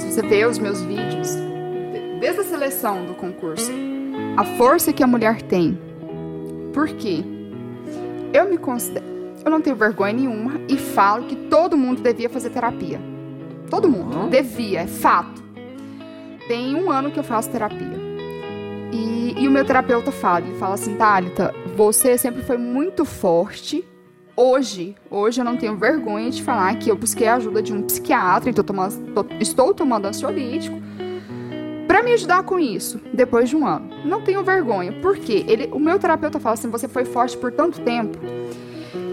se você vê os meus vídeos, de- desde a seleção do concurso, a força que a mulher tem. Por quê? Eu me considero. Eu não tenho vergonha nenhuma e falo que todo mundo devia fazer terapia. Todo mundo. Devia, é fato. Tem um ano que eu faço terapia. E, e o meu terapeuta fala, ele fala assim, Thalita, você sempre foi muito forte. Hoje, hoje eu não tenho vergonha de falar que eu busquei a ajuda de um psiquiatra e tô estou tomando ansiolítico para me ajudar com isso, depois de um ano. Não tenho vergonha, porque ele, o meu terapeuta fala assim, você foi forte por tanto tempo.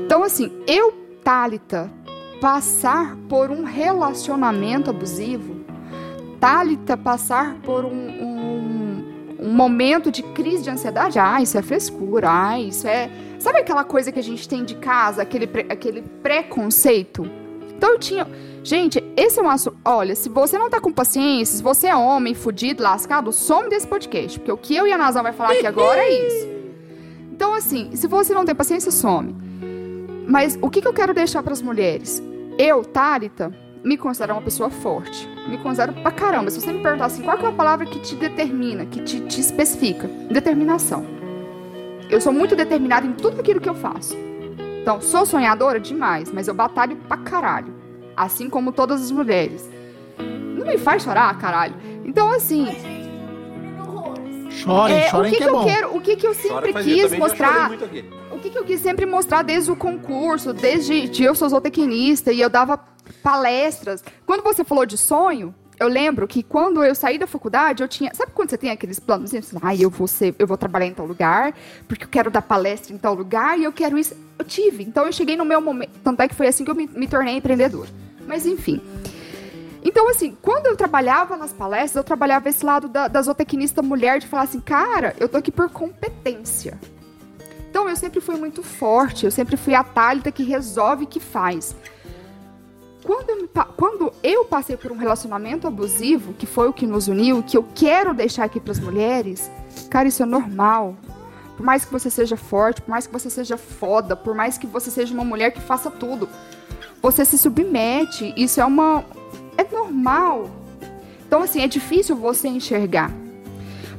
Então, assim, eu, Thalita, passar por um relacionamento abusivo, Thalita passar por um, um, um momento de crise de ansiedade, ah, isso é frescura, ah, isso é. Sabe aquela coisa que a gente tem de casa, aquele, pre- aquele preconceito? Então eu tinha. Gente, esse é um assunto. Olha, se você não tá com paciência, se você é homem, fudido, lascado, some desse podcast. Porque o que eu e a Nazão vai falar aqui agora é isso. Então, assim, se você não tem paciência, some. Mas o que, que eu quero deixar pras mulheres? Eu, Thalita, me considero uma pessoa forte. Me considero pra caramba. Se você me perguntar assim, qual é a palavra que te determina, que te, te especifica? Determinação. Eu sou muito determinada em tudo aquilo que eu faço. Então, sou sonhadora demais, mas eu batalho pra caralho. Assim como todas as mulheres. Não me faz chorar, caralho. Então, assim, Chorem, é, o chorem que, que, que é eu bom. quero, o que, que eu Chora sempre eu quis chorei mostrar o que, que eu quis sempre mostrar desde o concurso, desde que eu sou zootecnista e eu dava palestras. Quando você falou de sonho, eu lembro que quando eu saí da faculdade, eu tinha. Sabe quando você tem aqueles planos? Assim, ah, eu vou ser, eu vou trabalhar em tal lugar, porque eu quero dar palestra em tal lugar e eu quero isso. Eu tive. Então eu cheguei no meu momento. Tanto é que foi assim que eu me, me tornei empreendedora. Mas enfim. Então, assim, quando eu trabalhava nas palestras, eu trabalhava esse lado da, da zootecnista mulher de falar assim, cara, eu tô aqui por competência. Então eu sempre fui muito forte, eu sempre fui a Thalita que resolve que faz. Quando eu, quando eu passei por um relacionamento abusivo, que foi o que nos uniu, que eu quero deixar aqui para as mulheres, cara, isso é normal. Por mais que você seja forte, por mais que você seja foda, por mais que você seja uma mulher que faça tudo, você se submete. Isso é uma. É normal. Então, assim, é difícil você enxergar.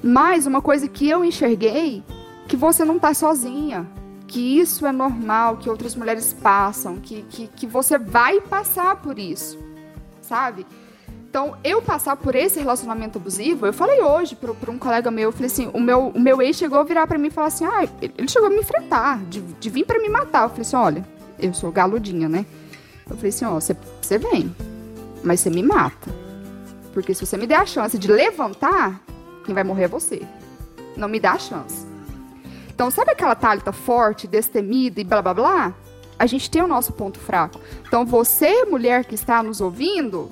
Mas uma coisa que eu enxerguei, que você não tá sozinha. Que isso é normal, que outras mulheres passam, que, que, que você vai passar por isso, sabe? Então, eu passar por esse relacionamento abusivo, eu falei hoje para um colega meu, eu falei assim, o meu, o meu ex chegou a virar para mim e falar assim, ah, ele chegou a me enfrentar, de, de vir para me matar. Eu falei assim, olha, eu sou galudinha, né? Eu falei assim, ó, você vem, mas você me mata. Porque se você me der a chance de levantar, quem vai morrer é você. Não me dá a chance. Então, sabe aquela Thalita forte, destemida e blá blá blá? A gente tem o nosso ponto fraco. Então, você, mulher que está nos ouvindo,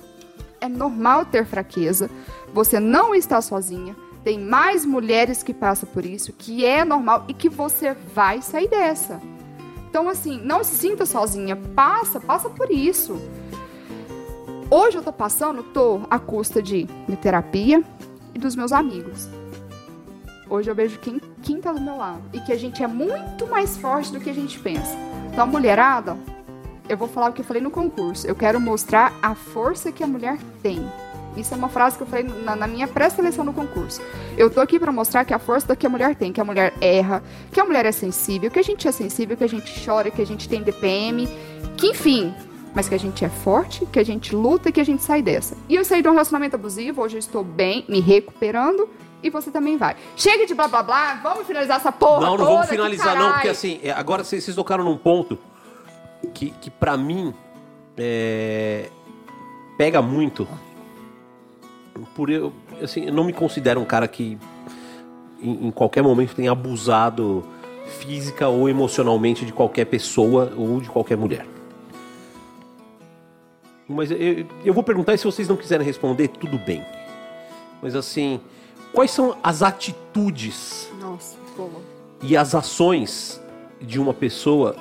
é normal ter fraqueza. Você não está sozinha. Tem mais mulheres que passam por isso, que é normal e que você vai sair dessa. Então, assim, não se sinta sozinha. Passa, passa por isso. Hoje eu tô passando, tô à custa de terapia e dos meus amigos. Hoje eu vejo quem, quem tá do meu lado. E que a gente é muito mais forte do que a gente pensa. Então, mulherada, eu vou falar o que eu falei no concurso. Eu quero mostrar a força que a mulher tem. Isso é uma frase que eu falei na, na minha pré-seleção do concurso. Eu tô aqui pra mostrar que a força que a mulher tem, que a mulher erra, que a mulher é sensível, que a gente é sensível, que a gente chora, que a gente tem DPM, que enfim, mas que a gente é forte, que a gente luta e que a gente sai dessa. E eu saí de um relacionamento abusivo, hoje eu estou bem, me recuperando, e você também vai. Chega de blá blá blá, vamos finalizar essa porra Não, não vamos finalizar, não, porque assim, é, agora vocês, vocês tocaram num ponto que, que para mim é, pega muito. Por eu, assim, eu não me considero um cara que em, em qualquer momento tenha abusado física ou emocionalmente de qualquer pessoa ou de qualquer mulher. Mas eu, eu vou perguntar e se vocês não quiserem responder, tudo bem. Mas assim, quais são as atitudes Nossa, e as ações de uma pessoa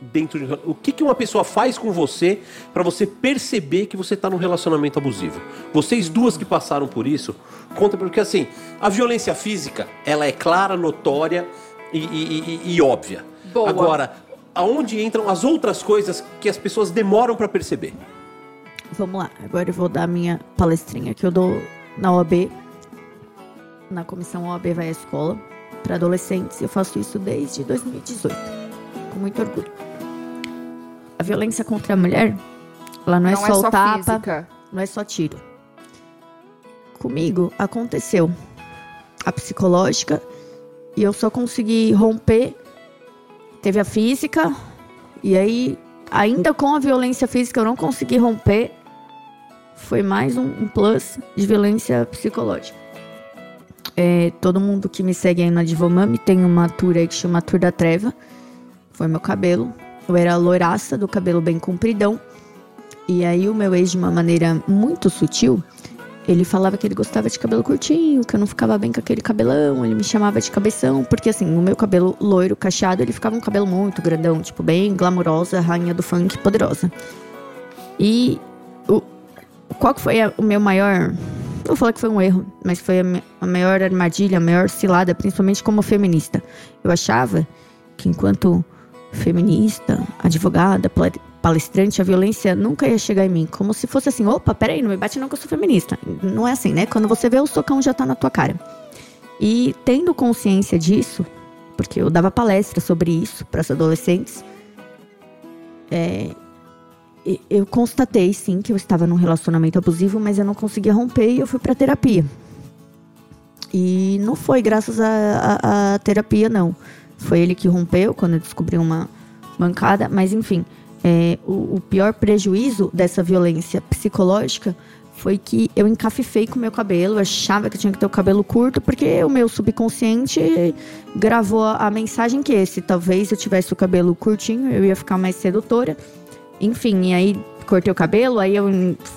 dentro de o que, que uma pessoa faz com você pra você perceber que você tá num relacionamento abusivo? Vocês duas que passaram por isso, conta porque assim, a violência física, ela é clara, notória e, e- e- e óbvia. Boa. Agora, aonde entram as outras coisas que as pessoas demoram pra perceber? Vamos lá, agora eu vou dar a minha palestrinha que eu dou na OAB, na comissão OAB vai à escola, para adolescentes. Eu faço isso desde 2018, com muito orgulho. A violência contra a mulher, ela não, é Não só é o só tapa, física. não é só tiro. Comigo aconteceu a psicológica e eu só consegui romper. Teve a física e aí, ainda com a violência física, eu não consegui romper. Foi mais um, um plus de violência psicológica. É, todo mundo que me segue aí na Divomami tem uma tour aí que chama Tour da Treva. Foi meu cabelo. Eu era loiraça, do cabelo bem compridão. E aí o meu ex, de uma maneira muito sutil, ele falava que ele gostava de cabelo curtinho, que eu não ficava bem com aquele cabelão, ele me chamava de cabeção, porque assim, o meu cabelo loiro, cacheado, ele ficava um cabelo muito grandão, tipo, bem glamurosa, rainha do funk, poderosa. E o, qual que foi a- o meu maior. Não vou falar que foi um erro, mas foi a, a maior armadilha, a maior cilada, principalmente como feminista. Eu achava que enquanto feminista, advogada, palestrante, a violência nunca ia chegar em mim. Como se fosse assim, opa, peraí, não me bate não que eu sou feminista. Não é assim, né? Quando você vê o socão já tá na tua cara. E tendo consciência disso, porque eu dava palestra sobre isso para os adolescentes, é, eu constatei sim que eu estava num relacionamento abusivo, mas eu não conseguia romper e eu fui para terapia. E não foi graças à terapia, não. Foi ele que rompeu quando eu descobri uma mancada, mas enfim, é, o, o pior prejuízo dessa violência psicológica foi que eu encafifei com o meu cabelo, eu achava que eu tinha que ter o cabelo curto, porque o meu subconsciente gravou a, mensagem que se talvez eu tivesse o cabelo curtinho, eu ia ficar mais sedutora. Enfim, e aí cortei o cabelo, aí eu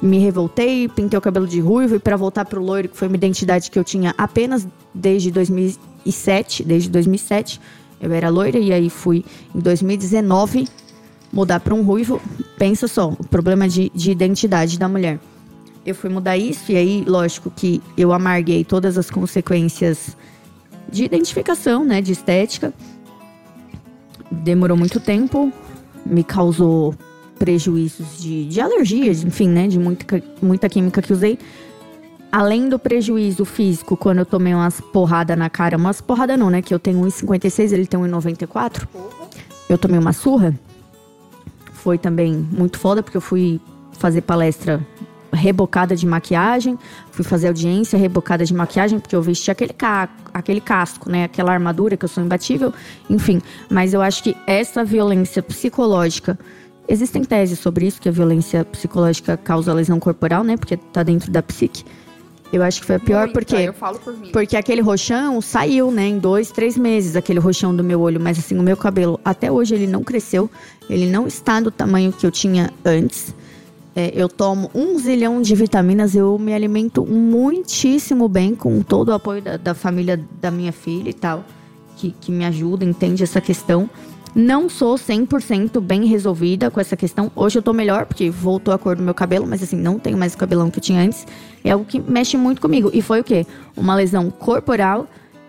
me revoltei, pintei o cabelo de ruivo e para voltar pro loiro, que foi uma identidade que eu tinha apenas desde 2007, desde 2007, eu era loira e aí fui em 2019 mudar para um ruivo. Pensa só, o problema de, de identidade da mulher. Eu fui mudar isso e aí, lógico que eu amarguei todas as consequências de identificação, né, de estética. Demorou muito tempo, me causou prejuízos de, de alergias, enfim, né, de muita, muita química que usei. Além do prejuízo físico, quando eu tomei umas porradas na cara, umas porradas não, né, que eu tenho 1,56, ele tem 1,94. Eu tomei uma surra. Foi também muito foda, porque eu fui fazer palestra rebocada de maquiagem, fui fazer audiência rebocada de maquiagem, porque eu vesti aquele, ca aquele casco, né? Aquela armadura que eu sou imbatível, enfim. Mas eu acho que essa violência psicológica. Existem teses sobre isso, que a violência psicológica causa lesão corporal, né? Porque tá dentro da psique. Eu acho que foi a pior Muita, porque. Eu falo por mim. Porque aquele roxão saiu, né, em dois, três meses, aquele roxão do meu olho. Mas assim, o meu cabelo, até hoje, ele não cresceu. Ele não está do tamanho que eu tinha antes. É, eu tomo um zilhão de vitaminas, eu me alimento muitíssimo bem com todo o apoio da, da família da minha filha e tal, que, que me ajuda, entende essa questão. Não sou 100% bem resolvida com essa questão. Hoje eu tô melhor, porque voltou a cor do meu cabelo, mas assim, não tenho mais o cabelão que eu tinha antes. É algo que mexe muito comigo. E foi o quê? Uma lesão corporal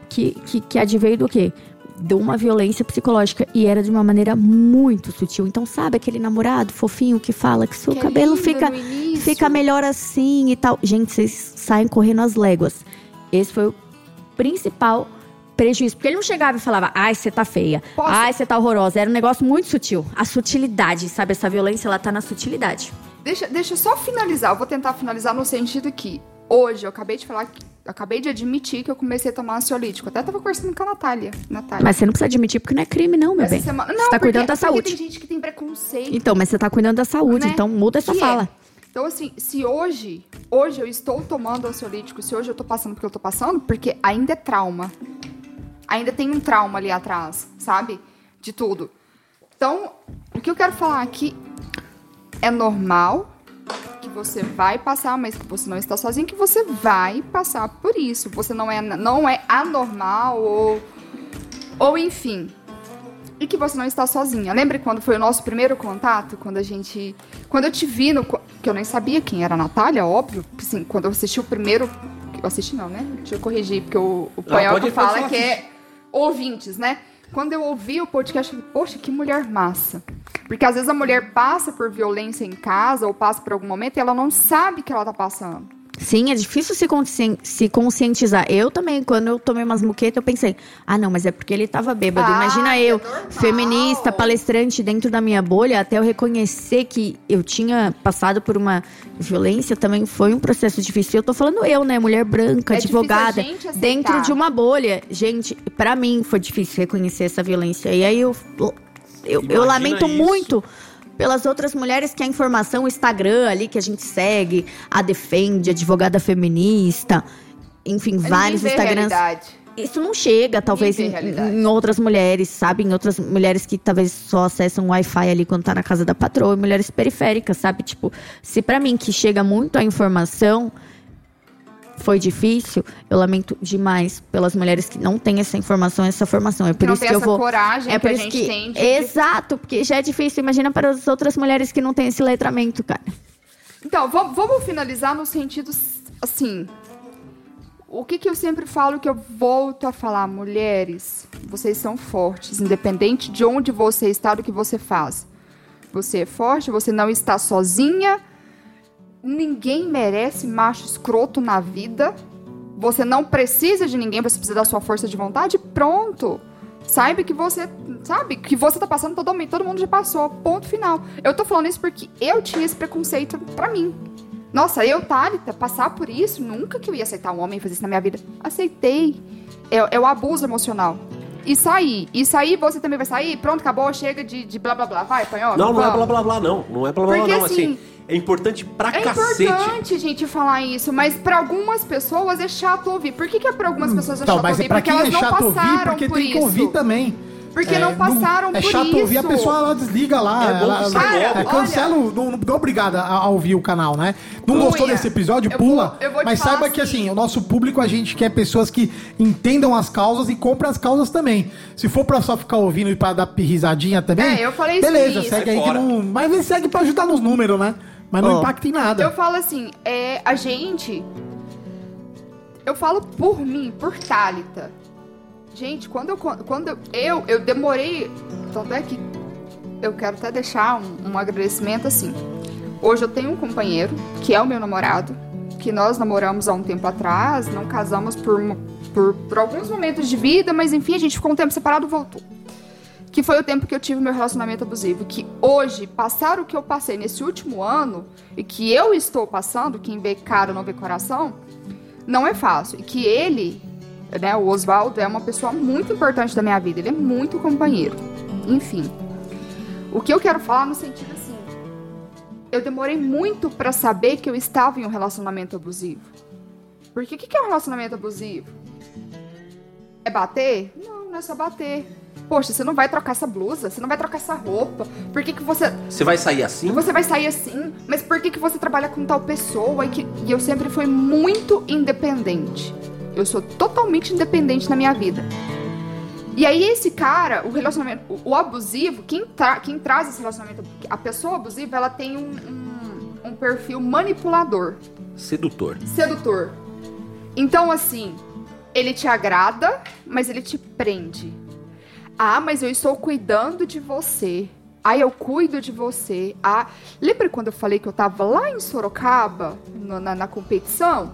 que, que, que adveio do quê? De uma violência psicológica. E era de uma maneira muito sutil. Então, sabe aquele namorado fofinho que fala que seu Que é cabelo fica, fica melhor assim e tal. Gente, vocês saem correndo as léguas. Esse foi o principal prejuízo. Porque ele não chegava e falava, ai, você tá feia. Posso- Ai, você tá horrorosa. Era um negócio muito sutil. A sutilidade, sabe? Essa violência, ela tá na sutilidade. Deixa, deixa eu só finalizar. Eu vou tentar finalizar no sentido que hoje eu acabei de falar, que- acabei de admitir que eu comecei a tomar ansiolítico. Até tava conversando com a Natália. Natália. Mas você não precisa admitir porque não é crime, não, meu Essa bem. semana- você Não, tá porque- cuidando da saúde. tem gente que tem preconceito. Então, mas você tá cuidando da saúde, né? então muda essa Que é. fala. Então, assim, se hoje, hoje eu estou tomando ansiolítico, se hoje eu tô passando porque eu tô passando, porque ainda é trauma. Ainda tem um trauma ali atrás, sabe? De tudo. Então, o que eu quero falar aqui é normal que você vai passar, mas que você não está sozinho, que você vai passar por isso. Você não é, não é anormal ou, ou enfim. e que você não está sozinha. Lembra quando foi o nosso primeiro contato? Quando a gente. Quando eu te vi no. Que eu nem sabia quem era a Natália, óbvio. Assim, quando eu assisti o primeiro. Eu assisti não, né? Deixa eu corrigir, porque o, o Panhoca fala que é ouvintes, né? Quando eu ouvi o podcast, eu falei, poxa, que mulher massa. Porque às vezes a mulher passa por violência em casa ou passa por algum momento e ela não sabe que ela tá passando. Sim, é difícil se, conscien- se conscientizar. Eu também, quando eu tomei umas muquetas, eu pensei, ah, não, mas é porque ele tava bêbado. Ah, Imagina é eu, normal. feminista, palestrante dentro da minha bolha, até eu reconhecer que eu tinha passado por uma violência, também foi um processo difícil. Eu tô falando eu, né, mulher branca, É advogada, dentro de uma bolha. Gente, pra mim foi difícil reconhecer essa violência. E aí eu, eu, eu lamento isso. muito pelas outras mulheres que a informação, o Instagram ali que a gente segue, a defende, advogada feminista, enfim, vários ninguém a Instagrams. realidade. Isso não chega, talvez, em, em outras mulheres, sabe? Em outras mulheres que talvez só acessam Wi-Fi ali quando tá na casa da patroa, mulheres periféricas, sabe? Tipo, se pra mim que chega muito a informação foi difícil, eu lamento demais pelas mulheres que não têm essa informação, essa formação. É por não isso que eu vou coragem é por a isso gente que tem de- exato, porque já é difícil. Imagina para as outras mulheres que não têm esse letramento, cara. Então, vamos, vamos finalizar no sentido assim. O que, que eu sempre falo que eu volto a falar, mulheres, vocês são fortes, independente de onde você está, do que você faz. Você é forte, você não está sozinha. Ninguém merece macho escroto na vida. Você não precisa de ninguém, você precisa da sua força de vontade. Pronto. Saiba que você, sabe, que você tá passando todo mundo, todo mundo já passou. Ponto final. Eu tô falando isso porque eu tinha esse preconceito pra mim. Nossa, eu, Thalita, passar por isso, nunca que eu ia aceitar um homem fazer isso na minha vida. Aceitei. É, é o abuso emocional. E sair. E sair, você também vai sair? Pronto, acabou, chega de, de blá blá blá. Vai, panhoca. Não, não é blá blá blá, não. Não é blá blá blá, não. Assim, assim, é importante pra É cacete. importante, gente, falar isso, mas pra algumas pessoas é chato ouvir. Por que, que é pra algumas pessoas é Então, chato mas é ouvir? pra Porque quem elas é não chato ouvir, passaram porque por tem isso. que ouvir também. Porque É, não passaram É por chato isso. ouvir, a pessoa ela desliga lá. É ela, que ela- logo. é, cancela, o- não, não é obrigada a, a ouvir o canal, né? Não gostou desse episódio? eu Pula. vou- eu vou te mas saiba que assim. assim, o nosso público, a gente quer pessoas que entendam as causas e comprem as causas também. Se for pra só ficar ouvindo e pra dar risadinha também, É, eu falei isso beleza, segue aí que fora. não. Mas segue pra ajudar nos números, né? Mas não Ó. impacta em nada. Eu falo assim, é, a gente. Eu falo por mim, por Thalita. Gente, quando eu. Quando eu, eu, eu demorei. Tanto é que eu quero até deixar um, um agradecimento assim. Hoje eu tenho um companheiro, que é o meu namorado, que nós namoramos há um tempo atrás, não casamos por, por, por alguns momentos de vida, mas enfim, a gente ficou um tempo separado e voltou. Que foi o tempo que eu tive meu relacionamento abusivo. Que hoje, passar o que eu passei nesse último ano, e que eu estou passando, quem vê cara não vê coração, não é fácil. E que ele, né, o Oswaldo, é uma pessoa muito importante da minha vida. Ele é muito companheiro. Enfim. O que eu quero falar no sentido assim. Eu demorei muito pra saber que eu estava em um relacionamento abusivo. Porque o que que é um relacionamento abusivo? É bater? Não, não é só bater. Poxa, você não vai trocar essa blusa, você não vai trocar essa roupa. Por que, que você. Você vai sair assim? Você vai sair assim, mas por que, que você trabalha com tal pessoa? E, que, e eu sempre fui muito independente. Eu sou totalmente independente na minha vida. E aí esse cara, o relacionamento, o, o abusivo, quem, tra- quem traz esse relacionamento, a pessoa abusiva, ela tem um, um, um perfil manipulador, Sedutor. sedutor. Então assim, ele te agrada, mas ele te prende. Ah, mas eu estou cuidando de você. Ah, eu cuido de você. Ah, lembra quando eu falei que eu tava lá em Sorocaba, no- na, na competição?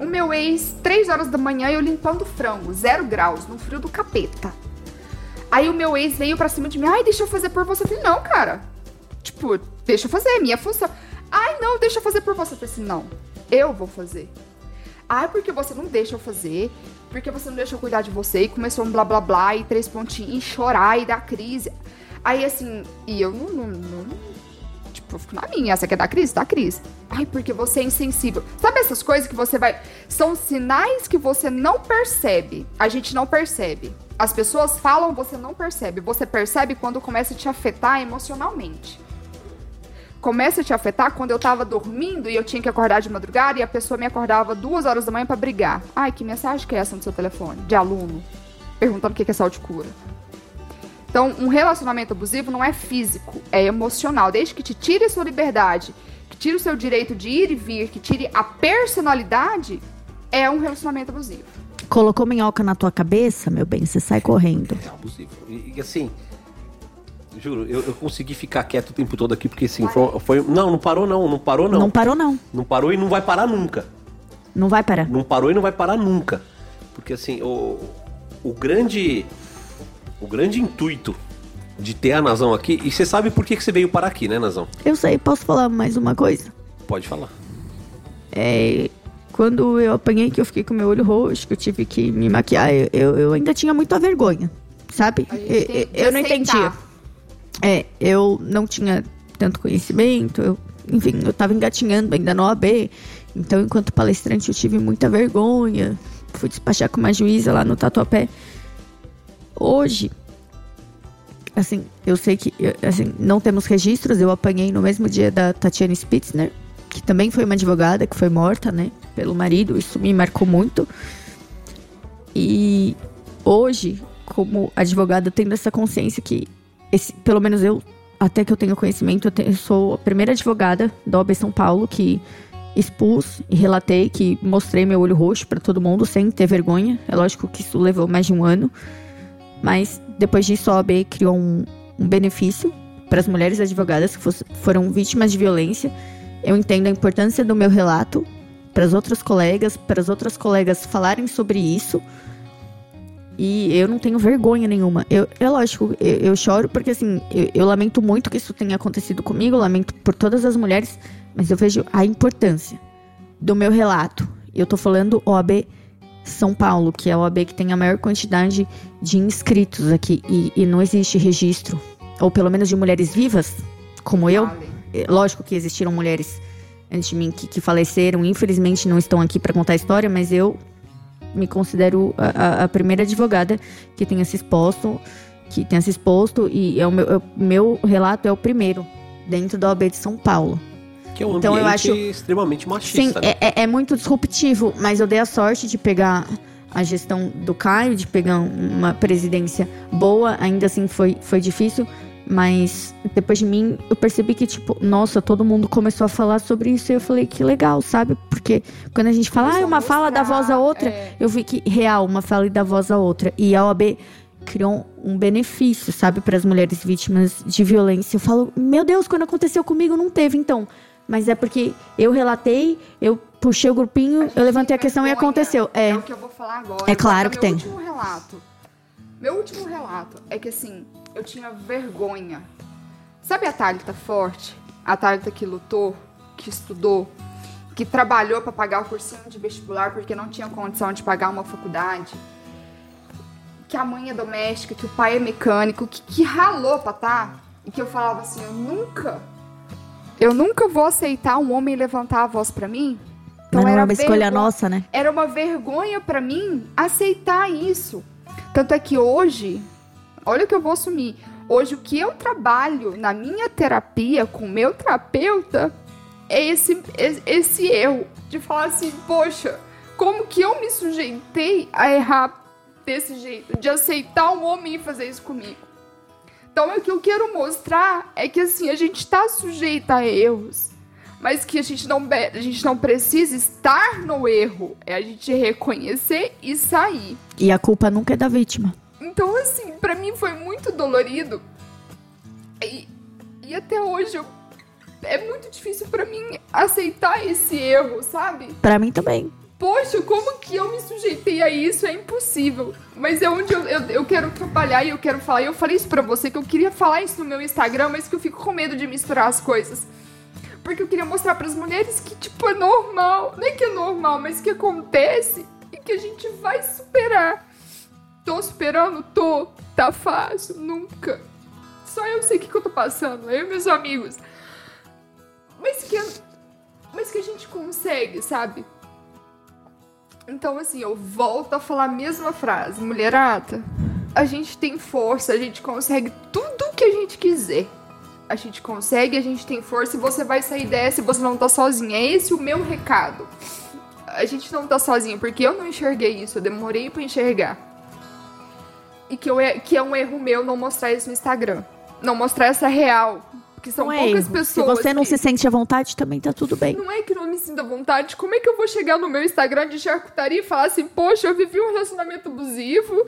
O meu ex, três horas da manhã, eu limpando frango, zero graus, no frio do capeta. Aí o meu ex veio pra cima de mim, ai, deixa eu fazer por você. Eu falei, não, cara. Tipo, deixa eu fazer, é minha função. Ai, não, deixa eu fazer por você. Eu falei assim, não, eu vou fazer. Ai, porque você não deixa eu fazer, porque você não deixa eu cuidar de você. E começou um blá blá blá, e três pontinhos, e chorar, e dar crise. Aí assim, e eu não, não, não- Tipo, eu fico na minha, essa quer dar crise? Dá crise. Ai, porque você é insensível. Sabe essas coisas que você vai. São sinais que você não percebe. A gente não percebe. As pessoas falam, você não percebe. Você percebe quando começa a te afetar emocionalmente começa a te afetar quando eu tava dormindo e eu tinha que acordar de madrugada e a pessoa me acordava duas horas da manhã pra brigar. Ai, que mensagem que é essa no seu telefone? De aluno. Perguntando o que que é sal de cura. Então, um relacionamento abusivo não é físico, é emocional. Desde que te tire a sua liberdade, que tire o seu direito de ir e vir, que tire a personalidade, é um relacionamento abusivo. Colocou minhoca na tua cabeça, meu bem, você sai correndo. É abusivo. E, e, assim, juro, eu, eu consegui ficar quieto o tempo todo aqui, porque assim, foi, foi- Não, não parou não, não parou não. Não parou, não. Não parou e não vai parar nunca. Não vai parar. Não parou e não vai parar nunca. Porque assim, o, o grande. O grande intuito de ter a Nazão aqui. E você sabe por que, que você veio parar aqui, né, Nazão? Eu sei, posso falar mais uma coisa? Pode falar. É, quando eu apanhei, que eu fiquei com meu olho roxo, que eu tive que me maquiar, eu, eu, ainda tinha muita vergonha, sabe? Eu, eu- não entendia. É, eu não tinha tanto conhecimento, eu, enfim, eu tava engatinhando ainda na OAB, então enquanto palestrante eu tive muita vergonha, fui despachar com uma juíza lá no Tatuapé. Hoje, assim, eu sei que, assim, não temos registros, eu apanhei no mesmo dia da Tatiana Spitzner, que também foi uma advogada que foi morta, né, pelo marido, isso me marcou muito. E hoje, como advogada, tendo essa consciência que, esse, pelo menos eu, até que eu tenho conhecimento, eu, te- eu sou a primeira advogada da OAB São Paulo que expus e relatei, que mostrei meu olho roxo pra todo mundo sem ter vergonha. É lógico que isso levou mais de um ano, mas depois disso a OAB criou um, um benefício para as mulheres advogadas que fosse- foram vítimas de violência. Eu entendo a importância do meu relato para as outras colegas, para as outras colegas falarem sobre isso. E eu não tenho vergonha nenhuma. Eu, é lógico, eu, eu choro porque assim, eu, eu lamento muito que isso tenha acontecido comigo, lamento por todas as mulheres, mas eu vejo a importância do meu relato. Eu tô falando OAB São Paulo, que é a OAB que tem a maior quantidade de inscritos aqui e, e não existe registro, ou pelo menos de mulheres vivas, como eu. É, Lógico que existiram mulheres antes de mim que, que faleceram, infelizmente não estão aqui para contar a história, mas eu me considero a, a- primeira advogada que tenha se exposto, que tenha se exposto e é o meu, é o meu relato é o primeiro dentro da OAB de São Paulo. Que é um Então, eu acho- extremamente Sim, machista. né? é, é- é muito disruptivo, mas eu dei a sorte de pegar a gestão do Caio, de pegar uma presidência boa, ainda assim foi, foi difícil, mas depois de mim eu percebi que, tipo, nossa, todo mundo começou a falar sobre isso e eu falei que legal, sabe? Porque quando a gente fala, ah, a uma fala da voz a outra, é. eu vi que real, uma fala e da voz a outra. E a OAB criou um benefício, sabe, para as mulheres vítimas de violência. Eu falo, meu Deus, quando aconteceu comigo não teve, então. Mas é porque eu relatei, eu puxei o grupinho, eu levantei a questão e aconteceu. É. É o que eu vou falar agora. É claro que meu tem. último relato. Meu último relato é que assim, eu tinha vergonha. Sabe a Thalita Forte? A Thalita que lutou, que estudou, que trabalhou pra pagar o cursinho de vestibular porque não tinha condição de pagar uma faculdade. Que a mãe é doméstica, que o pai é mecânico, que, que ralou pra tá. E que eu falava assim, eu nunca. Eu nunca vou aceitar um homem levantar a voz pra mim. Então Mas não é era uma escolha vergonha- nossa, né? era uma vergonha pra mim aceitar isso. Tanto é que hoje, olha o que eu vou assumir. Hoje o que eu trabalho na minha terapia com o meu terapeuta é esse, esse, esse erro de falar assim, poxa, como que eu me sujeitei a errar desse jeito, de aceitar um homem fazer isso comigo. Então o que eu quero mostrar é que assim, a gente tá sujeita a erros mas que a gente não a gente não precisa estar no erro, é a gente reconhecer e sair. E a culpa nunca é da vítima. Então assim, pra mim foi muito dolorido. E, e até hoje eu- é muito difícil pra mim aceitar esse erro, sabe? Pra mim também. Poxa, como que eu me sujeitei a isso? É impossível. Mas é onde eu, eu, eu quero trabalhar e eu quero falar. E eu falei isso pra você, que eu queria falar isso no meu Instagram, mas que eu fico com medo de misturar as coisas. Porque eu queria mostrar pras mulheres que, tipo, é normal. Não é que é normal, mas que acontece e que a gente vai superar. Tô superando? Tô. Tá fácil? Nunca. Só eu sei o que, que eu tô passando, eu e meus amigos. Mas que, mas que a gente consegue, sabe? Então, assim, eu volto a falar a mesma frase. Mulherada, a gente tem força, a gente consegue tudo o que a gente quiser. A gente consegue, a gente tem força e você vai sair dessa e você não tá sozinha. É esse o meu recado. A gente não tá sozinha, porque eu não enxerguei isso, eu demorei pra enxergar. E que, eu, é- que é um erro meu não mostrar isso no Instagram. Não mostrar essa real. Porque são Não é poucas erro. pessoas. Se você não que- se sente à vontade, também tá tudo bem. Não é que eu não me sinto à vontade. Como é que eu vou chegar no meu Instagram de charcutaria e falar assim, poxa, eu vivi um relacionamento abusivo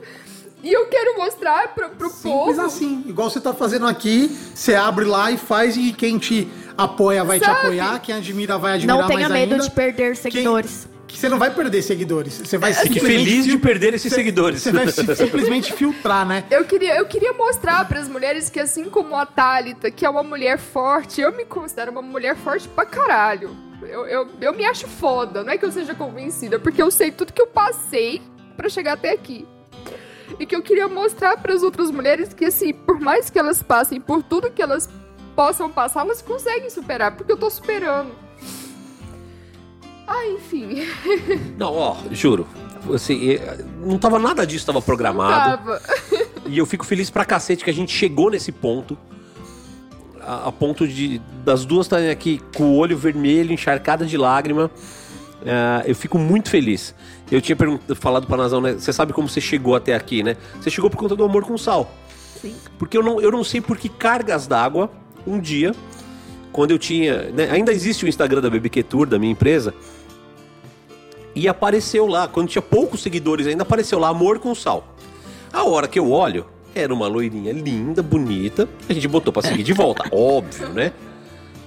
e eu quero mostrar pro, pro Simples povo. assim. Igual você tá fazendo aqui, você abre lá e faz e quem te apoia vai te Sabe? apoiar, quem admira vai admirar Não tenha mais medo ainda. de perder seguidores. Que você não vai perder seguidores. Você vai Fique simplesmente feliz de perder esses você- seguidores. Você vai si- simplesmente filtrar, né? Eu queria, eu queria mostrar para as mulheres que, assim como a Thalita, que é uma mulher forte, eu me considero uma mulher forte pra caralho. Eu, eu, eu me acho foda, não é que eu seja convencida, porque eu sei tudo que eu passei pra chegar até aqui. E que eu queria mostrar para as outras mulheres que, assim, por mais que elas passem por tudo que elas possam passar, elas conseguem superar, porque eu tô superando. Ah, enfim. Não, ó, juro. Assim, não tava nada disso, tava programado. Tava. E eu fico feliz pra cacete que a gente chegou nesse ponto. A, a ponto de das duas estarem aqui com o olho vermelho, encharcada de lágrima. Ah, eu fico muito feliz. Eu tinha falado pra Nazão, né? Você sabe como você chegou até aqui, né? Você chegou por conta do amor com sal. Sim. Porque eu não, eu não sei por que cargas d'água, um dia, quando eu tinha. né, ainda existe o Instagram da BBQ Tour, da minha empresa. E apareceu lá, quando tinha poucos seguidores ainda, apareceu lá Amor com Sal. A hora que eu olho, era uma loirinha linda, bonita. A gente botou pra seguir de volta, óbvio, né?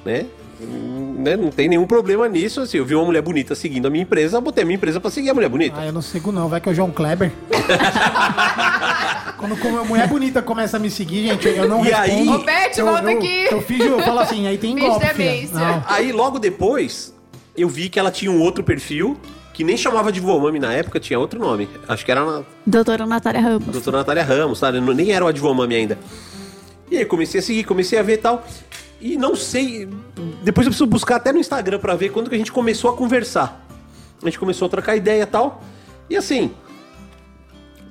Né? Né? Não tem nenhum problema nisso. Assim, eu vi uma mulher bonita seguindo a minha empresa, eu botei a minha empresa pra seguir a mulher bonita. Ah, eu não sigo não, vai que é o João Kleber. Quando uma mulher bonita começa a me seguir, gente, eu não E aí- respondo. Ô, Beth, eu, volta eu, aqui. Eu fiz, eu falo assim, aí tem golpe. Aí logo depois, eu vi que ela tinha um outro perfil, que nem chamava de Vomami na época, tinha outro nome. Acho que era na Doutora Natália Ramos. doutora Natália Ramos, sabe? Nem era o Advomami ainda. E aí comecei a seguir, comecei a ver e tal. E não sei. Depois eu preciso buscar até no Instagram pra ver quando que a gente começou a conversar. A gente começou a trocar ideia e tal. E assim.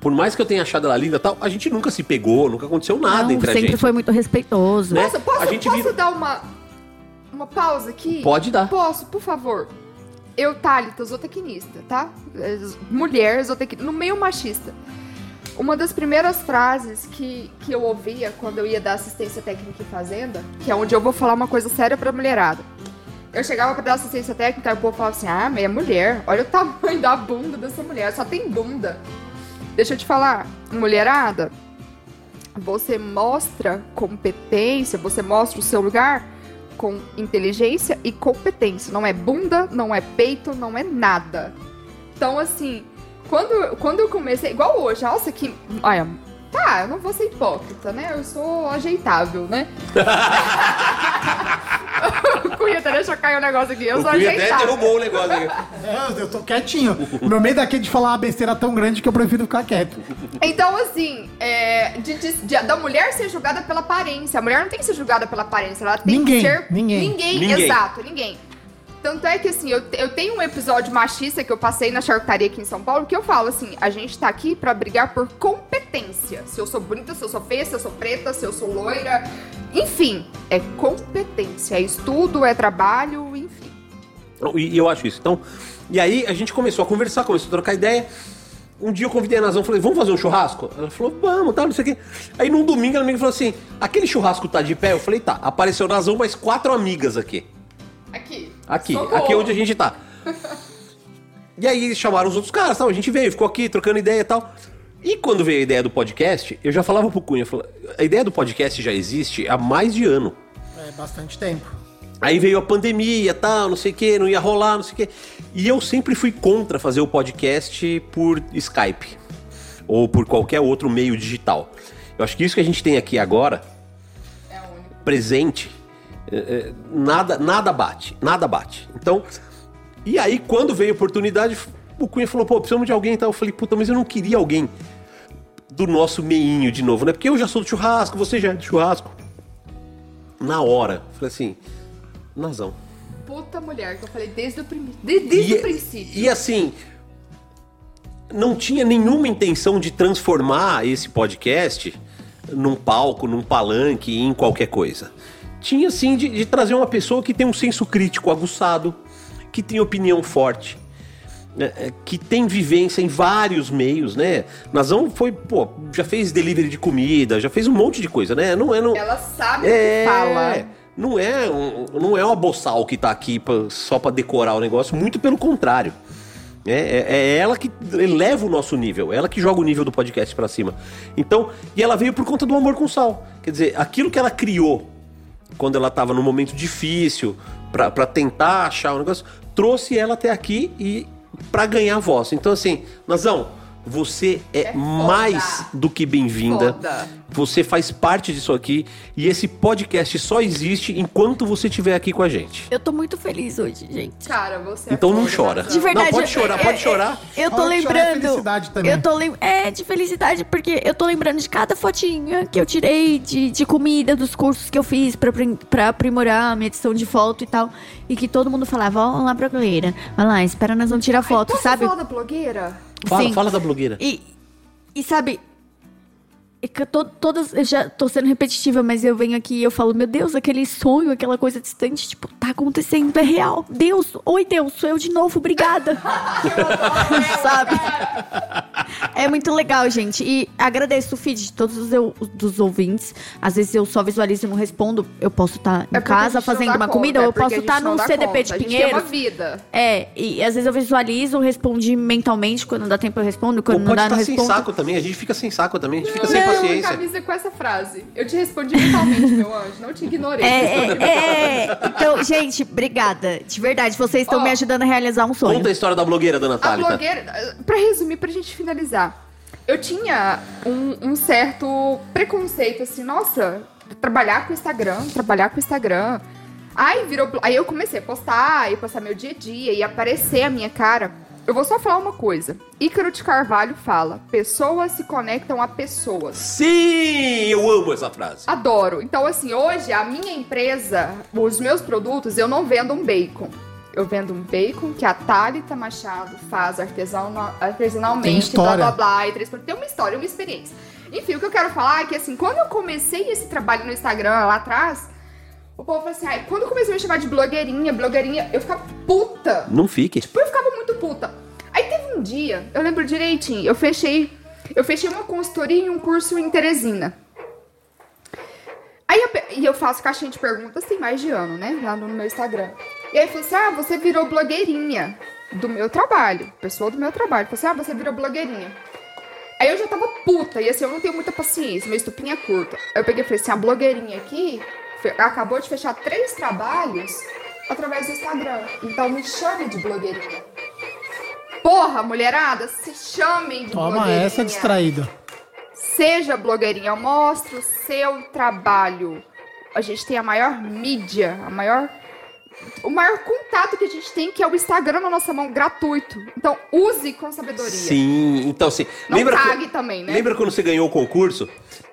Por mais que eu tenha achado ela linda e tal, a gente nunca se pegou, nunca aconteceu nada Não, entre a sempre gente. foi muito respeitoso. Né? Posso, posso, A gente posso vira- dar uma, uma pausa aqui? Pode dar. Posso, por favor. Eu, Thalita, zootecnista, tá? Mulher, zootecnista, no meio machista. Uma das primeiras frases que, que eu ouvia quando eu ia dar assistência técnica em fazenda, que é onde eu vou falar uma coisa séria pra mulherada. Eu chegava pra dar assistência técnica e o povo falava assim: ah, mas é mulher, olha o tamanho da bunda dessa mulher, só tem bunda. Deixa eu te falar, mulherada, você mostra competência, você mostra o seu lugar com inteligência e competência. Não é bunda, não é peito, não é nada. Então, assim, quando, quando eu comecei, igual hoje, nossa, que. Olha, tá, eu não vou ser hipócrita, né? Eu sou ajeitável, né? Cunha até deixou cair o negócio aqui, eu O sou Cunha até ajeitável. derrubou o negócio aqui. É, eu tô quietinho. Meu medo aqui é de falar uma besteira tão grande que eu prefiro ficar quieto. Então, assim, é, de- de- de- da mulher ser julgada pela aparência. A mulher não tem que ser julgada pela aparência, ela tem Ninguém, que ser. ninguém. Ninguém, Ninguém. exato, ninguém. Tanto é que, assim, eu, eu tenho um episódio machista que eu passei na charcutaria aqui em São Paulo que eu falo assim: a gente tá aqui pra brigar por competência. Se eu sou bonita, se eu sou feia, se eu sou preta, se eu sou loira. Enfim, é competência. É estudo, é trabalho, enfim. E, e eu acho isso. Então, e aí a gente começou a conversar, começou a trocar ideia. Um dia eu convidei a Nazão, falei, vamos fazer um churrasco? Ela falou, vamos, tá, não sei o quê. Aí num domingo ela me falou assim, aquele churrasco tá de pé? Eu falei, tá. Apareceu Nazão mais quatro amigas aqui. Aqui. Aqui, Socorro. aqui onde a gente tá. E aí chamaram os outros caras, tal, a gente veio, ficou aqui trocando ideia e tal. E quando veio a ideia do podcast, eu já falava pro Cunha, falava, a ideia do podcast já existe há mais de ano. É bastante tempo. Aí veio a pandemia, tal, não sei o que, não ia rolar, não sei o que. E eu sempre fui contra fazer o podcast por Skype ou por qualquer outro meio digital. Eu acho que isso que a gente tem aqui agora, presente, é, é, nada, nada bate, nada bate. Então, e aí quando veio a oportunidade, o Cunha falou, pô, precisamos de alguém e tal. Eu falei, puta, mas eu não queria alguém do nosso meinho de novo, né? Porque eu já sou do churrasco, você já é do churrasco. Na hora, falei assim, Nazão. Puta mulher, que eu falei desde o, primi... de- desde E- o princípio. E assim, não tinha nenhuma intenção de transformar esse podcast num palco, num palanque, em qualquer coisa. Tinha sim de, de trazer uma pessoa que tem um senso crítico aguçado, que tem opinião forte, é, é, que tem vivência em vários meios, né? Nazão foi, pô, já fez delivery de comida, já fez um monte de coisa, né? Não é. Não, Ela sabe o é, que fala. Não é, um, não é uma boçal que tá aqui pra- só pra decorar o negócio, muito pelo contrário. É, é- é ela que eleva o nosso nível, é ela que joga o nível do podcast pra cima. Então, e ela veio por conta do amor com sal. Quer dizer, aquilo que ela criou quando ela tava num momento difícil pra tentar achar o negócio, trouxe ela até aqui e pra ganhar voz. Então, assim, Nazão, você é, É mais do que bem-vinda. Você faz parte disso aqui e esse podcast só existe enquanto você estiver aqui com a gente. Eu tô muito feliz hoje, gente. Cara, você é Então não foda, chora. De verdade. Não, pode chorar, é- pode é- chorar. Eu tô Fala chorar é lembrando. felicidade também. Eu tô lem... É, de felicidade, porque eu tô lembrando de cada fotinha que eu tirei de, de comida dos cursos que eu fiz pra, pra aprimorar a minha edição de foto e tal. E que todo mundo falava, ó lá, blogueira. Vai lá, espera nós vamos tirar foto, Posso sabe? falar da blogueira? Fala, Sim. fala da blogueira. E, e sabe, tô, todas, eu já tô sendo repetitiva, mas eu venho aqui e eu falo, meu Deus, aquele sonho, aquela coisa distante, tipo, tá acontecendo, é real. Deus, oi Deus, sou eu de novo, obrigada. sabe? É muito legal, gente. E agradeço o feed de todos os eu- dos ouvintes. Às vezes eu só visualizo e não respondo. Eu posso estar em É casa não fazendo uma conta, comida, é ou eu posso estar não num CDP conta. de A gente tem Pinheiros. uma vida. É, e às vezes eu visualizo, respondi mentalmente, quando dá tempo eu respondo, Ou quando não pode dá, não estar sem respondo. saco também, a gente fica sem saco também, a gente fica sem paciência. camisa com essa frase. Eu te respondi mentalmente, meu anjo. Não te ignorei. É, é, é. Então, gente, obrigada. De verdade, vocês estão Ó, me ajudando a realizar um sonho. Conta a história da blogueira, dona A Thalita. blogueira, pra resumir, pra gente finalizar. Eu tinha um, um certo preconceito, assim, nossa, trabalhar com Instagram, trabalhar com Instagram. Aí virou. Aí eu comecei a postar, e postar meu dia a dia, e aparecer a minha cara. Eu vou só falar uma coisa. Ícaro de Carvalho fala: pessoas se conectam a pessoas. Sim, eu amo essa frase. Adoro. Então, assim, hoje a minha empresa, os meus produtos, eu não vendo um bacon. Eu vendo um bacon que a Thalita Machado faz artesana- Tem artesanalmente, história. blá blá blá, e três Tem uma história, uma experiência. Enfim, o que eu quero falar é que, assim, quando eu comecei esse trabalho no Instagram lá atrás, o povo falou assim, ai, quando começou a me chamar de blogueirinha, blogueirinha, eu ficava puta. Não fique. Tipo, eu ficava muito puta. Dia, eu lembro direitinho, eu fechei, eu fechei uma consultoria e um curso em Teresina. Aí eu, e eu faço caixinha de perguntas tem mais de ano, né? Lá no meu Instagram. E aí falei assim: ah, você virou blogueirinha do meu trabalho. Pessoa do meu trabalho. Falei assim: ah, você virou blogueirinha. Aí eu já tava puta, e assim, eu não tenho muita paciência, meu estupinho é curto. Aí eu peguei e falei assim: a blogueirinha aqui acabou de fechar três trabalhos através do Instagram. Então me chame de blogueirinha. Porra, mulherada, se chamem de Toma blogueirinha. essa distraída. Seja blogueirinha, mostre o seu trabalho. A gente tem a maior mídia, a maior. O maior contato que a gente tem, que é o Instagram na nossa mão, gratuito. Então, use com sabedoria. Sim, então assim. Não lembra, cague que- também, né? lembra quando você ganhou o concurso?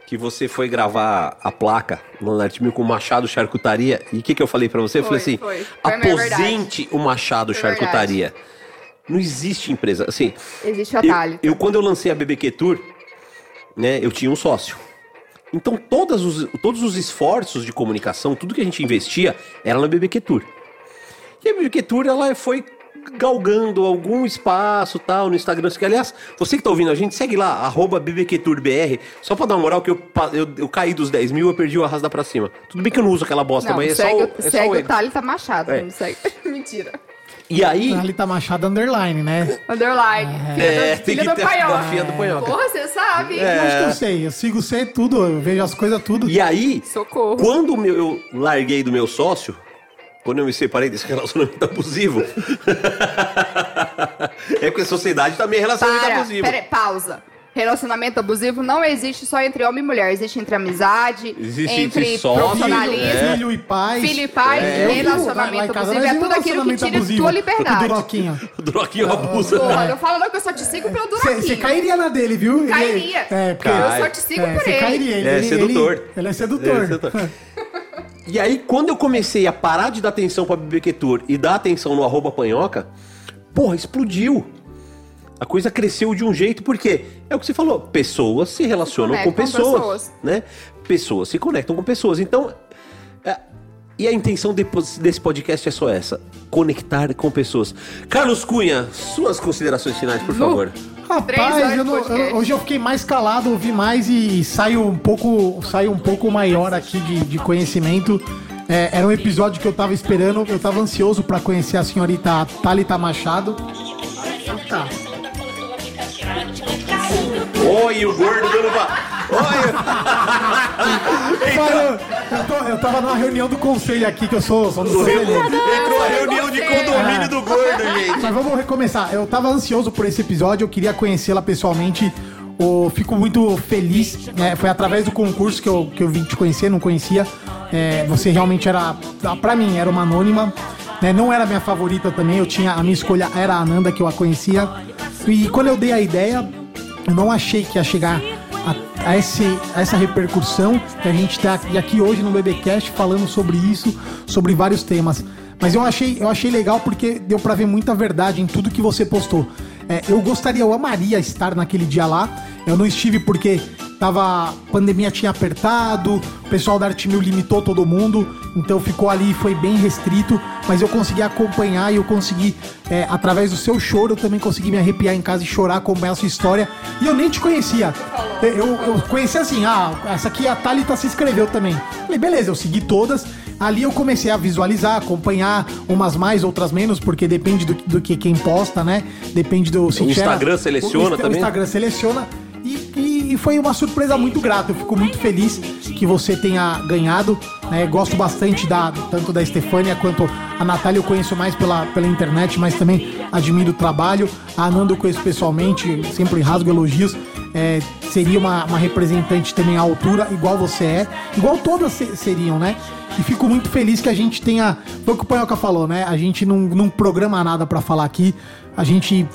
Que você foi gravar a placa no Nartimil com o Machado Charcutaria. E o que, que eu falei pra você? eu Foi, falei assim: foi. Foi aposente o Machado Foi Charcutaria. Não existe empresa. Assim, Existe a eu, Thalita. eu, quando eu lancei a BBQ Tour, né, eu tinha um sócio. Então, todos os, todos os esforços de comunicação, tudo que a gente investia, era na BBQ Tour. E a BBQ Tour, ela foi galgando algum espaço tal no Instagram. Que, aliás, você que tá ouvindo a gente, segue lá, arroba BBQTourBR, só pra dar uma moral que eu, eu, eu caí dos 10 mil, eu perdi o arrasto pra cima. Tudo bem que eu não uso aquela bosta, Não, mas é só, segue, o- o- é só segue o o ego. Thalita Machado, É. não segue. Mentira. E aí... Thalita Machado Underline, né? Underline. Filha, É, do, tem filha que do a filha do Panhoca. Porra, você sabe. Eu acho que eu sei. Eu sigo você tudo, eu vejo as coisas tudo. E aí, Socorro. quando meu- eu larguei do meu sócio, quando eu me separei desse relacionamento abusivo, é porque a sociedade também é relacionamento Para, abusivo. pera, aí, pausa. Relacionamento abusivo não existe só entre homem e mulher, existe entre amizade, Existe entre, entre sócio, profissionalismo, é. Filho e pai. filho e pai, É, eu relacionamento casa abusivo, é tudo aquilo que relacionamento tira abusivo tua Do liberdade. Duroquinho. O Droguinho abusa. Porra, não fala não que eu só te sigo pelo Você Duraquinho. cairia na dele, viu? Cairia. É, porque... Cai. Eu só te sigo é, por você ele. cairia. Ele, É sedutor. Ele, ele é sedutor. É, sedutor. E aí, quando eu comecei a parar de dar atenção pra BBQ Tour e dar atenção no arroba panhoca, porra, explodiu. A coisa cresceu de um jeito, porque é o que você falou, pessoas se relacionam com conectam com pessoas, pessoas. né? Pessoas se conectam com pessoas. Então, é, E a intenção desse podcast é só essa: conectar com pessoas. Carlos Cunha, suas considerações finais, por favor. Três horas Rapaz, eu não- eu- hoje eu fiquei mais calado, ouvi mais e saio um pouco, saio um pouco maior aqui de, de conhecimento. É, era um episódio que eu tava esperando, eu tava ansioso pra conhecer a senhorita Thalita Machado. Tá. Oi, o gordo dando uma. Oi! Mano, eu, tô- eu tava numa reunião do conselho aqui, que eu sou, sou do conselho. Entrou a reunião de condomínio do gordo, gente. Mas vamos recomeçar. Eu tava ansioso por esse episódio, eu queria conhecê-la pessoalmente. Eu fico muito feliz. né? Foi através do concurso que eu, que eu vim te conhecer, não conhecia. É, você realmente era, pra mim, era uma anônima. né? Não era minha favorita também, eu tinha a minha escolha era a Ananda que eu a conhecia. E quando eu dei a ideia, eu não achei que ia chegar a, a esse, a essa repercussão que a gente tá aqui- hoje no BBcast falando sobre isso, sobre vários temas. Mas eu achei, eu achei legal porque deu pra ver muita verdade em tudo que você postou. É, eu gostaria, eu amaria estar naquele dia lá. Eu não estive porque tava pandemia tinha apertado, o pessoal da Arte Mil limitou todo mundo, então ficou ali, foi bem restrito, mas eu consegui acompanhar e eu consegui, é, através do seu choro, eu também consegui me arrepiar em casa e chorar, acompanhar a sua história. E eu nem te conhecia. Eu, eu, conheci assim, ah, essa aqui a Thalita se inscreveu também. Falei, beleza, eu segui todas. Ali eu comecei a visualizar, acompanhar, umas mais, outras menos, porque depende do, do que quem posta, né? Depende do se O Instagram seleciona o, Insta- também? O Instagram seleciona. E, e- e foi uma surpresa muito grata. Eu fico muito feliz que você tenha ganhado. né? Gosto bastante da, tanto da Estefânia quanto a Natália. Eu conheço mais pela, pela internet, mas também admiro o trabalho. A Ananda eu conheço pessoalmente, sempre rasgo elogios. É, seria uma, uma representante também à altura, igual você é. Igual todas se- seriam, né? E fico muito feliz que a gente tenha. Foi o que o Panhoca falou, né? A gente não, não programa nada pra falar aqui. A gente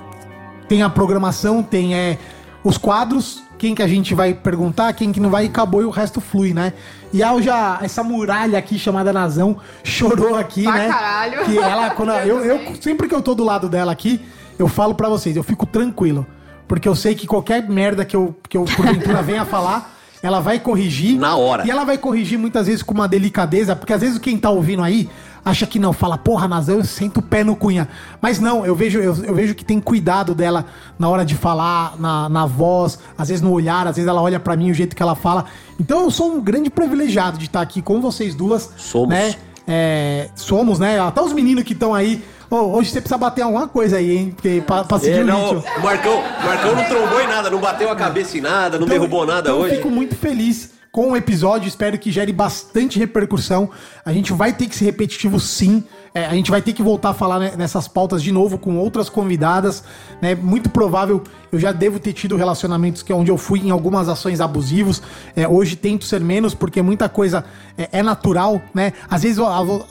tem a programação, tem é, os quadros, quem que a gente vai perguntar, quem que não vai, e acabou e o resto flui, né? E a já, essa muralha aqui chamada Nazão chorou aqui, Pra né? caralho. Que ela, quando eu, eu, sempre que eu tô do lado dela aqui, eu falo pra vocês, eu fico tranquilo. Porque eu sei que qualquer merda que eu, que eu porventura venha falar, ela vai corrigir. Na hora. E ela vai corrigir muitas vezes com uma delicadeza, porque às vezes quem tá ouvindo aí acha que não, fala, porra, Nazão, eu sento o pé no cunha. Mas não, eu vejo, eu, eu vejo que tem cuidado dela na hora de falar, na, na voz, às vezes no olhar, às vezes ela olha pra mim, o jeito que ela fala. Então eu sou um grande privilegiado de estar aqui com vocês duas. Somos. Né? É, somos, né? Até os meninos que estão aí. Ô, hoje você precisa bater alguma coisa aí, hein? Porque, pra, pra seguir É, o não, o Marcão, Marcão não trombou em nada, não bateu a cabeça em nada, não derrubou nada então hoje. Eu fico muito feliz com o episódio, espero que gere bastante repercussão. A gente vai ter que ser repetitivo sim. É, a gente vai ter que voltar a falar né, nessas pautas de novo com outras convidadas. Né? Muito provável, eu já devo ter tido relacionamentos que é onde eu fui em algumas ações abusivos. É, hoje tento ser menos, porque muita coisa é, é natural, né? Às vezes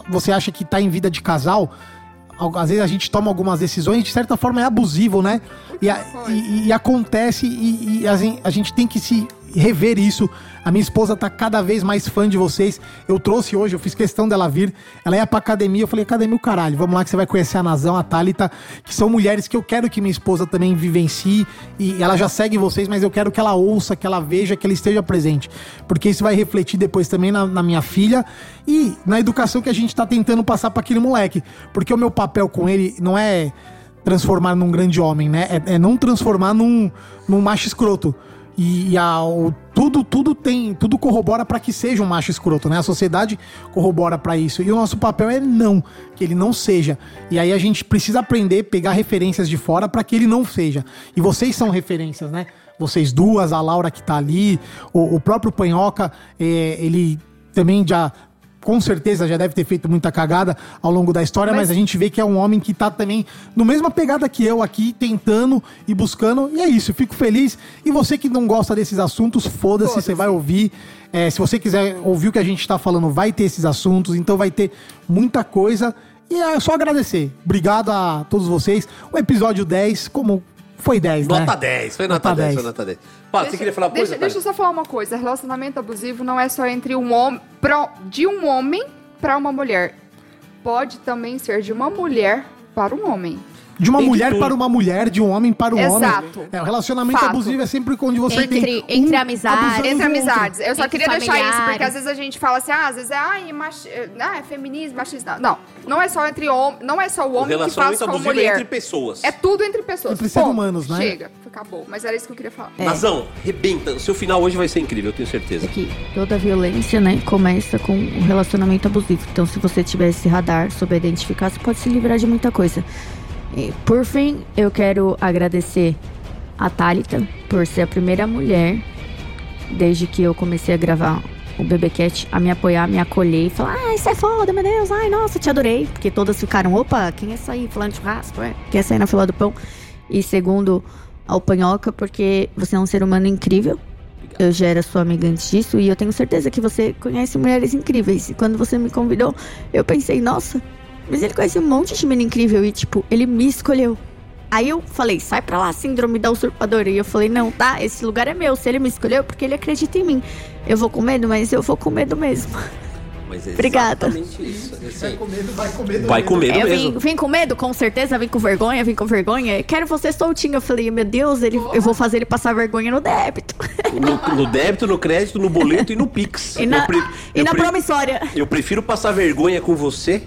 você acha que tá em vida de casal. Al- Às vezes a gente toma algumas decisões, de certa forma é abusivo, né? E, a- e- e acontece, e, e a gente tem que se rever isso. A minha esposa tá cada vez mais fã de vocês. Eu trouxe hoje, eu fiz questão dela vir. Ela ia pra academia, eu falei, academia o caralho, vamos lá que você vai conhecer a Nazão, a Thalita, que são mulheres que eu quero que minha esposa também vivencie. E ela já segue vocês, mas eu quero que ela ouça, que ela veja, que ela esteja presente. Porque isso vai refletir depois também na, na minha filha e na educação que a gente tá tentando passar pra aquele moleque. Porque o meu papel com ele não é transformar num grande homem, né? É, é não transformar num, num macho escroto. E, e a- o- tudo, tudo tem, tudo corrobora para que seja um macho escroto, né? A sociedade corrobora para isso. E o nosso papel é não, que ele não seja. E aí a gente precisa aprender, pegar referências de fora para que ele não seja. E vocês são referências, né? Vocês duas, a Laura que tá ali, o, o próprio Panhoca, é, ele também já com certeza já deve ter feito muita cagada ao longo da história, mas, Mas- a gente vê que é um homem que tá também no mesma pegada que eu aqui, tentando e buscando. E é isso, fico feliz. E você que não gosta desses assuntos, foda-se, você vai ouvir. É, se você quiser ouvir o que a gente tá falando, vai ter esses assuntos, então vai ter muita coisa. E é só agradecer. Obrigado a todos vocês. O episódio 10, como foi 10, né? Nota 10, foi nota, Nota 10, 10. foi nota 10. Paulo, você queria falar uma deixa, coisa? deixa eu só falar uma coisa. Relacionamento abusivo não é só entre um homem. pro- De um homem para uma mulher. Pode também ser de uma mulher para um homem. De uma Tem mulher tudo. para uma mulher, de um homem para um Exato. homem. É, o relacionamento Fato. abusivo é sempre onde você Entre- tem. entre um amizades. Entre do outro. amizades. Eu só Entre queria deixar isso, porque familiares. às vezes a gente fala assim, ah, às vezes é, ai, machi... ah, é feminismo, machismo. Não, não é só entre homem, não é só o O homem que faz relacionamento com a abusivo é mulher. entre pessoas. É tudo entre pessoas. Entre seres humanos, né? Chega, acabou. Mas era isso que eu queria falar. É. Nazão, rebenta. O seu final hoje vai ser incrível, eu tenho certeza. É que toda violência, né, começa com o relacionamento abusivo. Então, se você tiver esse radar, souber identificar, você pode se livrar de muita coisa. E, por fim, eu quero agradecer a Thalita por ser a primeira mulher, desde que eu comecei a gravar o BBCat, a me apoiar, me acolher e falar: Ai, isso é foda, meu Deus, ai, nossa, te adorei. Porque todas ficaram: opa, quem é essa aí? Falando de churrasco, é? Quem é essa aí na fila do pão? E segundo, ao Panhoca, porque você é um ser humano incrível. Eu já era sua amiga antes disso e eu tenho certeza que você conhece mulheres incríveis. E quando você me convidou, eu pensei, nossa, mas ele conhece um monte de menina incrível e, tipo, ele me escolheu. Aí eu falei, sai pra lá, síndrome da usurpadora. E eu falei, não, tá, esse lugar é meu. Se ele me escolheu, é porque ele acredita em mim. Eu vou com medo, mas eu vou com medo mesmo. Mas é Obrigada. exatamente isso. Assim, Com medo, vai com medo. vai com medo mesmo. vim, vim com medo, com certeza, vim com vergonha, vim com vergonha. Quero você soltinho. Eu falei, meu Deus, ele, eu vou fazer ele passar vergonha no débito. No, no débito, no crédito, no boleto e no Pix. E na, Eu pre- e na pre- promissória. Eu prefiro passar vergonha com você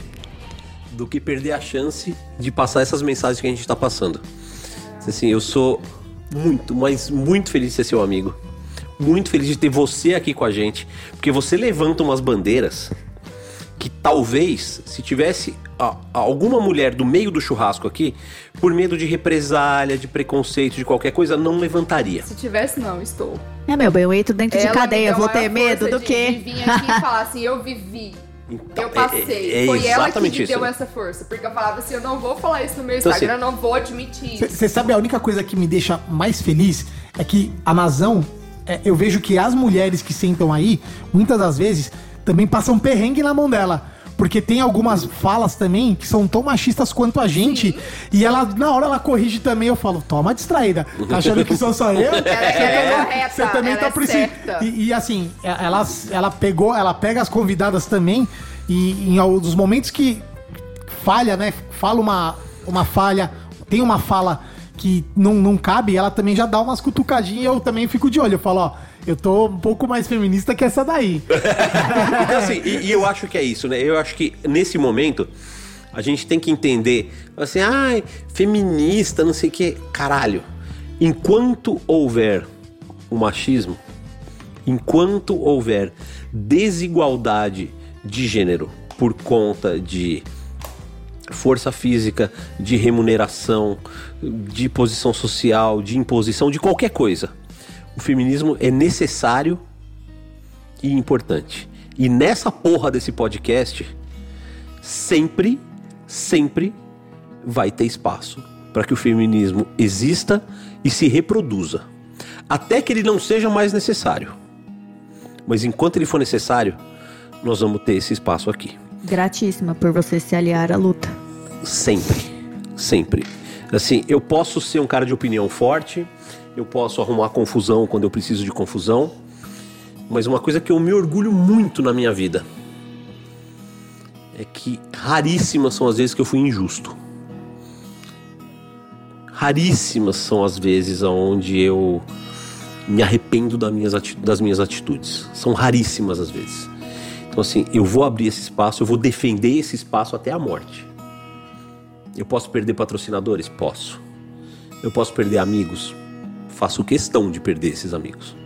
do que perder a chance de passar essas mensagens que a gente tá passando. Assim, eu sou muito, mas muito feliz de ser seu amigo. Muito feliz de ter você aqui com a gente. Porque você levanta umas bandeiras que talvez, se tivesse a- alguma mulher do meio do churrasco aqui, por medo de represália, de preconceito, de qualquer coisa, não levantaria. Se tivesse, não, estou. É, meu bem, eu entro dentro de Ela me cadeia, vou a ter medo do de- quê? De vir aqui e falar assim, eu vivi. Então, Eu passei. é- é Foi ela que me isso. deu essa força. Porque eu falava assim, eu não vou falar isso no meu Então, Instagram, assim, eu não vou admitir isso. Você sabe a única coisa que me deixa mais feliz é que a Nazão, é, eu vejo que as mulheres que sentam aí, muitas das vezes, também passam perrengue na mão dela. Porque tem algumas falas também que são tão machistas quanto a gente. E ela, na hora, ela corrige também. Eu falo, toma distraída. Tá achando que sou só eu? Ela, é correta, Você também ela tá é precisando. E, e, assim, ela, ela pegou, ela pega as convidadas também. E em alguns momentos que falha, né? Fala uma, uma falha, tem uma fala que não, não cabe, ela também já dá umas cutucadinhas e eu também fico de olho. Eu falo, ó, eu tô um pouco mais feminista que essa daí. Então, assim, e, e eu acho que é isso, né? Eu acho que nesse momento a gente tem que entender, assim, ai, feminista, não sei o quê. Caralho, enquanto houver o machismo, enquanto houver desigualdade de gênero por conta de força física, de remuneração, de posição social, de imposição, de qualquer coisa, o feminismo é necessário e importante. E nessa porra desse podcast, sempre, sempre vai ter espaço para que o feminismo exista e se reproduza. Até que ele não seja mais necessário. Mas enquanto ele for necessário, nós vamos ter esse espaço aqui. Gratíssima por você se aliar à luta. Sempre. Sempre. Assim, eu posso ser um cara de opinião forte, eu posso arrumar confusão quando eu preciso de confusão, mas uma coisa que eu me orgulho muito na minha vida é que raríssimas são as vezes que eu fui injusto. Raríssimas são as vezes onde eu me arrependo das minhas, das minhas atitudes. São raríssimas as vezes. Então, assim, eu vou abrir esse espaço, eu vou defender esse espaço até a morte. Eu posso perder patrocinadores? Posso. Eu posso perder amigos? Faço questão de perder esses amigos.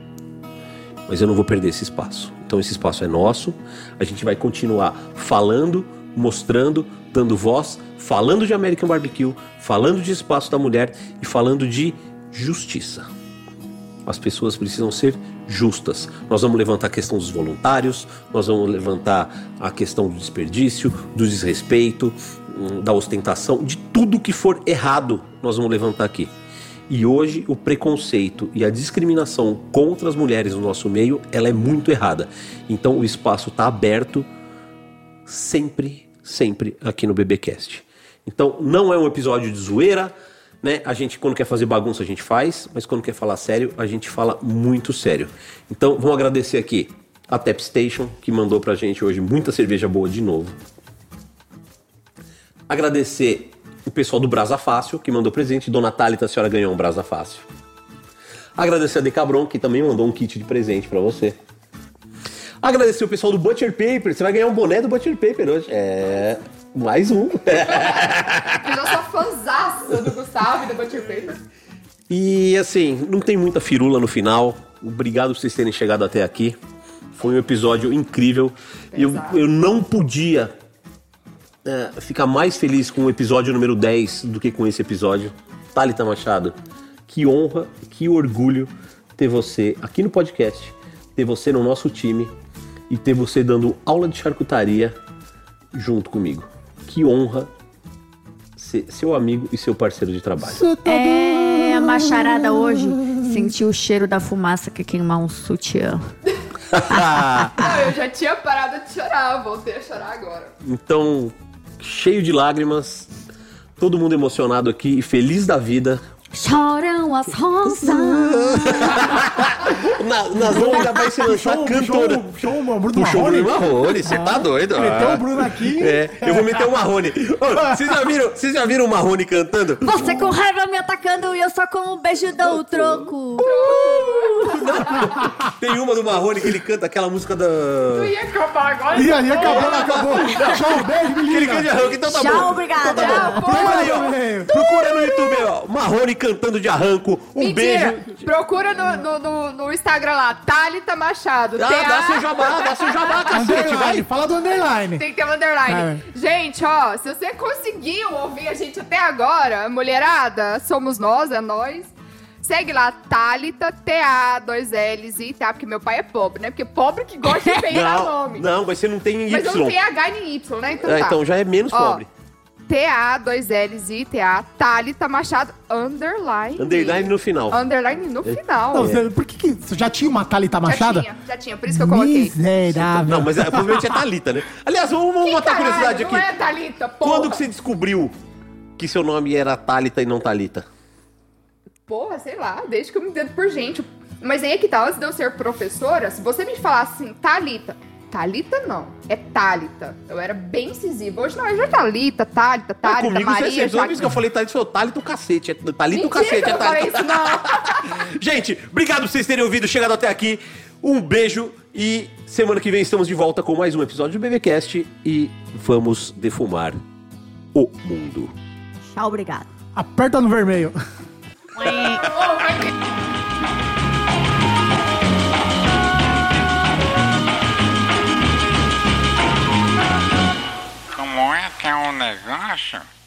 Mas eu não vou perder esse espaço. Então esse espaço é nosso. A gente vai continuar falando, mostrando, dando voz, falando de American Barbecue, falando de espaço da mulher e falando de justiça. As pessoas precisam ser justas. Nós vamos levantar a questão dos voluntários, nós vamos levantar a questão do desperdício, do desrespeito, hum, da ostentação, de tudo que for errado, nós vamos levantar aqui. E hoje o preconceito e a discriminação contra as mulheres no nosso meio, ela é muito errada. Então o espaço está aberto sempre, sempre aqui no BBcast. Então não é um episódio de zoeira, né? A gente quando quer fazer bagunça a gente faz, mas quando quer falar sério, a gente fala muito sério. Então vamos agradecer aqui a Tap Station que mandou pra gente hoje muita cerveja boa de novo. Agradecer o pessoal do Brasa Fácil, que mandou presente. Dona Thalita, a senhora ganhou um Brasa Fácil. Agradecer a Decabron, que também mandou um kit de presente pra você. Agradecer o pessoal do Butcher Paper. Você vai ganhar um boné do Butcher Paper hoje. É. Mais um. Eu já sou fãzaça do Gustavo e. E assim, não tem muita firula no final. Obrigado por vocês terem chegado até aqui. Foi um episódio incrível. Eu, eu não podia é, ficar mais feliz com o episódio número 10 do que com esse episódio. Thalita Machado, que honra, que orgulho ter você aqui no podcast, ter você no nosso time e ter você dando aula de charcutaria junto comigo. Que honra ser seu amigo e seu parceiro de trabalho. É, a macharada hoje sentiu o cheiro da fumaça que queimar um sutiã. Não, eu já tinha parado de chorar, voltei a chorar agora. Então, cheio de lágrimas, todo mundo emocionado aqui e feliz da vida. Choram as rosas. Na, nas vamos ainda vai se lançar Puxou, cantora. puxou, puxou o Bruno Puxou o Marrone. Bruno Marrone, você tá doido? Meteu Ah. o Bruno aqui. É, eu vou meter o Marrone. Vocês já viram, vocês já viram o Marrone cantando? Você com raiva me atacando e eu só com um beijo dou o troco. Tem uma do Marrone que ele canta aquela música da. Eu ia acabar agora. E ali acabou, acabou. Tchau, beijo, Que ele canta de menina. arranco, então tá Tchau, bom. obrigada. Procura aí, ó. Procura no YouTube, ó. Marrone cantando de arranco. Um Mentira. beijo. Procura no, no, no- no Instagram lá, Thalita Machado. Ah, dá seu jabá, dá seu jabá, cacete, vai. fala do underline. Tem que ter um underline. Gente, ó, se você conseguiu ouvir a gente até agora, mulherada, somos nós, é nós. Segue lá, Thalita, T-A, dois L's e tá, porque meu pai é pobre, né? Porque pobre que gosta de Não, nome. não, mas você não tem Mas eu não Y. tenho H nem Y, né? Então É, tá. então já é menos Ó, pobre. T-A, dois L's e T-A, Thalita Machado, underline. Underline no final. Underline no final. Não, você- por que, que você já tinha uma Thalita Machado? Já tinha, já tinha, por isso que eu coloquei. Miserável. Não, mas é, provavelmente é Thalita, né? Aliás, vamos, vamos a caralho, curiosidade aqui. Não é Thalita, porra. Quando que você descobriu que seu nome era Thalita e não Thalita? Porra, sei lá, desde que eu me entendo por gente. Mas aí é que tá, antes de eu ser professora, se você me falasse assim, Thalita. Thalita não, é Thalita. Eu era bem incisiva. Hoje não, hoje é Thalita, Thalita, Ah, Thalita, comigo, você, Maria, toda vez que eu falei Thalita, você falou Thalita o cacete. É Thalita o cacete, é eu não falei isso, não. Gente, obrigado por vocês terem ouvido, chegado até aqui. Um beijo e semana que vem estamos de volta com mais um episódio do BBcast e vamos defumar o mundo. Tchau, obrigado. Aperta no vermelho. um negócio?